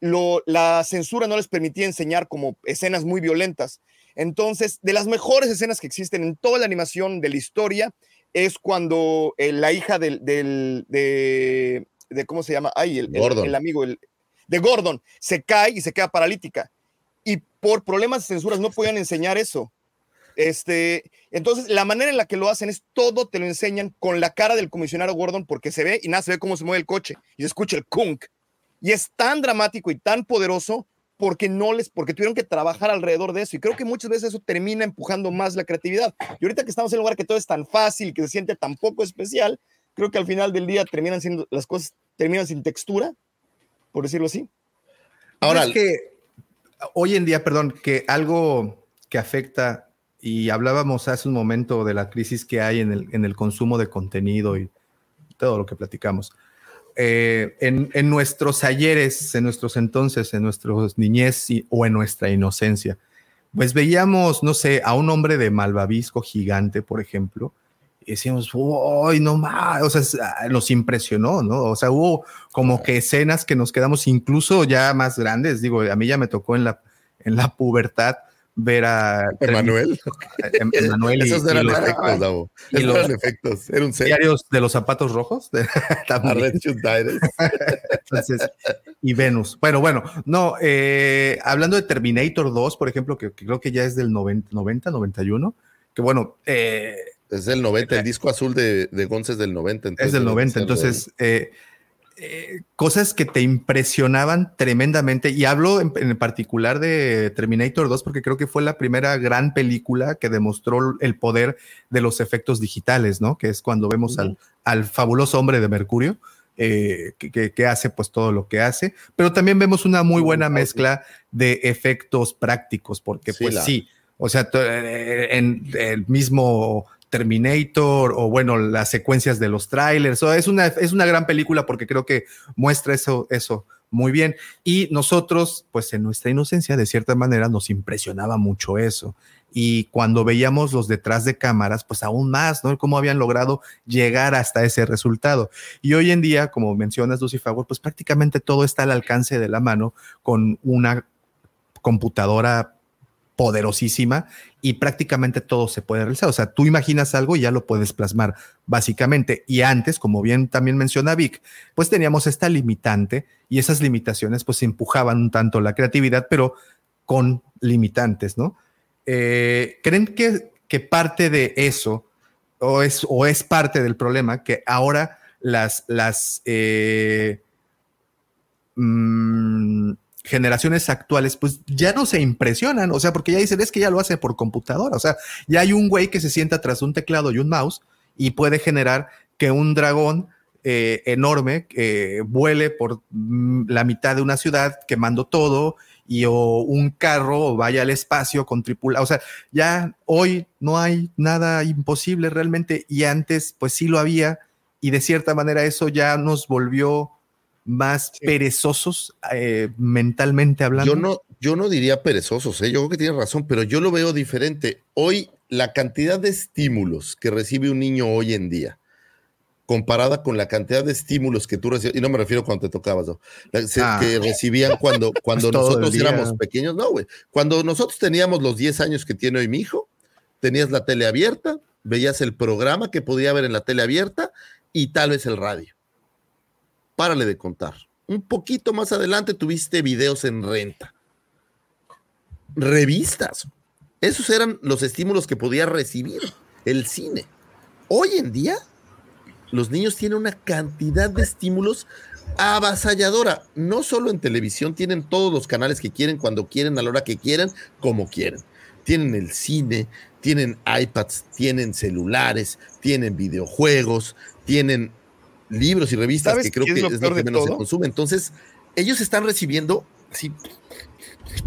lo, la censura no les permitía enseñar como escenas muy violentas. Entonces, de las mejores escenas que existen en toda la animación de la historia es cuando eh, la hija del, del- de, de, ¿cómo se llama? Ay, el, el amigo, el, de Gordon, se cae y se queda paralítica. Y por problemas de censuras no podían enseñar eso. Este, entonces, la manera en la que lo hacen es todo te lo enseñan con la cara del comisionado Gordon porque se ve y nada, se ve cómo se mueve el coche y se escucha el kunk. Y es tan dramático y tan poderoso porque no les, porque tuvieron que trabajar alrededor de eso. Y creo que muchas veces eso termina empujando más la creatividad. Y ahorita que estamos en un lugar que todo es tan fácil, que se siente tan poco especial, creo que al final del día terminan siendo, las cosas terminan sin textura, por decirlo así. Ahora, es que hoy en día, perdón, que algo que afecta, y hablábamos hace un momento de la crisis que hay en el, en el consumo de contenido y todo lo que platicamos. Eh, en, en nuestros ayeres, en nuestros entonces, en nuestros niñez y- o en nuestra inocencia, pues veíamos, no sé, a un hombre de malvavisco gigante, por ejemplo, y decíamos, ¡ay, no más! O sea, ah, nos impresionó, ¿no? O sea, hubo como que escenas que nos quedamos incluso ya más grandes. Digo, a mí ya me tocó en la, en la pubertad ver a Emanuel. Em- Emanuel Esos eran los- efectos, Davo. Esos los eran efectos. Era un set. diarios de los zapatos rojos. Entonces, y Venus. Bueno, bueno, no, eh, hablando de Terminator 2, por ejemplo, que, que creo que ya es del 90, 90 91, que bueno, eh, Es del 90, el disco azul de, de González del 90. es entonces del debe 90, ser de- entonces, eh, eh, cosas que te impresionaban tremendamente, y hablo en, en particular de Terminator 2 porque creo que fue la primera gran película que demostró el poder de los efectos digitales, ¿no? Que es cuando vemos al, al fabuloso hombre de Mercurio, eh, que, que- hace pues todo lo que hace, pero también vemos una muy buena mezcla de efectos prácticos, porque Sí, pues la- sí, o sea, eh, en el mismo Terminator o bueno, las secuencias de los trailers, o es una, es una gran película porque creo que muestra eso, eso muy bien. Y nosotros, pues en nuestra inocencia, de cierta manera, nos impresionaba mucho eso. y cuando veíamos los detrás de cámaras, pues aún más, ¿no? Cómo habían logrado llegar hasta ese resultado. Y hoy en día, como mencionas, Lucy Favor, pues prácticamente todo está al alcance de la mano con una computadora poderosísima y prácticamente todo se puede realizar. O sea, tú imaginas algo y ya lo puedes plasmar, básicamente. Y antes, como bien también menciona Vic, pues teníamos esta limitante y esas limitaciones pues empujaban un tanto la creatividad, pero con limitantes, ¿no? Eh, ¿Creen que, que parte de eso o es, o es parte del problema que ahora las, las eh, mm, generaciones actuales, pues ya no se impresionan, o sea, porque ya dicen, es que ya lo hace por computadora, o sea, ya hay un güey que se sienta tras un teclado y un mouse y puede generar que un dragón eh, enorme eh, vuele por mm, la mitad de una ciudad quemando todo y o un carro vaya al espacio con tripula, o sea, ya hoy no hay nada imposible realmente y antes pues sí lo había y de cierta manera eso ya nos volvió más perezosos eh, mentalmente hablando. Yo no, yo no diría perezosos, ¿eh? yo creo que tienes razón, pero yo lo veo diferente. Hoy, la cantidad de estímulos que recibe un niño hoy en día, comparada con la cantidad de estímulos que tú recibes, y no me refiero cuando te tocabas, Ah. que recibían cuando, cuando el nosotros éramos pequeños, no, güey. Cuando nosotros teníamos los 10 años que tiene hoy mi hijo, tenías la tele abierta, veías el programa que podía ver en la tele abierta y tal vez el radio. Párale de contar. Un poquito más adelante tuviste videos en renta. Revistas. Esos eran los estímulos que podía recibir el cine. Hoy en día, los niños tienen una cantidad de estímulos avasalladora. No solo en televisión, tienen todos los canales que quieren, cuando quieren, a la hora que quieran, como quieren. Tienen el cine, tienen iPads, tienen celulares, tienen videojuegos, tienen libros y revistas ¿Sabes que creo es que lo es lo peor que de menos se todo? consume. Entonces, ellos están recibiendo así,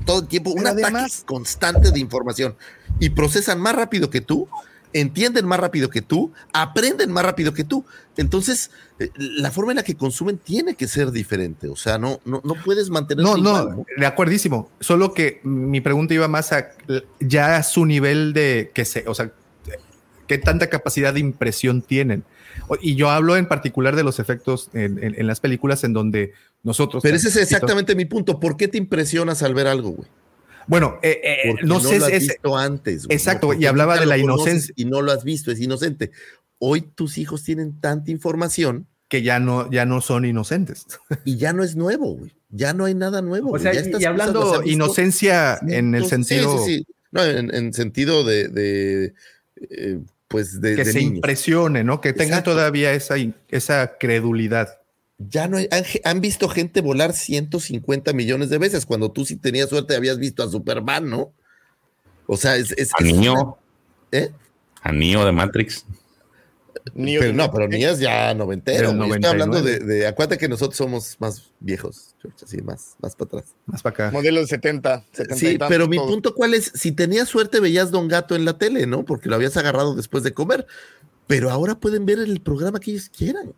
todo el tiempo un ataque constante de información y procesan más rápido que tú, entienden más rápido que tú, aprenden más rápido que tú. Entonces, eh, la forma en la que consumen tiene que ser diferente. O sea, no, no, no puedes mantener. No, no, de acuerdísimo. Solo que mi pregunta iba más a ya a su nivel de que se, o sea, qué tanta capacidad de impresión tienen. Y yo hablo en particular de los efectos en, en- en las películas en donde nosotros. Pero ese es exactamente mi punto. ¿Por qué te impresionas al ver algo, güey? Bueno, eh, eh, Porque no, sé lo has es- visto antes. güey, Exacto, y hablaba de la inocencia. Y no lo has visto, es inocente. Hoy tus hijos tienen tanta información que ya no, ya no son inocentes. y ya no es nuevo, güey. Ya no hay nada nuevo. O sea, Ya y- hablando inocencia en el cientos- sí, sentido- sí, sí. No, en, en sentido de, de, eh, pues de, que de se niños. impresione, ¿no? Que tengan Exacto. todavía esa, esa credulidad. Ya no hay, han, han visto gente volar 150 millones de veces, cuando tú si tenías suerte habías visto a Superman, ¿no? O sea, es... es A una- ¿Eh? A Neo de Matrix. Pero no, pero ni es ya noventero. Del. Estoy hablando de, 99. de- Acuérdate que nosotros somos más viejos, George, así, más, más para atrás. Más para acá. Modelo del 70, 70 y Sí, pero mi todo. punto cuál es, si tenías suerte veías Don Gato en la tele, ¿no? Porque lo habías agarrado después de comer. Pero ahora pueden ver el programa que ellos quieran.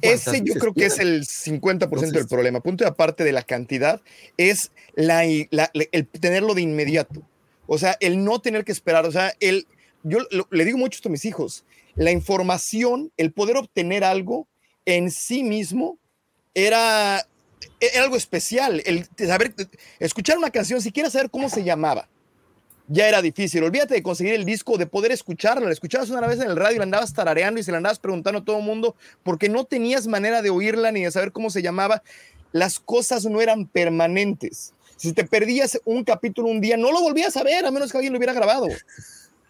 Ese yo creo que es el 50% del Entonces- problema. Punto de aparte de la cantidad es la, la- la- el tenerlo de inmediato. O sea, el no tener que esperar. O sea, el, yo lo- le digo mucho esto a mis hijos. La información, el poder obtener algo en sí mismo era, algo especial. El saber, escuchar una canción, si quieres saber cómo se llamaba, ya era difícil. Olvídate de conseguir el disco, de poder escucharla. La escuchabas una vez en el radio y la andabas tarareando y se la andabas preguntando a todo el mundo porque no tenías manera de oírla ni de saber cómo se llamaba. Las cosas no eran permanentes. Si te perdías un capítulo un día, no lo volvías a ver a menos que alguien lo hubiera grabado.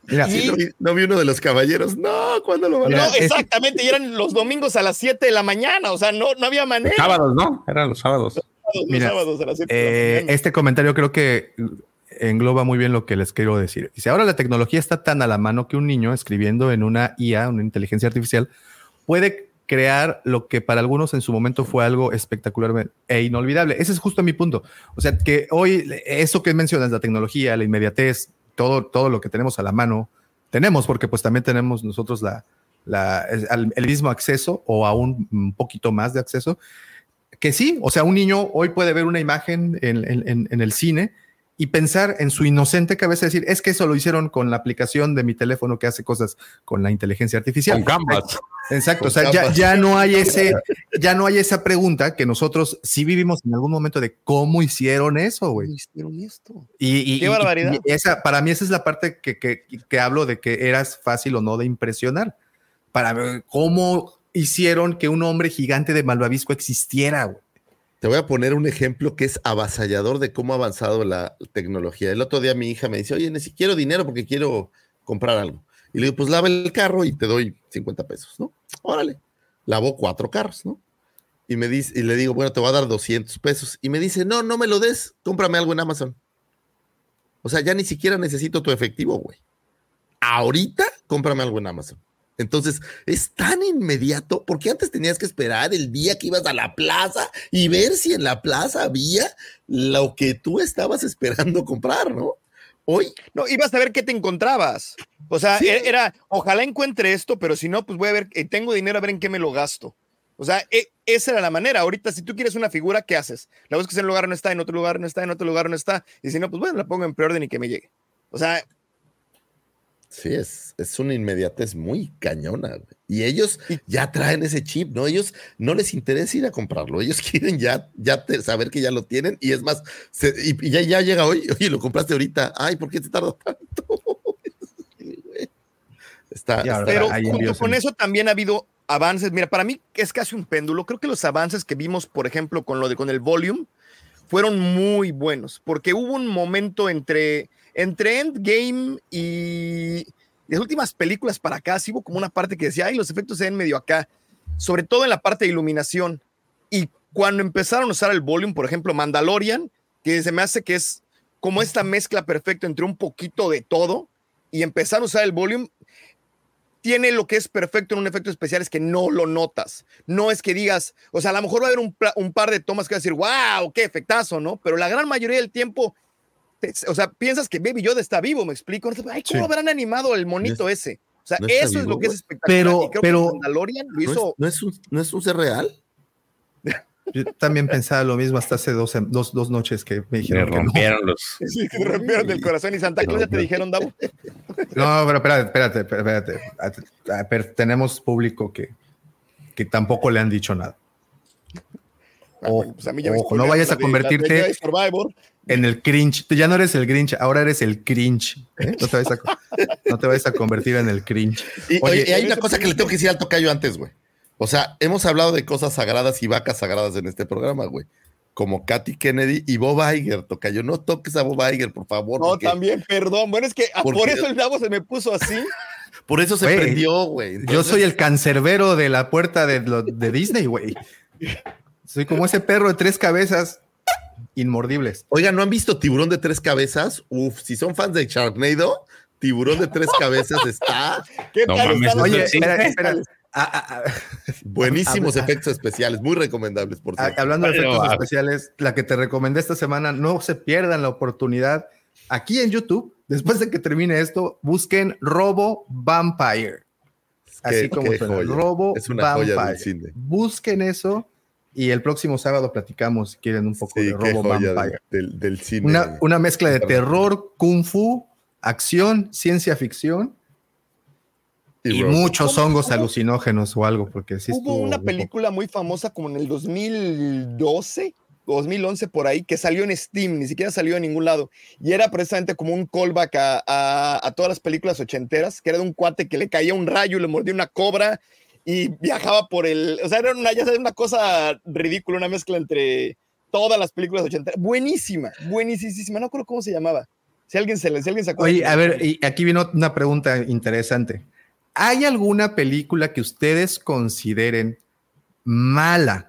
Mira, Sí, no, vi, no vi uno de los caballeros. No, ¿cuándo lo van a No, exactamente, y eran los domingos a las 7 de la mañana, o sea, no, no había manera. Sábados, ¿no? Eran los sábados. Los Mira, sábados a las 7 de la Eh, mañana. este comentario creo que engloba muy bien lo que les quiero decir. Dice, ahora la tecnología está tan a la mano que un niño escribiendo en una IA, una inteligencia artificial, puede crear lo que para algunos en su momento fue algo espectacular e inolvidable. Ese es justo mi punto. O sea, que hoy eso que mencionas, la tecnología, la inmediatez, todo, todo lo que tenemos a la mano, tenemos, porque pues también tenemos nosotros la, el, mismo acceso o aún un poquito más de acceso, que sí, o sea, un niño hoy puede ver una imagen en, en- en- en el cine y pensar en su inocente cabeza decir, es que eso lo hicieron con la aplicación de mi teléfono que hace cosas con la inteligencia artificial. Con Canvas. Exacto, Con o sea, ya, Canvas. ya no hay ese, ya no hay esa pregunta que nosotros sí vivimos en algún momento de cómo hicieron eso, güey. ¿Cómo hicieron esto? Y, y- Qué y- barbaridad. y esa, para mí esa es la parte que, que- que hablo de que eras fácil o no de impresionar. Para ver cómo hicieron que un hombre gigante de Malvavisco existiera, güey. Te voy a poner un ejemplo que es avasallador de cómo ha avanzado la tecnología. El otro día mi hija me dice, oye, necesito quiero dinero porque quiero comprar algo. Y le digo, pues lava el carro y te doy 50 pesos, ¿no? Órale. Lavó cuatro carros, ¿no? Y me dice, y le digo, bueno, te voy a dar 200 pesos. Y me dice, no, no me lo des, cómprame algo en Amazon. O sea, ya ni siquiera necesito tu efectivo, güey. Ahorita, cómprame algo en Amazon. Entonces, es tan inmediato, porque antes tenías que esperar el día que ibas a la plaza y ver si en la plaza había lo que tú estabas esperando comprar, ¿no? Hoy, No, ibas a ver qué te encontrabas. O sea, Sí. e- era, ojalá encuentre esto, pero si no, pues voy a ver, eh, tengo dinero a ver en qué me lo gasto. O sea, e- esa era la manera. Ahorita, si tú quieres una figura, ¿qué haces? La buscas en un lugar, no está, en otro lugar, no está, en otro lugar, no está. Y si no, pues bueno, la pongo en preorden y que me llegue. O sea, sí, es, es una inmediatez muy cañona. güey. Y ellos ya traen ese chip, ¿no? Ellos no les interesa ir a comprarlo. Ellos quieren ya, ya te- saber que ya lo tienen. Y es más, se- y, y ya, ya llega hoy, oye, lo compraste ahorita. Ay, ¿por qué te tardó tanto? Está, está- Pero junto con eso también ha habido avances. Mira, para mí es casi un péndulo. Creo que los avances que vimos, por ejemplo, con lo de con el volume, fueron muy buenos, porque hubo un momento entre, entre Endgame y las últimas películas para acá, sí como una parte que decía, ay, los efectos se ven medio acá, sobre todo en la parte de iluminación. Y cuando empezaron a usar el volume, por ejemplo, Mandalorian, que se me hace que es como esta mezcla perfecta entre un poquito de todo, y empezar a usar el volume, tiene lo que es perfecto en un efecto especial, es que no lo notas. No es que digas, o sea, a lo mejor va a haber un, un par de tomas que vas a decir, wow, qué efectazo, ¿no? Pero la gran mayoría del tiempo, o sea, piensas que Baby Yoda está vivo, me explico. Ay, ¿cómo Sí. habrán animado el monito ese? O sea, no eso es lo que es espectacular. Pero- pero- Mandalorian lo ¿No es, hizo. no es un, ¿No es un ser real? Yo también pensaba lo mismo hasta hace dos, dos, dos noches que me Me dijeron que no. rompieron los. Sí, que te rompieron del corazón y Santa Claus ya te dijeron, Davo. No, pero espérate, espérate, espérate. A- a- pero tenemos público que, que tampoco le han dicho nada. Ojo, Pues a mí ya me ojo, no vayas a convertirte la de Survivor. en el cringe. Tú ya no eres el Grinch, ahora eres el cringe. ¿eh? No, te vayas a, co- no te vayas a convertir en el cringe. Y, Oye, oye, y hay una cosa que le tengo que decir al tocayo antes, güey. O sea, hemos hablado de cosas sagradas y vacas sagradas en este programa, güey. Como Katy Kennedy y Bob Iger, tocayo. No toques a Bob Iger, por favor. No, porque también, perdón. Bueno, es que ah, Porque- por eso el Davo se me puso así. Por eso se prendió, güey. Yo soy el cancerbero de la puerta de, lo- de Disney, güey. Soy como ese perro de tres cabezas inmordibles. Oigan, ¿no han visto Tiburón de Tres Cabezas? Uf, si son fans de Sharknado, Tiburón de Tres Cabezas está ¿Qué No tal mames, Oye, espera, espera. Ah, ah, ah. buenísimos efectos especiales, muy recomendables, por cierto. Hablando de efectos especiales, la que te recomendé esta semana, no se pierdan la oportunidad. Aquí en YouTube, después de que termine esto, busquen Robo Vampire. Así Qué- como qué suena. Robo Es una joya Vampire. del cine. Busquen eso y el próximo sábado platicamos si quieren un poco Sí, de Robo Vampire. de- del, del cine. Una, una mezcla de terror, kung fu, acción, ciencia ficción y, muchos ¿Cómo- hongos cómo? alucinógenos o algo, porque sí Hubo estuvo una película muy famosa como en el 2012 o 2011 por ahí que salió en Steam, ni siquiera salió en ningún lado. Y era precisamente como un callback a, a- a todas las películas ochenteras, que era de un cuate que le caía un rayo, le mordía una cobra y viajaba por el... O sea, era una, cosa ridícula, una mezcla entre todas las películas ochenteras. Buenísima, buenísima. No recuerdo cómo se llamaba. Si alguien se, si alguien se acuerda. Oye, a ver, y aquí vino una pregunta interesante. ¿Hay alguna película que ustedes consideren mala,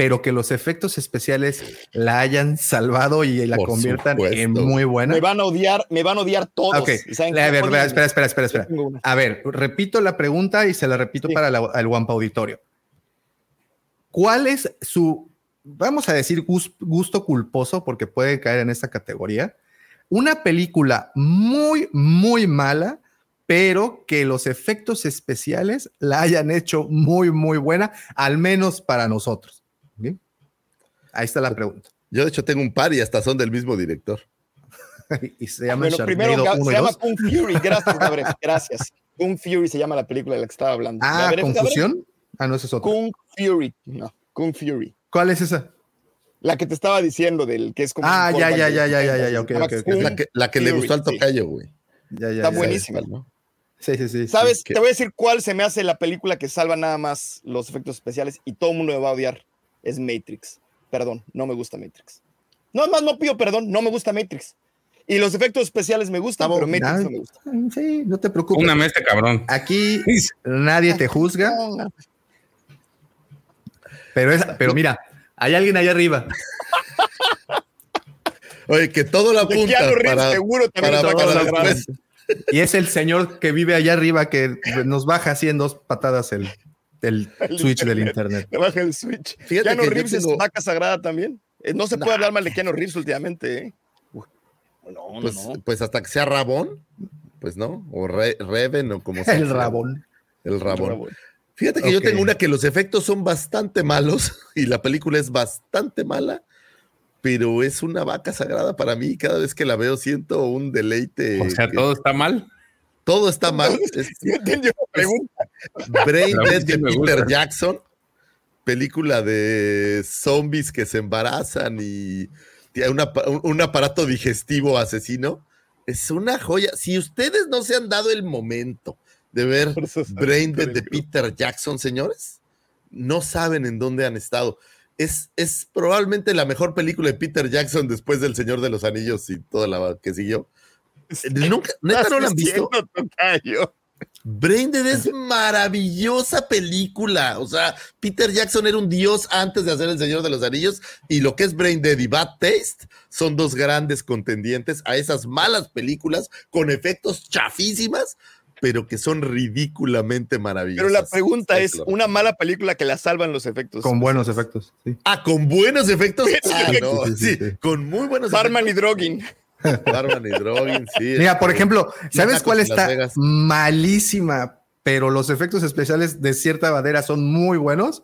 pero que los efectos especiales la hayan salvado y la Por conviertan en muy buena? Me van a odiar, me van a odiar todos. Ok, ¿Y saben a ver, Oye, espera, espera, espera, espera. A ver, repito la pregunta y se la repito Sí. para la- el Wampa Auditorio. ¿Cuál es su, vamos a decir, gus- gusto culposo, porque puede caer en esta categoría? Una película muy, muy mala, pero que los efectos especiales la hayan hecho muy, muy buena, al menos para nosotros. Ahí está la pregunta. Yo, de hecho, tengo un par y hasta son del mismo director. y se llama Bueno, primero Sharknado Ga- 1 se llama 2. Kung Fury. Gracias, Gabriel. Gracias. Kung Fury se llama la película de la que estaba hablando. Ah, Gabriel, ¿confusión? Ah, no, esa es otra. Kung Fury. No, Kung Fury. ¿Cuál es esa? La que te estaba diciendo del que es como. Ah, ya, ya, ya, ya, ya, ya, ya, ok, ok, ok. Kung La que, la que le gustó al tocayo, güey. Ya, ya, Está ya. buenísima. ¿no? Sí, sí, sí. sí. ¿Sabes? que- Te voy a decir cuál se me hace la película que salva nada más los efectos especiales y todo el mundo me va a odiar. Es Matrix. Perdón, no me gusta Matrix. No, más no pido perdón, no me gusta Matrix. Y los efectos especiales me gustan, Estamos- pero Matrix no me gusta. Sí, no te preocupes. Una este cabrón. Aquí nadie te juzga, No, no. pero, es, pero mira, hay alguien allá arriba. Oye, que todo lo apunta para, seguro también para, para gracia. después. Y es el señor que vive allá arriba que nos baja así en dos patadas el, el El switch del internet. internet. Me baja el switch. Fíjate Keanu que Reeves tengo- es vaca sagrada también. Eh, No se puede hablar mal de Keanu Reeves últimamente, ¿eh? No, Pues, no. pues hasta que sea Rabón, pues no, o Re- Reven o como sea. El rabón. El Rabón. Rabón. Fíjate que yo tengo una que los efectos son bastante malos y la película es bastante mala, pero es una vaca sagrada para mí. Cada vez que la veo siento un deleite. O sea, que- todo está mal. Todo está mal. Es Yo entendí la pregunta. Brain Dead de Peter. Jackson, película de zombies que se embarazan y tiene una un, un aparato digestivo asesino. Es una joya. Si ustedes no se han dado el momento de ver Brain Dead de Peter Jackson, señores, no saben en dónde han estado. Es, es probablemente la mejor película de Peter Jackson después del Señor de los Anillos y toda la que siguió. Nunca, neta, no la han visto. Tocayo. Brain Dead es maravillosa película. O sea, Peter Jackson era un dios antes de hacer El Señor de los Anillos y lo que es Brain Dead y Bad Taste son dos grandes contendientes a esas malas películas con efectos chafísimas, pero que son ridículamente maravillosas. Pero la pregunta es, una mala película que la salvan los efectos. Con buenos efectos. sí. Ah, con buenos efectos. Ah, no, Sí, sí, sí, sí. con muy buenos Barman y Drogin. Barman y sí. Mira, por este, ejemplo, ¿sabes cuál está malísima? Pero los efectos especiales de cierta manera son muy buenos.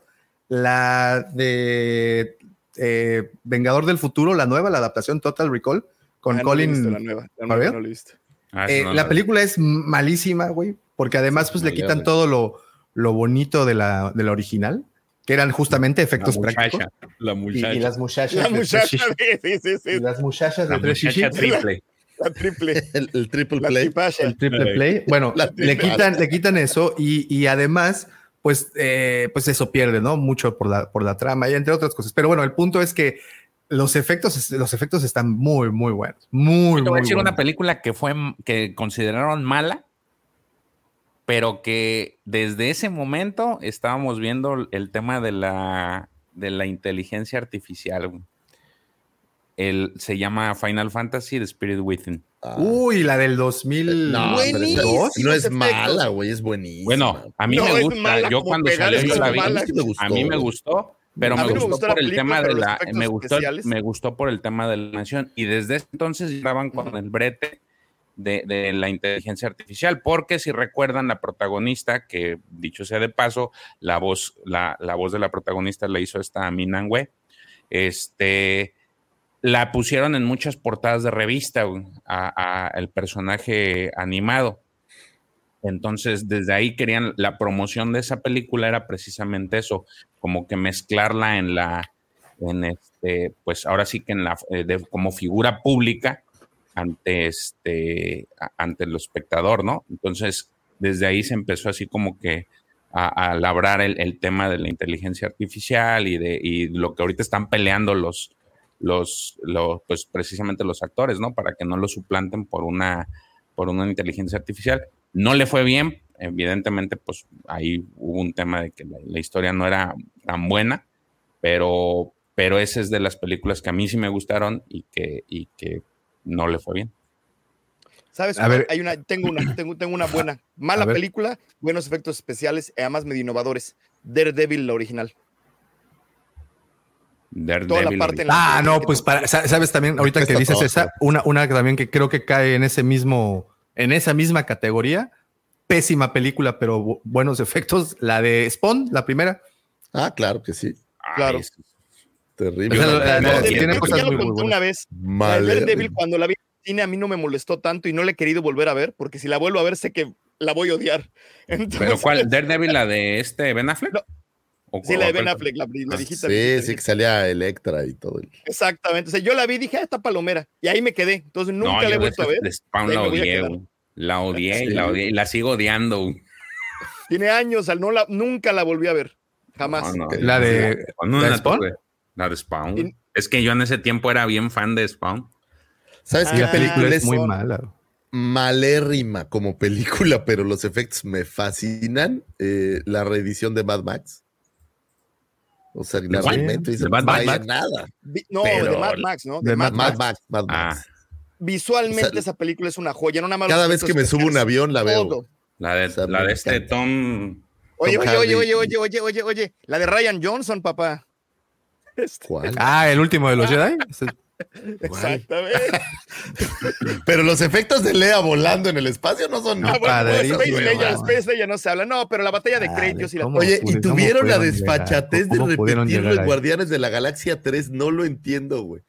La de eh, Vengador del Futuro, la nueva, la adaptación Total Recall, con Ah, no la Colin. nueva. La, nueva no la. Ah, Eh, no película es malísima, güey, porque además pues le quitan todo lo, lo bonito de la, de la original, que eran justamente efectos la prácticos. La Y, muchacha. y las muchachas. La muchacha, sí, sí, sí. Y las muchachas de La muchacha triple. La triple. El, el triple La play. el triple play. Bueno, le quitan, le quitan eso y, y además, pues, eh, pues eso pierde, ¿no? Mucho por la, por la trama y entre otras cosas. Pero bueno, el punto es que los efectos, los efectos están muy, muy buenos. Muy, Te voy a decir una película que fue que consideraron mala, pero que desde ese momento estábamos viendo el tema de la de la inteligencia artificial. El, se llama Final Fantasy The Spirit Within. Ah. Uy, la del 2000. No, pero esa- Buenísimos no es mala, güey, es buenísima. Bueno, a mí No, me gusta. yo cuando salió yo la vi. mala. A mí sí me gustó, A mí me güey. gustó, pero me gustó por el película, tema de la me gustó, me gustó por el tema de la animación y desde ese entonces estaban con el brete de, la inteligencia artificial, porque si recuerdan la protagonista, que dicho sea de paso, la voz, la, la voz de la protagonista la hizo esta Minangwe, este, la pusieron en muchas portadas de revista a, a el personaje animado. Entonces, desde ahí querían, la promoción de esa película era precisamente eso, como que mezclarla en la, en este, pues ahora sí que en la, eh, de- como figura pública ante este, ante el espectador, ¿no? Entonces, desde ahí se empezó así como que a, labrar el, el tema de la inteligencia artificial y de y lo que ahorita están peleando los, los, los, pues precisamente los actores, ¿no? Para que no lo suplanten por una, por una inteligencia artificial. No le fue bien, evidentemente, pues ahí hubo un tema de que la, la historia no era tan buena, pero, pero esa es de las películas que a mí sí me gustaron y que, y que no le fue bien. ¿Sabes? A cuál? ver. Hay una, tengo una, tengo, tengo una buena. Mala película, buenos efectos especiales, y además medio innovadores. Daredevil, la original. Daredevil, parte en la- Ah, no, pues para, sa- sabes también, ahorita que dices esa, una, una también que creo que cae en ese mismo, en esa misma categoría. Pésima película, pero bu- buenos efectos. La de Spawn, la primera. Ah, claro que sí. Ay, Claro. Terrible. Una vez. Daredevil, cuando la vi, cine a mí no me molestó tanto y no la he querido volver a ver, porque si la vuelvo a ver sé que la voy a odiar. ¿Pero cuál? ¿Daredevil, la de este Ben Affleck? ¿O Sí, la de? Ben Affleck, la, la viejita. Sí, viejita, sí, que salía Electra y todo. Exactamente. O sea, yo la vi y dije, ah, está palomera. Y ahí me quedé. Entonces nunca No, la he vuelto a ver. de Spawn la odié. La odié y Sí. la odié y la sigo odiando. Tiene años, al no la, nunca la volví a ver. Jamás. No, no, La de- ¿la de Spawn? La de Spawn. Y- Es que yo en ese tiempo era bien fan de Spawn. ¿Sabes Ah, qué La película es muy mala. malérrima como película, pero los efectos me fascinan? Eh, la reedición de Mad Max. O sea, el ¿De cuál? argumento dice, ¿De Mad Max? nada. No, Pero- de Mad Max, ¿no? de De Mad Mad Mad Max. Max, Mad Ah, Max. Visualmente O sea, esa película es una joya. No nada más Cada vez que me subo a un avión la veo. todo. la de, O sea, la de este. Tom. Oye, Tom oye, oye, oye, oye, oye, oye, oye, la de Ryan Johnson, papá. Este, ¿Cuál? Ah, el último de los Jedi. Ese- Exactamente. Pero los efectos de Lea volando en el espacio no son. Ah, bueno, Space Leia, no. Space Leia no se habla. No, pero la batalla de Dale, Krayt yo sí la. Oye, y tuvieron la desfachatez de ¿Cómo pudieron repetirlo en? Guardianes de la Galaxia 3. No lo entiendo, güey.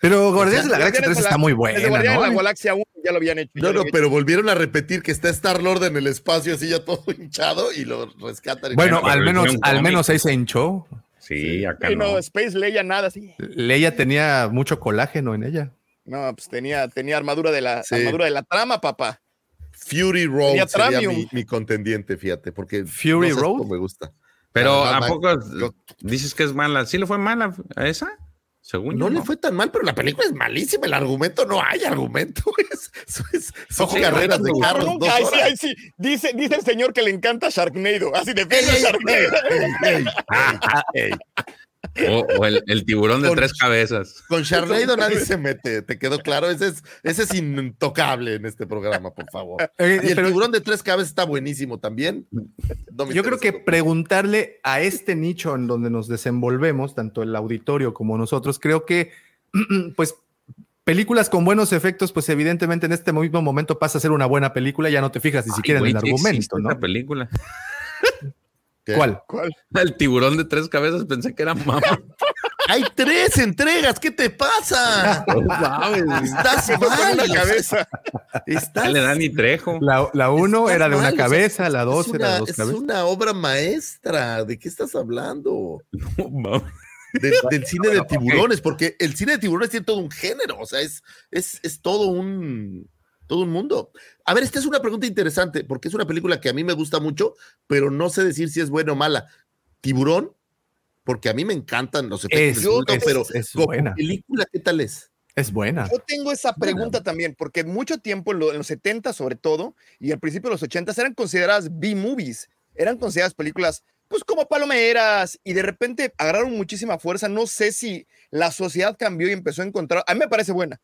Pero Guardianes de la Galaxia Guardianes 3 de la- está muy buena, Guardianes de la ¿no? Galaxia 1 ya lo habían hecho. ya No, no, pero volvieron a repetir que está Star Lord en el espacio, así ya todo hinchado y lo rescatan. y- Bueno, Bueno, al menos, al menos ahí se hinchó. Sí, acá Sí, no. no, Space Leia nada, sí. Leia tenía mucho colágeno en ella. No, pues tenía, tenía armadura de la Sí. armadura de la trama, papá. Fury Road Tenía sería Tramium. mi, mi contendiente, fíjate, porque Fury no sé Road. me gusta. Pero ¿a poco dices que es mala? ¿Sí le fue mala a esa? Según No yo, le fue tan mal, pero la película es malísima. El argumento no hay argumento. Es, es- son Sí, carreras de carros. Dos ay, sí, ay, sí. Dice, dice el señor que le encanta Sharknado. Así de Ey, pena ey, Sharknado. ey, ey, ey, ey. O, o el, el tiburón de Con- tres cabezas. Con Sharknado nadie se mete, ¿te quedó claro? Ese es, ese es intocable en este programa, por favor. Eh, Y el pero tiburón de tres cabezas está buenísimo también. No yo creo que preguntarle a este nicho en donde nos desenvolvemos, tanto el auditorio como nosotros, creo que, pues, películas con buenos efectos, pues evidentemente en este mismo momento pasa a ser una buena película, ya no te fijas ni siquiera Ay, en el argumento, ¿no? esa película. ¿Qué? ¿Cuál? ¿Cuál? El tiburón de tres cabezas pensé que era mamá. Hay tres entregas, ¿qué te pasa? Estás Empezó con mal. una cabeza. Estás le dan ni trejo. La, la uno Estás era de una mal, o sea, cabeza, la es dos era de dos Es cabezas. una obra maestra. ¿De qué estás hablando? No, mames. De- del cine de tiburones, porque el cine de tiburones tiene todo un género, o sea, es, es, es todo un todo un mundo. A ver, esta es una pregunta interesante, porque es una película que a mí me gusta mucho, pero no sé decir si es buena o mala. Tiburón, porque a mí me encantan los efectos, Es- de es- pero es como buena. película, ¿qué tal es? Es buena. Yo tengo esa pregunta también, porque mucho tiempo, en los 70 sobre todo, y al principio de los 80 eran consideradas B-movies, eran consideradas películas, pues como palomeras, y de repente agarraron muchísima fuerza. No sé si la sociedad cambió y empezó a encontrar, a mí me parece buena,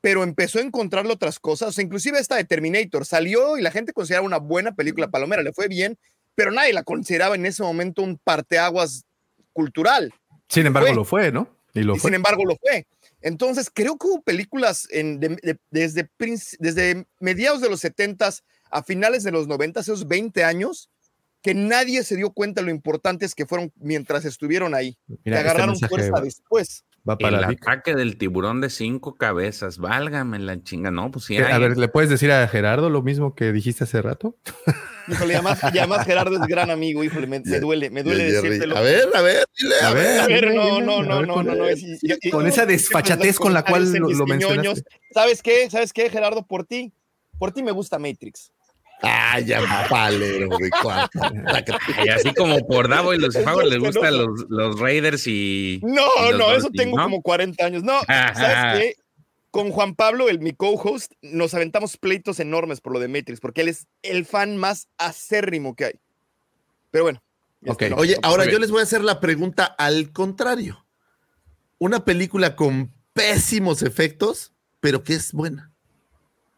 pero empezó a encontrarle otras cosas. O sea, inclusive esta de Terminator salió y la gente consideraba una buena película palomera, le fue bien, pero nadie la consideraba en ese momento un parteaguas cultural. Sin embargo, fue. lo fue, ¿no? Y lo y fue. sin embargo lo fue. Entonces, creo que hubo películas en- de- de- desde, mediados de los 70 a finales de los 90, esos 20 años, que nadie se dio cuenta lo importantes que fueron mientras estuvieron ahí. Mira, que este agarraron mensaje fuerza después. Va para El Vic. ataque del tiburón de cinco cabezas. Válgame la chinga. No, pues sí. A ver, ¿le puedes decir a Gerardo lo mismo que dijiste hace rato? Híjole, y además, y además Gerardo es gran amigo, híjole, me, me duele, me duele Jerry. decírtelo. A ver, a ver, dile, a, A ver. A ver, no, dile, no, no, ver, no, no, no, es- con esa desfachatez con la cual lo, lo mencionaste. ¿Sabes qué? ¿Sabes qué, Gerardo? Por ti, por ti me gusta Matrix. Ah, ya, palero. Y así como por Davo y los Cifagos les gustan no. los, los Raiders y. No, y no, eso tengo ¿no? como 40 años. No, ¿sabes qué? Con Juan Pablo, el mi co-host, nos aventamos pleitos enormes por lo de Matrix, porque él es el fan más acérrimo que hay. Pero bueno. Ok. este no. Oye, ahora yo les voy a hacer la pregunta al contrario. Una película con pésimos efectos, pero que es buena.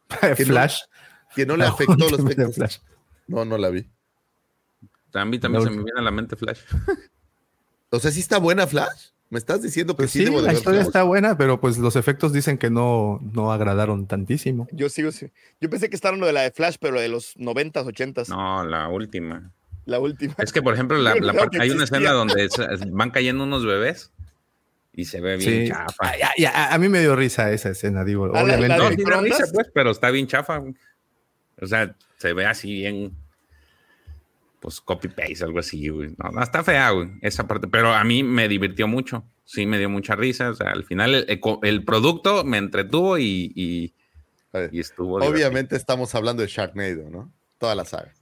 Flash. Que no le afectó los efectos. Flash. No, no la vi. A mí también se me viene a la mente Flash. O sea, ¿sí está buena Flash? ¿Me estás diciendo que Pues sí, sí, debo de la ver historia Flash? está buena, pero pues los efectos dicen que no, no agradaron tantísimo. Yo sigo, sí. yo pensé que estaba hablando de la de Flash, pero de los 90s, 80s, No, la última. la última. Es que, por ejemplo, la, parte- hay una escena donde van cayendo unos bebés Y se ve bien Sí. chafa. A, a- a- a mí me dio risa esa escena, digo. Ah, la- Obviamente. la No, microondas? risa, pues, pero está bien chafa. O sea, se ve así bien. Pues copy paste, algo así, güey. No, no, está fea, güey, esa parte. Pero a mí me divirtió mucho. Sí, me dio mucha risa. O sea, al final el, producto me entretuvo y, y, ver, y estuvo. divertido. Obviamente estamos hablando de Sharknado, ¿no? Toda la saga.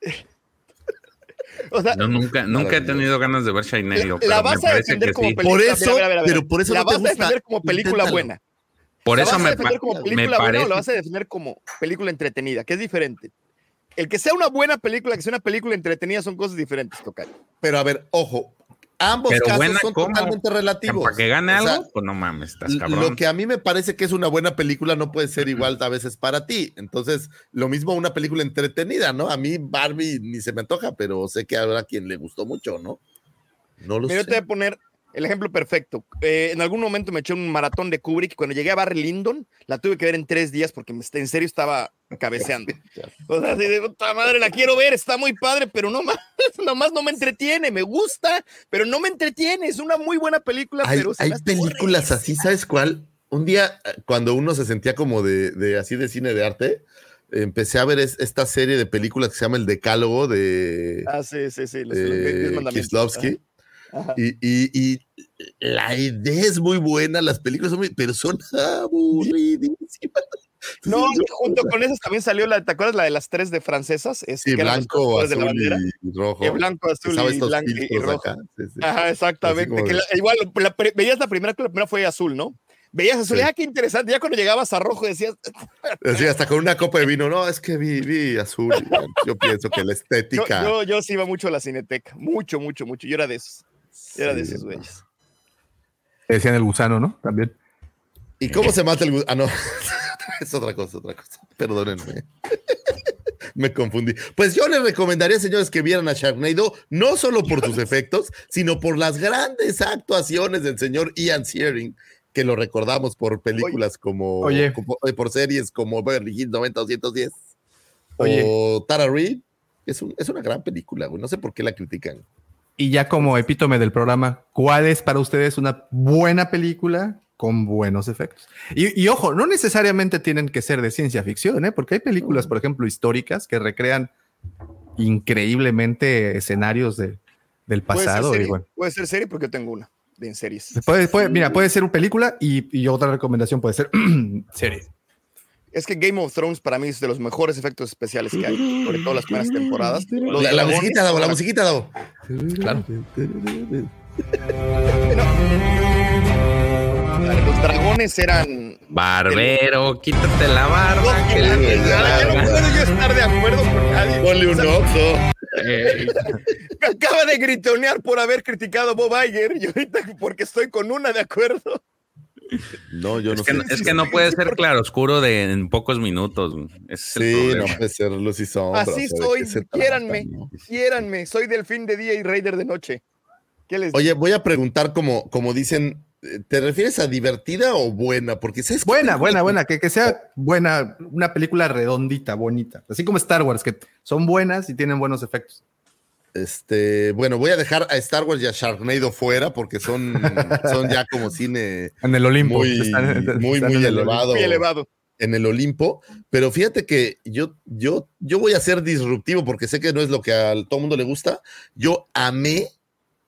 O sea, No, nunca, nunca he tenido ganas de ver Sharknado. la, la vas a defender como sí. película. Por eso, mira. pero por eso la no te vas a defender como película Inténtalo. buena. Por ¿La eso me, pa- como me buena o parece. la vas a defender como película entretenida? Que es diferente. El que sea una buena película, que sea una película entretenida son cosas diferentes, Tocayo. Pero a ver, ojo, ambos Pero casos buena, son ¿cómo? totalmente relativos. Para que gane O sea, algo, pues no mames, estás cabrón. Lo que a mí me parece que es una buena película no puede ser igual a veces para ti. Entonces, lo mismo una película entretenida, ¿no? A mí Barbie ni se me antoja, pero sé que habrá quien le gustó mucho, ¿no? No lo Mira, yo te voy sé. a poner el ejemplo perfecto. Eh, en algún momento me eché un maratón de Kubrick. Cuando llegué a Barry Lyndon, la tuve que ver en tres días porque me- en serio estaba cabeceando. O sea, de puta madre, la quiero ver, está muy padre, pero no más, nomás no me entretiene. Me gusta, pero no me entretiene. Es una muy buena película, Hay, pero hay películas así, ¿sabes cuál? Un día, eh, cuando uno se sentía como de, de así de cine de arte, empecé a ver es- esta serie de películas que se llama El Decálogo de Ah, sí, sí, sí. Los, los diez eh, mandamientos. Kieslowski. Y, y- y la idea es muy buena, las películas son muy, pero son aburridísimas. No, junto con esas también salió la, ¿te acuerdas la de las tres de francesas? Es, Sí, que blanco, colores de la azul bandera. y rojo. Que blanco, azul y blanco y- rojo. acá, sí, sí. Ajá, exactamente. que la- igual, la veías la primera, que la primera fue azul, ¿no? Veías azul, Sí. ah, qué interesante. Ya cuando llegabas a rojo decías, Así, hasta con una copa de vino, no, es que vi, vi azul. yo pienso que la yo, estética. yo, yo sí iba mucho a la cineteca, mucho, mucho, mucho. Yo era de esos, yo era de esos güeyes. Decían el gusano, ¿no? También. ¿Y cómo se mata el gu- Ah, no. es otra cosa, otra cosa. Perdónenme. Me confundí. Pues yo les recomendaría, señores, que vieran a Sharknado, no solo por sus efectos, sino por las grandes actuaciones del señor Ian Searing, que lo recordamos por películas como, Oye. como- eh, por series como Beverly Hills 90-210 Oye. o Tara Reid. Es, un- es una gran película, güey. No sé por qué la critican. Y ya como epítome del programa, ¿cuál es para ustedes una buena película con buenos efectos? Y, y ojo, no necesariamente tienen que ser de ciencia ficción, ¿eh? porque hay películas, por ejemplo, históricas que recrean increíblemente escenarios de- del Puede ser pasado. y serie, bueno, puede ser serie porque yo tengo una de en series. puede, puede- mira, puede ser una película y, y otra recomendación puede ser serie. Es que Game of Thrones para mí es de los mejores efectos especiales que hay, sobre todo las primeras temporadas. Los La, la dragones- musiquita, Davo, la musiquita, Davo. Claro. Los dragones eran. Barbero, quítate la barba. No, que ya, la- ya, ya no puedo yo estar de acuerdo con nadie. Ponle un O sea, oxo. Eh, Me acaba de gritonear por haber criticado a Bob Iger y ahorita porque estoy con una de acuerdo. No, yo es, no que, sé. no- es que no puede ser claro oscuro de en pocos minutos. es el Sí, no puede ser luz y sombra. Así o sea, ¿de soy, quiéranme, no? quiéranme. Soy delfín de día y raider de noche. ¿Qué les Oye, voy a preguntar como, como dicen, eh, ¿te refieres a divertida o buena? Porque ¿sabes qué Buena, buena, buena, que, que sea buena, una película redondita, bonita. Así como Star Wars, que son buenas y tienen buenos efectos. Este, bueno, voy a dejar a Star Wars y a Sharknado fuera porque son, son ya como cine En el Olimpo. muy, Están- muy, están muy en elevado. En el Olimpo, pero fíjate que yo, yo, yo voy a ser disruptivo porque sé que no es lo que a todo mundo le gusta. Yo amé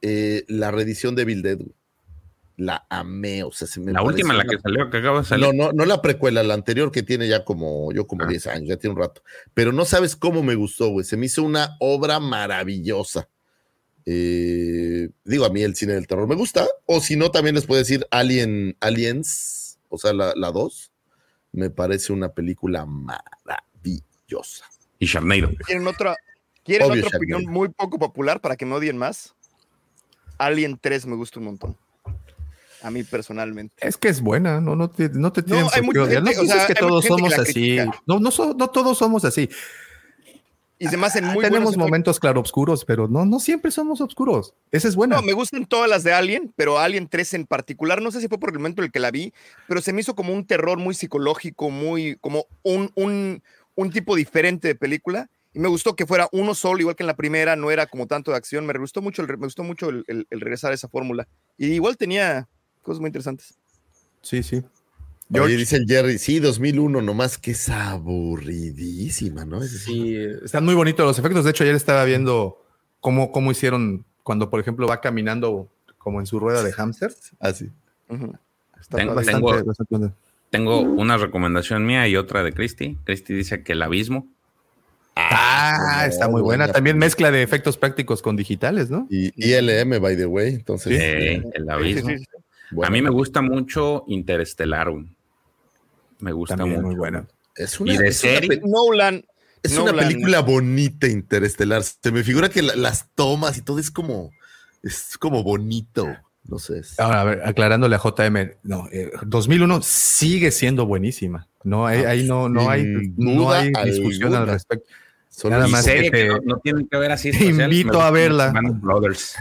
eh, la reedición de Bill Dead. güey. La amé, o sea, se me La última, la que salió, que acaba de salir. No, no, no la precuela, la anterior que tiene ya como, yo como Ah. 10 años, ya tiene un rato. Pero no sabes cómo me gustó, güey. Se me hizo una obra maravillosa. Eh, digo, a mí el cine del terror me gusta. O si no, también les puedo decir Alien, Aliens, o sea, la 2. me parece una película maravillosa. Y Sharknado. ¿Quieren otra, ¿quieren Obvio, otra opinión muy poco popular para que me odien más? Alien 3 me gusta un montón. A mí personalmente. Es que es buena, no, no te, no te hay mucha gente, no o sea, que hay todos gente somos así. No, no, so- no todos somos así. Y me hacen muy Tenemos momentos claroscuros, pero no, no siempre somos oscuros. Esa es buena. No, me gustan todas las de Alien, pero Alien 3 en particular, no sé si fue por el momento en el que la vi, pero se me hizo como un terror muy psicológico, muy como un, un, un tipo diferente de película. Y me gustó que fuera uno solo, igual que en la primera, no era como tanto de acción. Me gustó mucho el, me gustó mucho el, el- el regresar a esa fórmula. Y igual tenía cosas muy interesantes. Sí, sí. Oye, dice el Jerry, sí, 2001, nomás que es aburridísima, ¿no? Es Sí, están muy bonitos los efectos. De hecho, ayer estaba viendo cómo, cómo hicieron cuando, por ejemplo, va caminando como en su rueda de hámster. Así. Tengo, bastante- tengo- bastante- tengo una recomendación mía y otra de Christy. Christy dice que el abismo. Ah, está muy buena. También mezcla de efectos prácticos con digitales, ¿no? Y ILM, by the way, entonces. Eh, el abismo. Sí, sí, sí. Bueno. A mí me gusta mucho Interestelar. Me gusta También mucho. muy buena. Es y de es una serie. Nolan. Es una película bonita, interestelar. Se me figura que la- las tomas y todo es como, es como bonito. No sé. Ahora, a ver, aclarándole a JM, no, eh, 2001 sigue siendo buenísima. No, hay, ahí no, no hay, no hay discusión al respecto. Son Nada más serie que no, no tienen que ver así. te invito a verla. Brothers.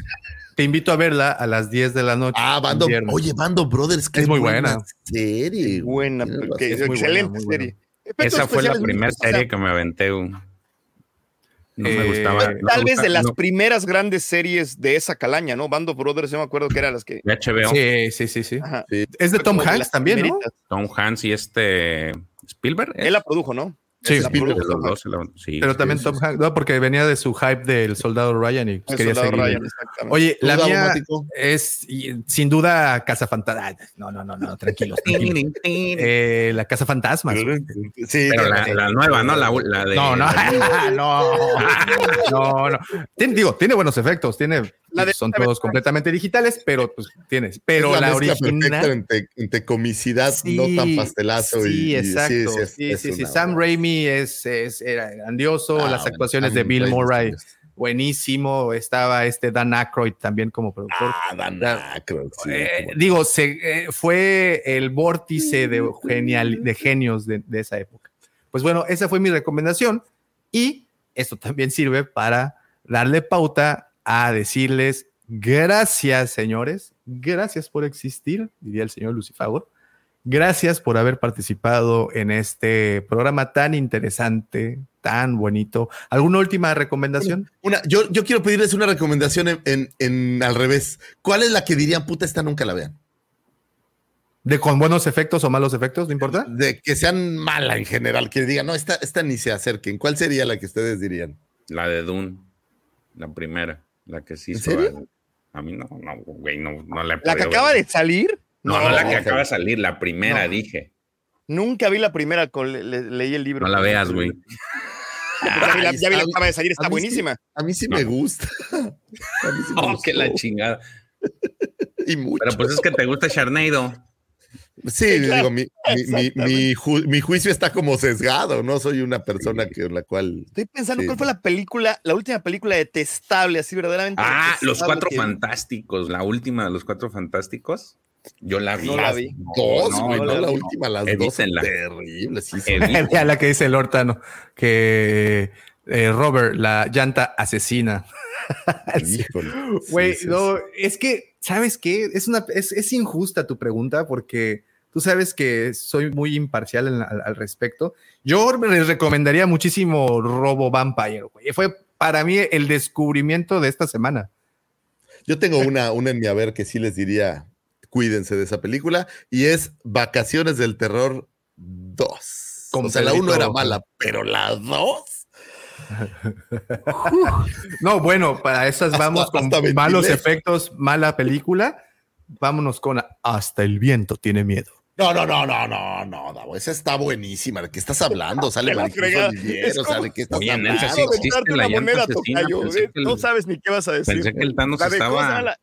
Te invito a verla a las 10 de la noche. Ah, Bando, oye, Bando Brothers, qué Es muy buena. serie. Buena, que- muy excelente buena, serie. Efectos Esa fue la primera serie que me aventé. No Eh, me gustaba. no me Tal vez gusta- de las no, primeras grandes series de esa calaña, ¿no? Band of Brothers, yo me acuerdo que eran las que. de HBO. Sí, sí, sí, sí. Ajá. Es de Tom Hanks también, ¿no? Tom Hanks y este Spielberg. ¿es? Él la produjo, ¿no? Sí, La dos la- Pero también Tom. Hanks, no, porque venía de su hype del soldado Ryan y pues, quería seguir. Ryan. Oye, la ¿Tú, mía es y, sin duda Casa Fantasma. No, no, no, no, tranquilos, tranquilos. Eh, la Casa Fantasma. Sí, Pero la, la nueva, ¿no? La, la de. No, no, no, no, no. Tiene, digo, tiene buenos efectos, tiene, La de- son todos completamente digitales, pero pues tienes, pero es la, perfecta original. entre, entre comicidad, no tan pastelazo. sí, y, exacto. sí, Sí, sí, Sam Raimi es, es era grandioso, Ah, las actuaciones de Bill Murray, buenísimo. Estaba este Dan Aykroyd también como productor. Ah, Dan Aykroyd, sí, Eh, digo, se, eh, fue el vórtice de, genial, de genios de, de esa época. Pues bueno, esa fue mi recomendación y esto también sirve para darle pauta a decirles gracias, señores, gracias por existir, diría el señor Lucifago. Gracias por haber participado en este programa tan interesante, tan bonito. ¿Alguna última recomendación? Una, yo, yo quiero pedirles una recomendación en, en- en al revés. ¿Cuál es la que dirían, puta, esta nunca la vean? ¿De con buenos efectos o malos efectos? ¿No importa? De que sean mala en general, que digan, no, esta, esta ni se acerquen. ¿Cuál sería la que ustedes dirían? La de Dune. La primera. La que sí ¿En serio? A, a mí no, no, güey, no, no la he La que acaba ver. de salir. No, no, la que No, acaba de salir, la primera, No. dije. Nunca vi la primera, con, le- le- leí el libro. No la veas, güey. Ya vi la, ya vi la Ay, que acaba de salir, a está sí. buenísima. A mí sí No. me gusta. A mí sí me Oh, que la gustó. chingada. Y mucho. Pero pues es que te gusta Sharnado. Sí, claro. digo, mi, mi- mi- mi ju- mi juicio está como sesgado, no soy una persona que la cual. Estoy pensando Sí. cuál fue la película, la última película detestable, así verdaderamente. Ah, Los Cuatro que- Fantásticos. La última de Los Cuatro Fantásticos. Yo la vi. No la vi. No, Dos, no, güey, no, no, la última, las dos terribles. Sí, la que dice el Hortano, que eh, Robert, la llanta asesina. Híjole. Güey, Sí, sí, no, es que, ¿sabes qué? Es, una, es, es injusta tu pregunta porque tú sabes que soy muy imparcial en- al, al respecto. Yo les recomendaría muchísimo Robo Vampire, güey. Fue para mí el descubrimiento de esta semana. Yo tengo una, una en mi haber que sí les diría, cuídense de esa película, y es Vacaciones del Terror 2. Con o sea, la Pedrito- 1 era mala, pero la 2. No, bueno, para esas Hasta- vamos con hasta ventilé. malos efectos, mala película. Vámonos con Hasta el viento tiene miedo. No, no, no, no, no, no, Davo, esa está buenísima. ¿De qué estás hablando? Sale la como- la moneda, asesina, tocayo, pensé ¿eh? que el- No sabes ni qué vas a decir. pensé que el Thanos La de- ¿cómo se estaba- llama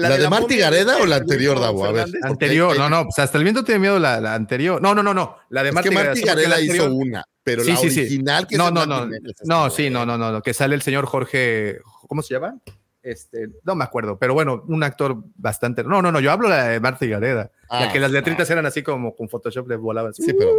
la- ¿La de Marty momia Gareda o la de anterior, Davo? A ver. Anterior, no, no, pues hasta el viento tiene miedo la, la anterior. No, no, no, no. La de Es que la Gareda hizo anterior- una, pero Sí, la sí, sí. original que No, de no, no. No, sí, no, no, no, no, que sale el señor Jorge, ¿cómo se llama? Este, no me acuerdo, pero bueno, un actor bastante. No, no, no, yo hablo de la de Marty Gareda, Ah, la que las letritas eran así como con Photoshop le volaban. Sí, pero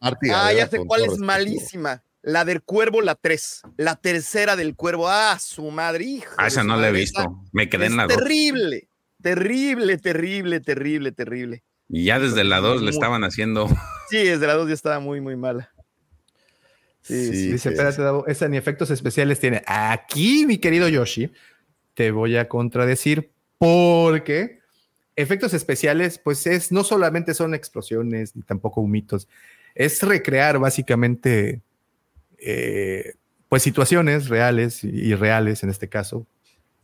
Marty Ah, Gareda, ya sé cuál es malísima. La del cuervo, la 3. La tercera del cuervo. Ah, su madre, hijo. Ah, esa no la he visto. Me quedé es en la 2. Terrible, terrible, terrible, terrible, terrible. Y ya desde la 2 le estaban haciendo. Sí, desde la 2 ya estaba muy, muy mala. Sí, Sí, sí. Dice, que- espérate, Davo, esa ni efectos especiales tiene. Aquí, mi querido Yoshi, te voy a contradecir porque efectos especiales, pues es no solamente son explosiones ni tampoco humitos, es recrear básicamente eh, pues situaciones reales y irreales en este caso.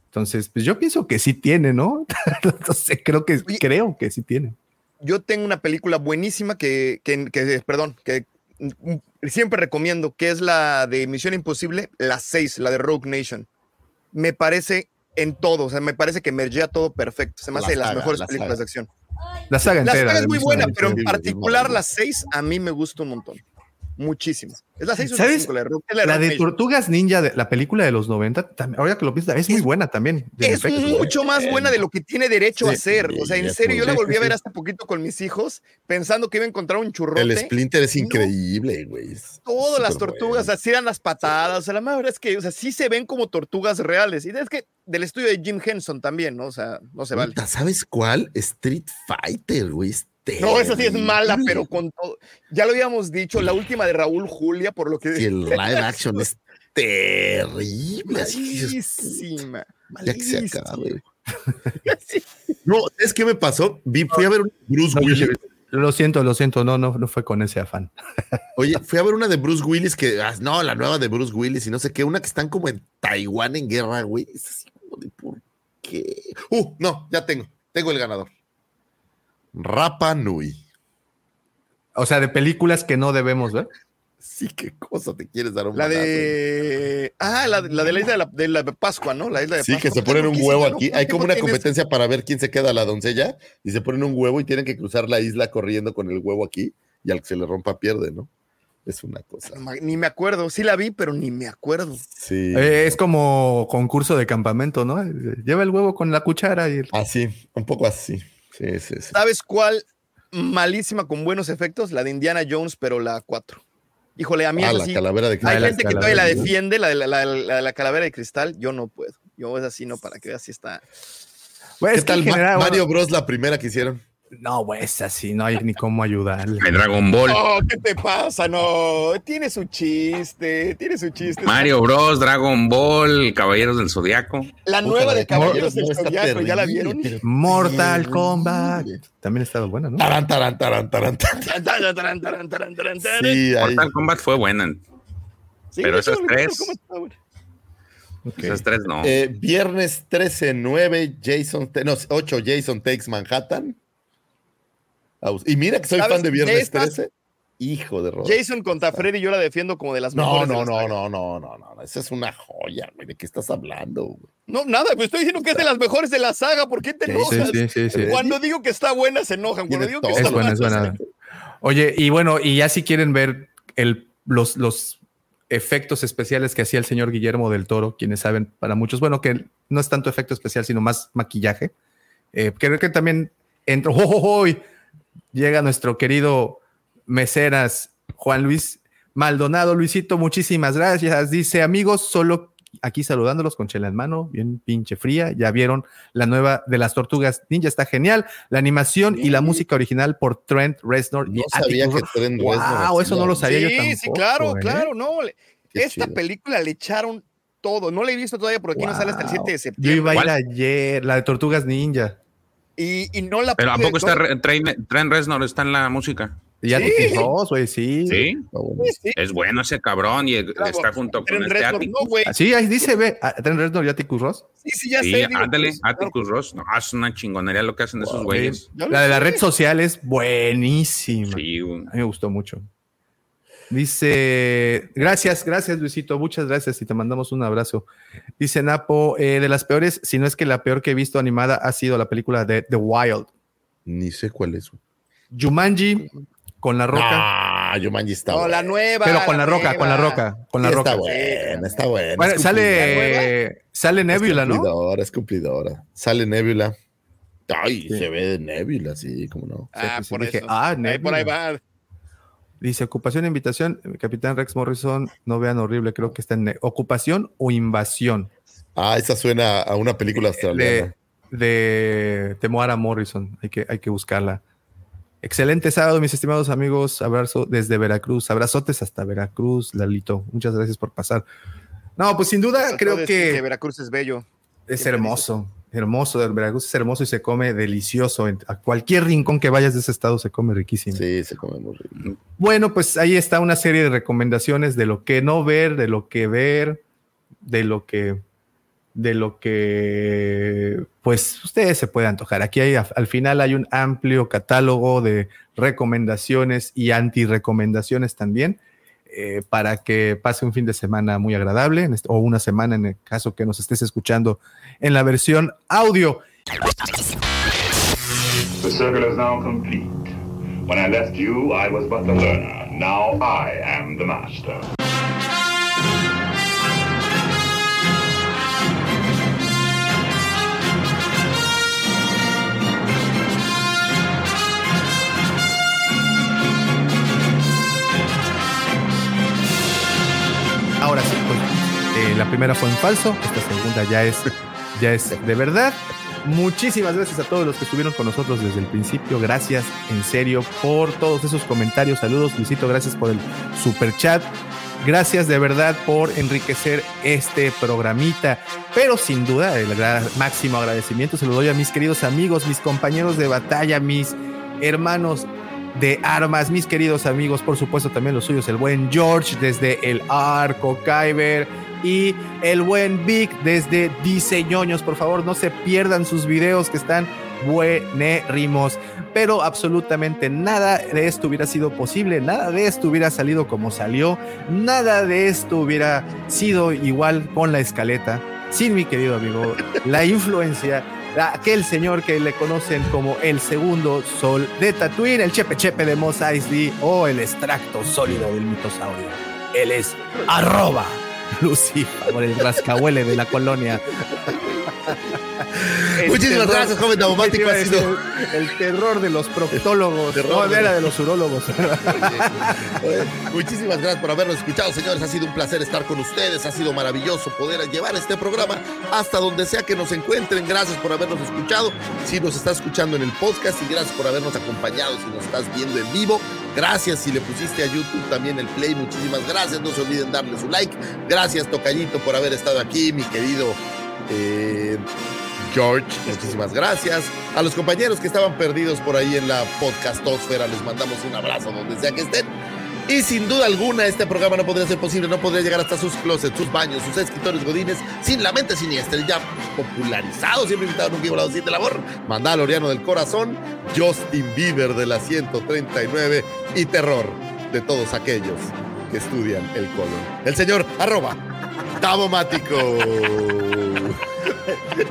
Entonces, pues yo pienso que sí tiene, ¿no? Entonces, creo que creo que sí tiene. Yo tengo una película buenísima que, que, que- perdón, que siempre recomiendo, que es la de Misión Imposible, la 6, la de Rogue Nation. Me parece en todo, o sea, me parece que mergea todo perfecto. Se me La hace de las saga, mejores la películas saga. de acción. La saga La entera. saga es muy buena, pero en particular la 6 a mí me gusta un montón. Muchísimo. Es la 6 o ¿Sabes? 5, la la de La de Nation. Tortugas Ninja, de, la película de los 90, tam- ahora que lo piensas, es muy Es- buena también. Es efectos. mucho más buena de lo que tiene derecho a Sí, ser. O sea, en serio, muy yo la volví a ver hace poquito con mis hijos, pensando que iba a encontrar un churrote. El Splinter es No. increíble, güey. Es Todas las tortugas, bueno. así eran las patadas. O sea, la verdad es que, o sea, sí se ven como tortugas reales. Y es que del estudio de Jim Henson también, ¿no? O sea, no se vale. ¿Sabes cuál? Street Fighter, güey. No, esa sí es mala, pero con todo. Ya lo habíamos dicho, la última de Raúl Julia, por lo que. Sí, el live action es terrible. Malísima. ya que se acabe. No, es que me pasó? Vi, fui a ver un Bruce No, Willis. Lo siento, lo siento, no, no, no fue con ese afán. Oye, fui a ver una de Bruce Willis que, ah, no, la nueva de Bruce Willis y no sé qué, una que están como en Taiwán en guerra, güey. Es así como de por qué. Uh, no, ya tengo, tengo el ganador. Rapa Nui. O sea, de películas que no debemos ver. Sí, qué cosa te quieres dar un La balazo, de. Ah, la, la de la isla de la, de la Pascua, ¿no? La isla de Sí, Pascua. que se ponen un ¿Por qué huevo aquí. ¿Por Hay como una competencia para ver quién se queda la doncella y se ponen un huevo y tienen que cruzar la isla corriendo con el huevo aquí y al que se le rompa pierde, ¿no? Es una cosa. Ni me acuerdo. Sí la vi, pero ni me acuerdo. Sí. Eh, es como concurso de campamento, ¿no? Lleva el huevo con la cuchara y el- Así, un poco así. Sí, sí, sí. ¿Sabes cuál malísima con buenos efectos? La de Indiana Jones, pero la 4. Híjole, a mí Ah, es la así. calavera de Hay la gente que todavía la defiende, la de la, la- la de la calavera de cristal. Yo no puedo. Yo es así, no, para que veas si está. Bueno, ¿Qué tal bueno, Mario Bros, la primera que hicieron? No, güey, es así, no hay ni cómo ayudarle. Dragon Ball. No, ¿qué te pasa? No, tiene su chiste, tiene su chiste. Mario Bros, Dragon Ball, Caballeros del Zodiaco. La Puta, nueva de Caballeros del Zodiaco, ¿ya la vieron? Mortal Kombat. También ha estado buena, ¿no? Tarán, tarán, tarán, tarán, tarán. Taran, taran, taran, taran, taran, taran. Sí, ahí. Mortal Kombat fue buena. Pero esas tres- buena. Esas tres no. Eh, viernes 13, 9, Jason, no, 8, Jason Takes Manhattan. Y mira que soy ¿Sabes? fan de De Viernes estas- 13. Hijo de roda. Jason contra Freddy, yo la defiendo como de las No, mejores. no, no, saga. no, no, no, no. Esa es una joya, güey. ¿De qué estás hablando? güey? No, nada, pues estoy diciendo que es de las mejores de la saga. ¿Por qué te Sí, enojas? Sí, sí, sí, sí. Cuando digo que está buena, se enojan. Cuando digo que está Es buena, es buena. Oye, y bueno, y ya si quieren ver el, los, los efectos especiales que hacía el señor Guillermo del Toro, quienes saben, para muchos, bueno, que no es tanto efecto especial, sino más maquillaje. Eh, creo que también entró, ¡oh, oh, oh! Llega nuestro querido Meseras Juan Luis Maldonado. Luisito, muchísimas gracias. Dice, amigos, solo aquí saludándolos con chela en mano, bien pinche fría. Ya vieron la nueva de las tortugas ninja, está genial. La animación y la música original por Trent Reznor. y No sabía Atticus que. Trent Wow, Reznor eso no lo sabía sí, yo sí, tampoco. claro, ¿eh? claro, no. Qué Esta chido. película le echaron todo. No la he visto todavía, porque aquí no sale hasta el Wow. 7 de Yo septiembre. iba a ir ayer, la de Tortugas Ninja. Y, y no la Pero ¿a poco está Trent, Reznor está en la música? Y Atticus Ross, güey, sí. Sí. Sí, sí, Es bueno ese cabrón y claro. está junto con este Reznor, Atticus. No, güey. Sí, ahí dice, ve, a- Trent Reznor y Atticus Ross. Sí, sí, ya Sí, sé. ándale, pues, claro, Atticus Ross. No, es una chingonería lo que hacen esos güeyes. ya La de la red social es buenísima. Sí, güey. A mí me gustó mucho. Dice, gracias, gracias Luisito, muchas gracias y te mandamos un abrazo. Dice Napo, eh, de las peores, si no es que la peor que he visto animada ha sido la película de The Wild. Ni sé cuál es. güey. Jumanji con la roca, Ah, Jumanji está No, la nueva. pero con la roca, con la roca, con la Sí, roca. Está buena, está buena. Bueno, es sale, sale Nebula, es ¿no? cumplidora, es cumplidora. Sale Nebula. Ay, Sí. se ve Nebula, sí, cómo no. Ah, Sí, sí, por dije, eso. ah, Ahí por ahí Nebula. va. Dice, ocupación e invitación, Capitán Rex Morrison, no vean horrible, creo que está en ocupación o invasión Ah, esa suena a una película australiana. de, de Temoara Morrison, hay que, hay que buscarla. Excelente sábado, mis estimados amigos, abrazo desde Veracruz, abrazotes hasta Veracruz, Lalito, muchas gracias por pasar. No, pues sin duda creo Que que Veracruz es bello. es hermoso, Hermoso, el Veracruz es hermoso y se come delicioso. A cualquier rincón que vayas de ese estado se come riquísimo. Sí, se come muy rico. Bueno, pues ahí está una serie de recomendaciones de lo que no ver, de lo que ver, de lo que, de lo que, pues ustedes se pueden antojar. Aquí hay, al final hay un amplio catálogo de recomendaciones y anti-recomendaciones también. eh, para que pase un fin de semana muy agradable o una semana en el caso que nos estés escuchando en la versión audio. The circle is now complete. When I left you, I was but the learner. Now I am the master. Ahora sí, pues, eh, la primera fue en falso, esta segunda ya es, ya es de verdad. Muchísimas gracias a todos los que estuvieron con nosotros desde el principio. Gracias en serio por todos esos comentarios. Saludos, Luisito. Gracias por el super chat. Gracias de verdad por enriquecer este programita. Pero sin duda, el máximo agradecimiento se lo doy a mis queridos amigos, mis compañeros de batalla, mis hermanos de armas, mis queridos amigos, por supuesto también los suyos, el buen George desde el Arco Kyber y el buen Vic desde Diseñoños. Por favor, no se pierdan sus videos que están buenérrimos. Pero absolutamente nada de esto hubiera sido posible, nada de esto hubiera salido como salió, nada de esto hubiera sido igual con la escaleta, sin mi querido amigo, la influencia aquel señor que le conocen como el segundo sol de Tatooine, el Chepe Chepe de Mos Eisley o el extracto sólido del mitosaurio. Él es arroba Lucifer, por el rascahuele de la colonia. Muchísimas terror- gracias, joven Daumático. Ha sido el, el terror de los proctólogos. Terror no, era de los urólogos. Muchísimas gracias por habernos escuchado, señores. Ha sido un placer estar con ustedes. Ha sido maravilloso poder llevar este programa hasta donde sea que nos encuentren. Gracias por habernos escuchado. Si nos estás escuchando en el podcast y gracias por habernos acompañado. Si nos estás viendo en vivo, gracias. Si le pusiste a YouTube también el play, muchísimas gracias. No se olviden darle su like. Gracias, Tocayito, por haber estado aquí, mi querido. Eh, George, muchísimas gracias. A los compañeros que estaban perdidos por ahí en la podcastósfera, les mandamos un abrazo donde sea que estén. Y sin duda alguna, este programa no podría ser posible, no podría llegar hasta sus closets, sus baños, sus escritores godines, sin la mente siniestra, ya popularizado, siempre invitado nunca igualado, sin labor, Mandaloriano del corazón, Justin Bieber de la 139 y terror de todos aquellos que estudian el colon. El señor arroba Tabomático.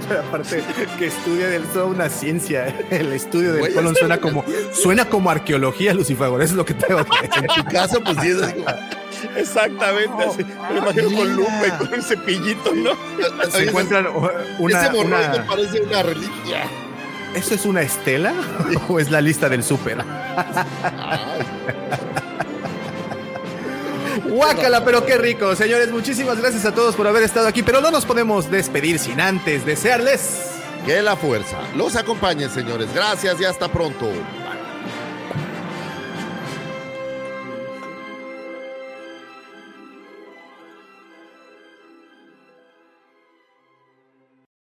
Pero aparte que estudia del todo una ciencia. El estudio del Güey, colon es suena una como suena como arqueología, Lucifer. Eso es lo que tengo que decir. En tu caso, pues sí, es así como- Exactamente, así. Me lo imagino con lupa y con un cepillito, ¿no? Se encuentran una, Ese una- parece una reliquia. ¿Eso es una estela o es la lista del súper? Guácala, pero qué rico. Señores, muchísimas gracias a todos por haber estado aquí, pero no nos podemos despedir sin antes desearles Que la fuerza los acompañe, señores. Gracias y hasta pronto.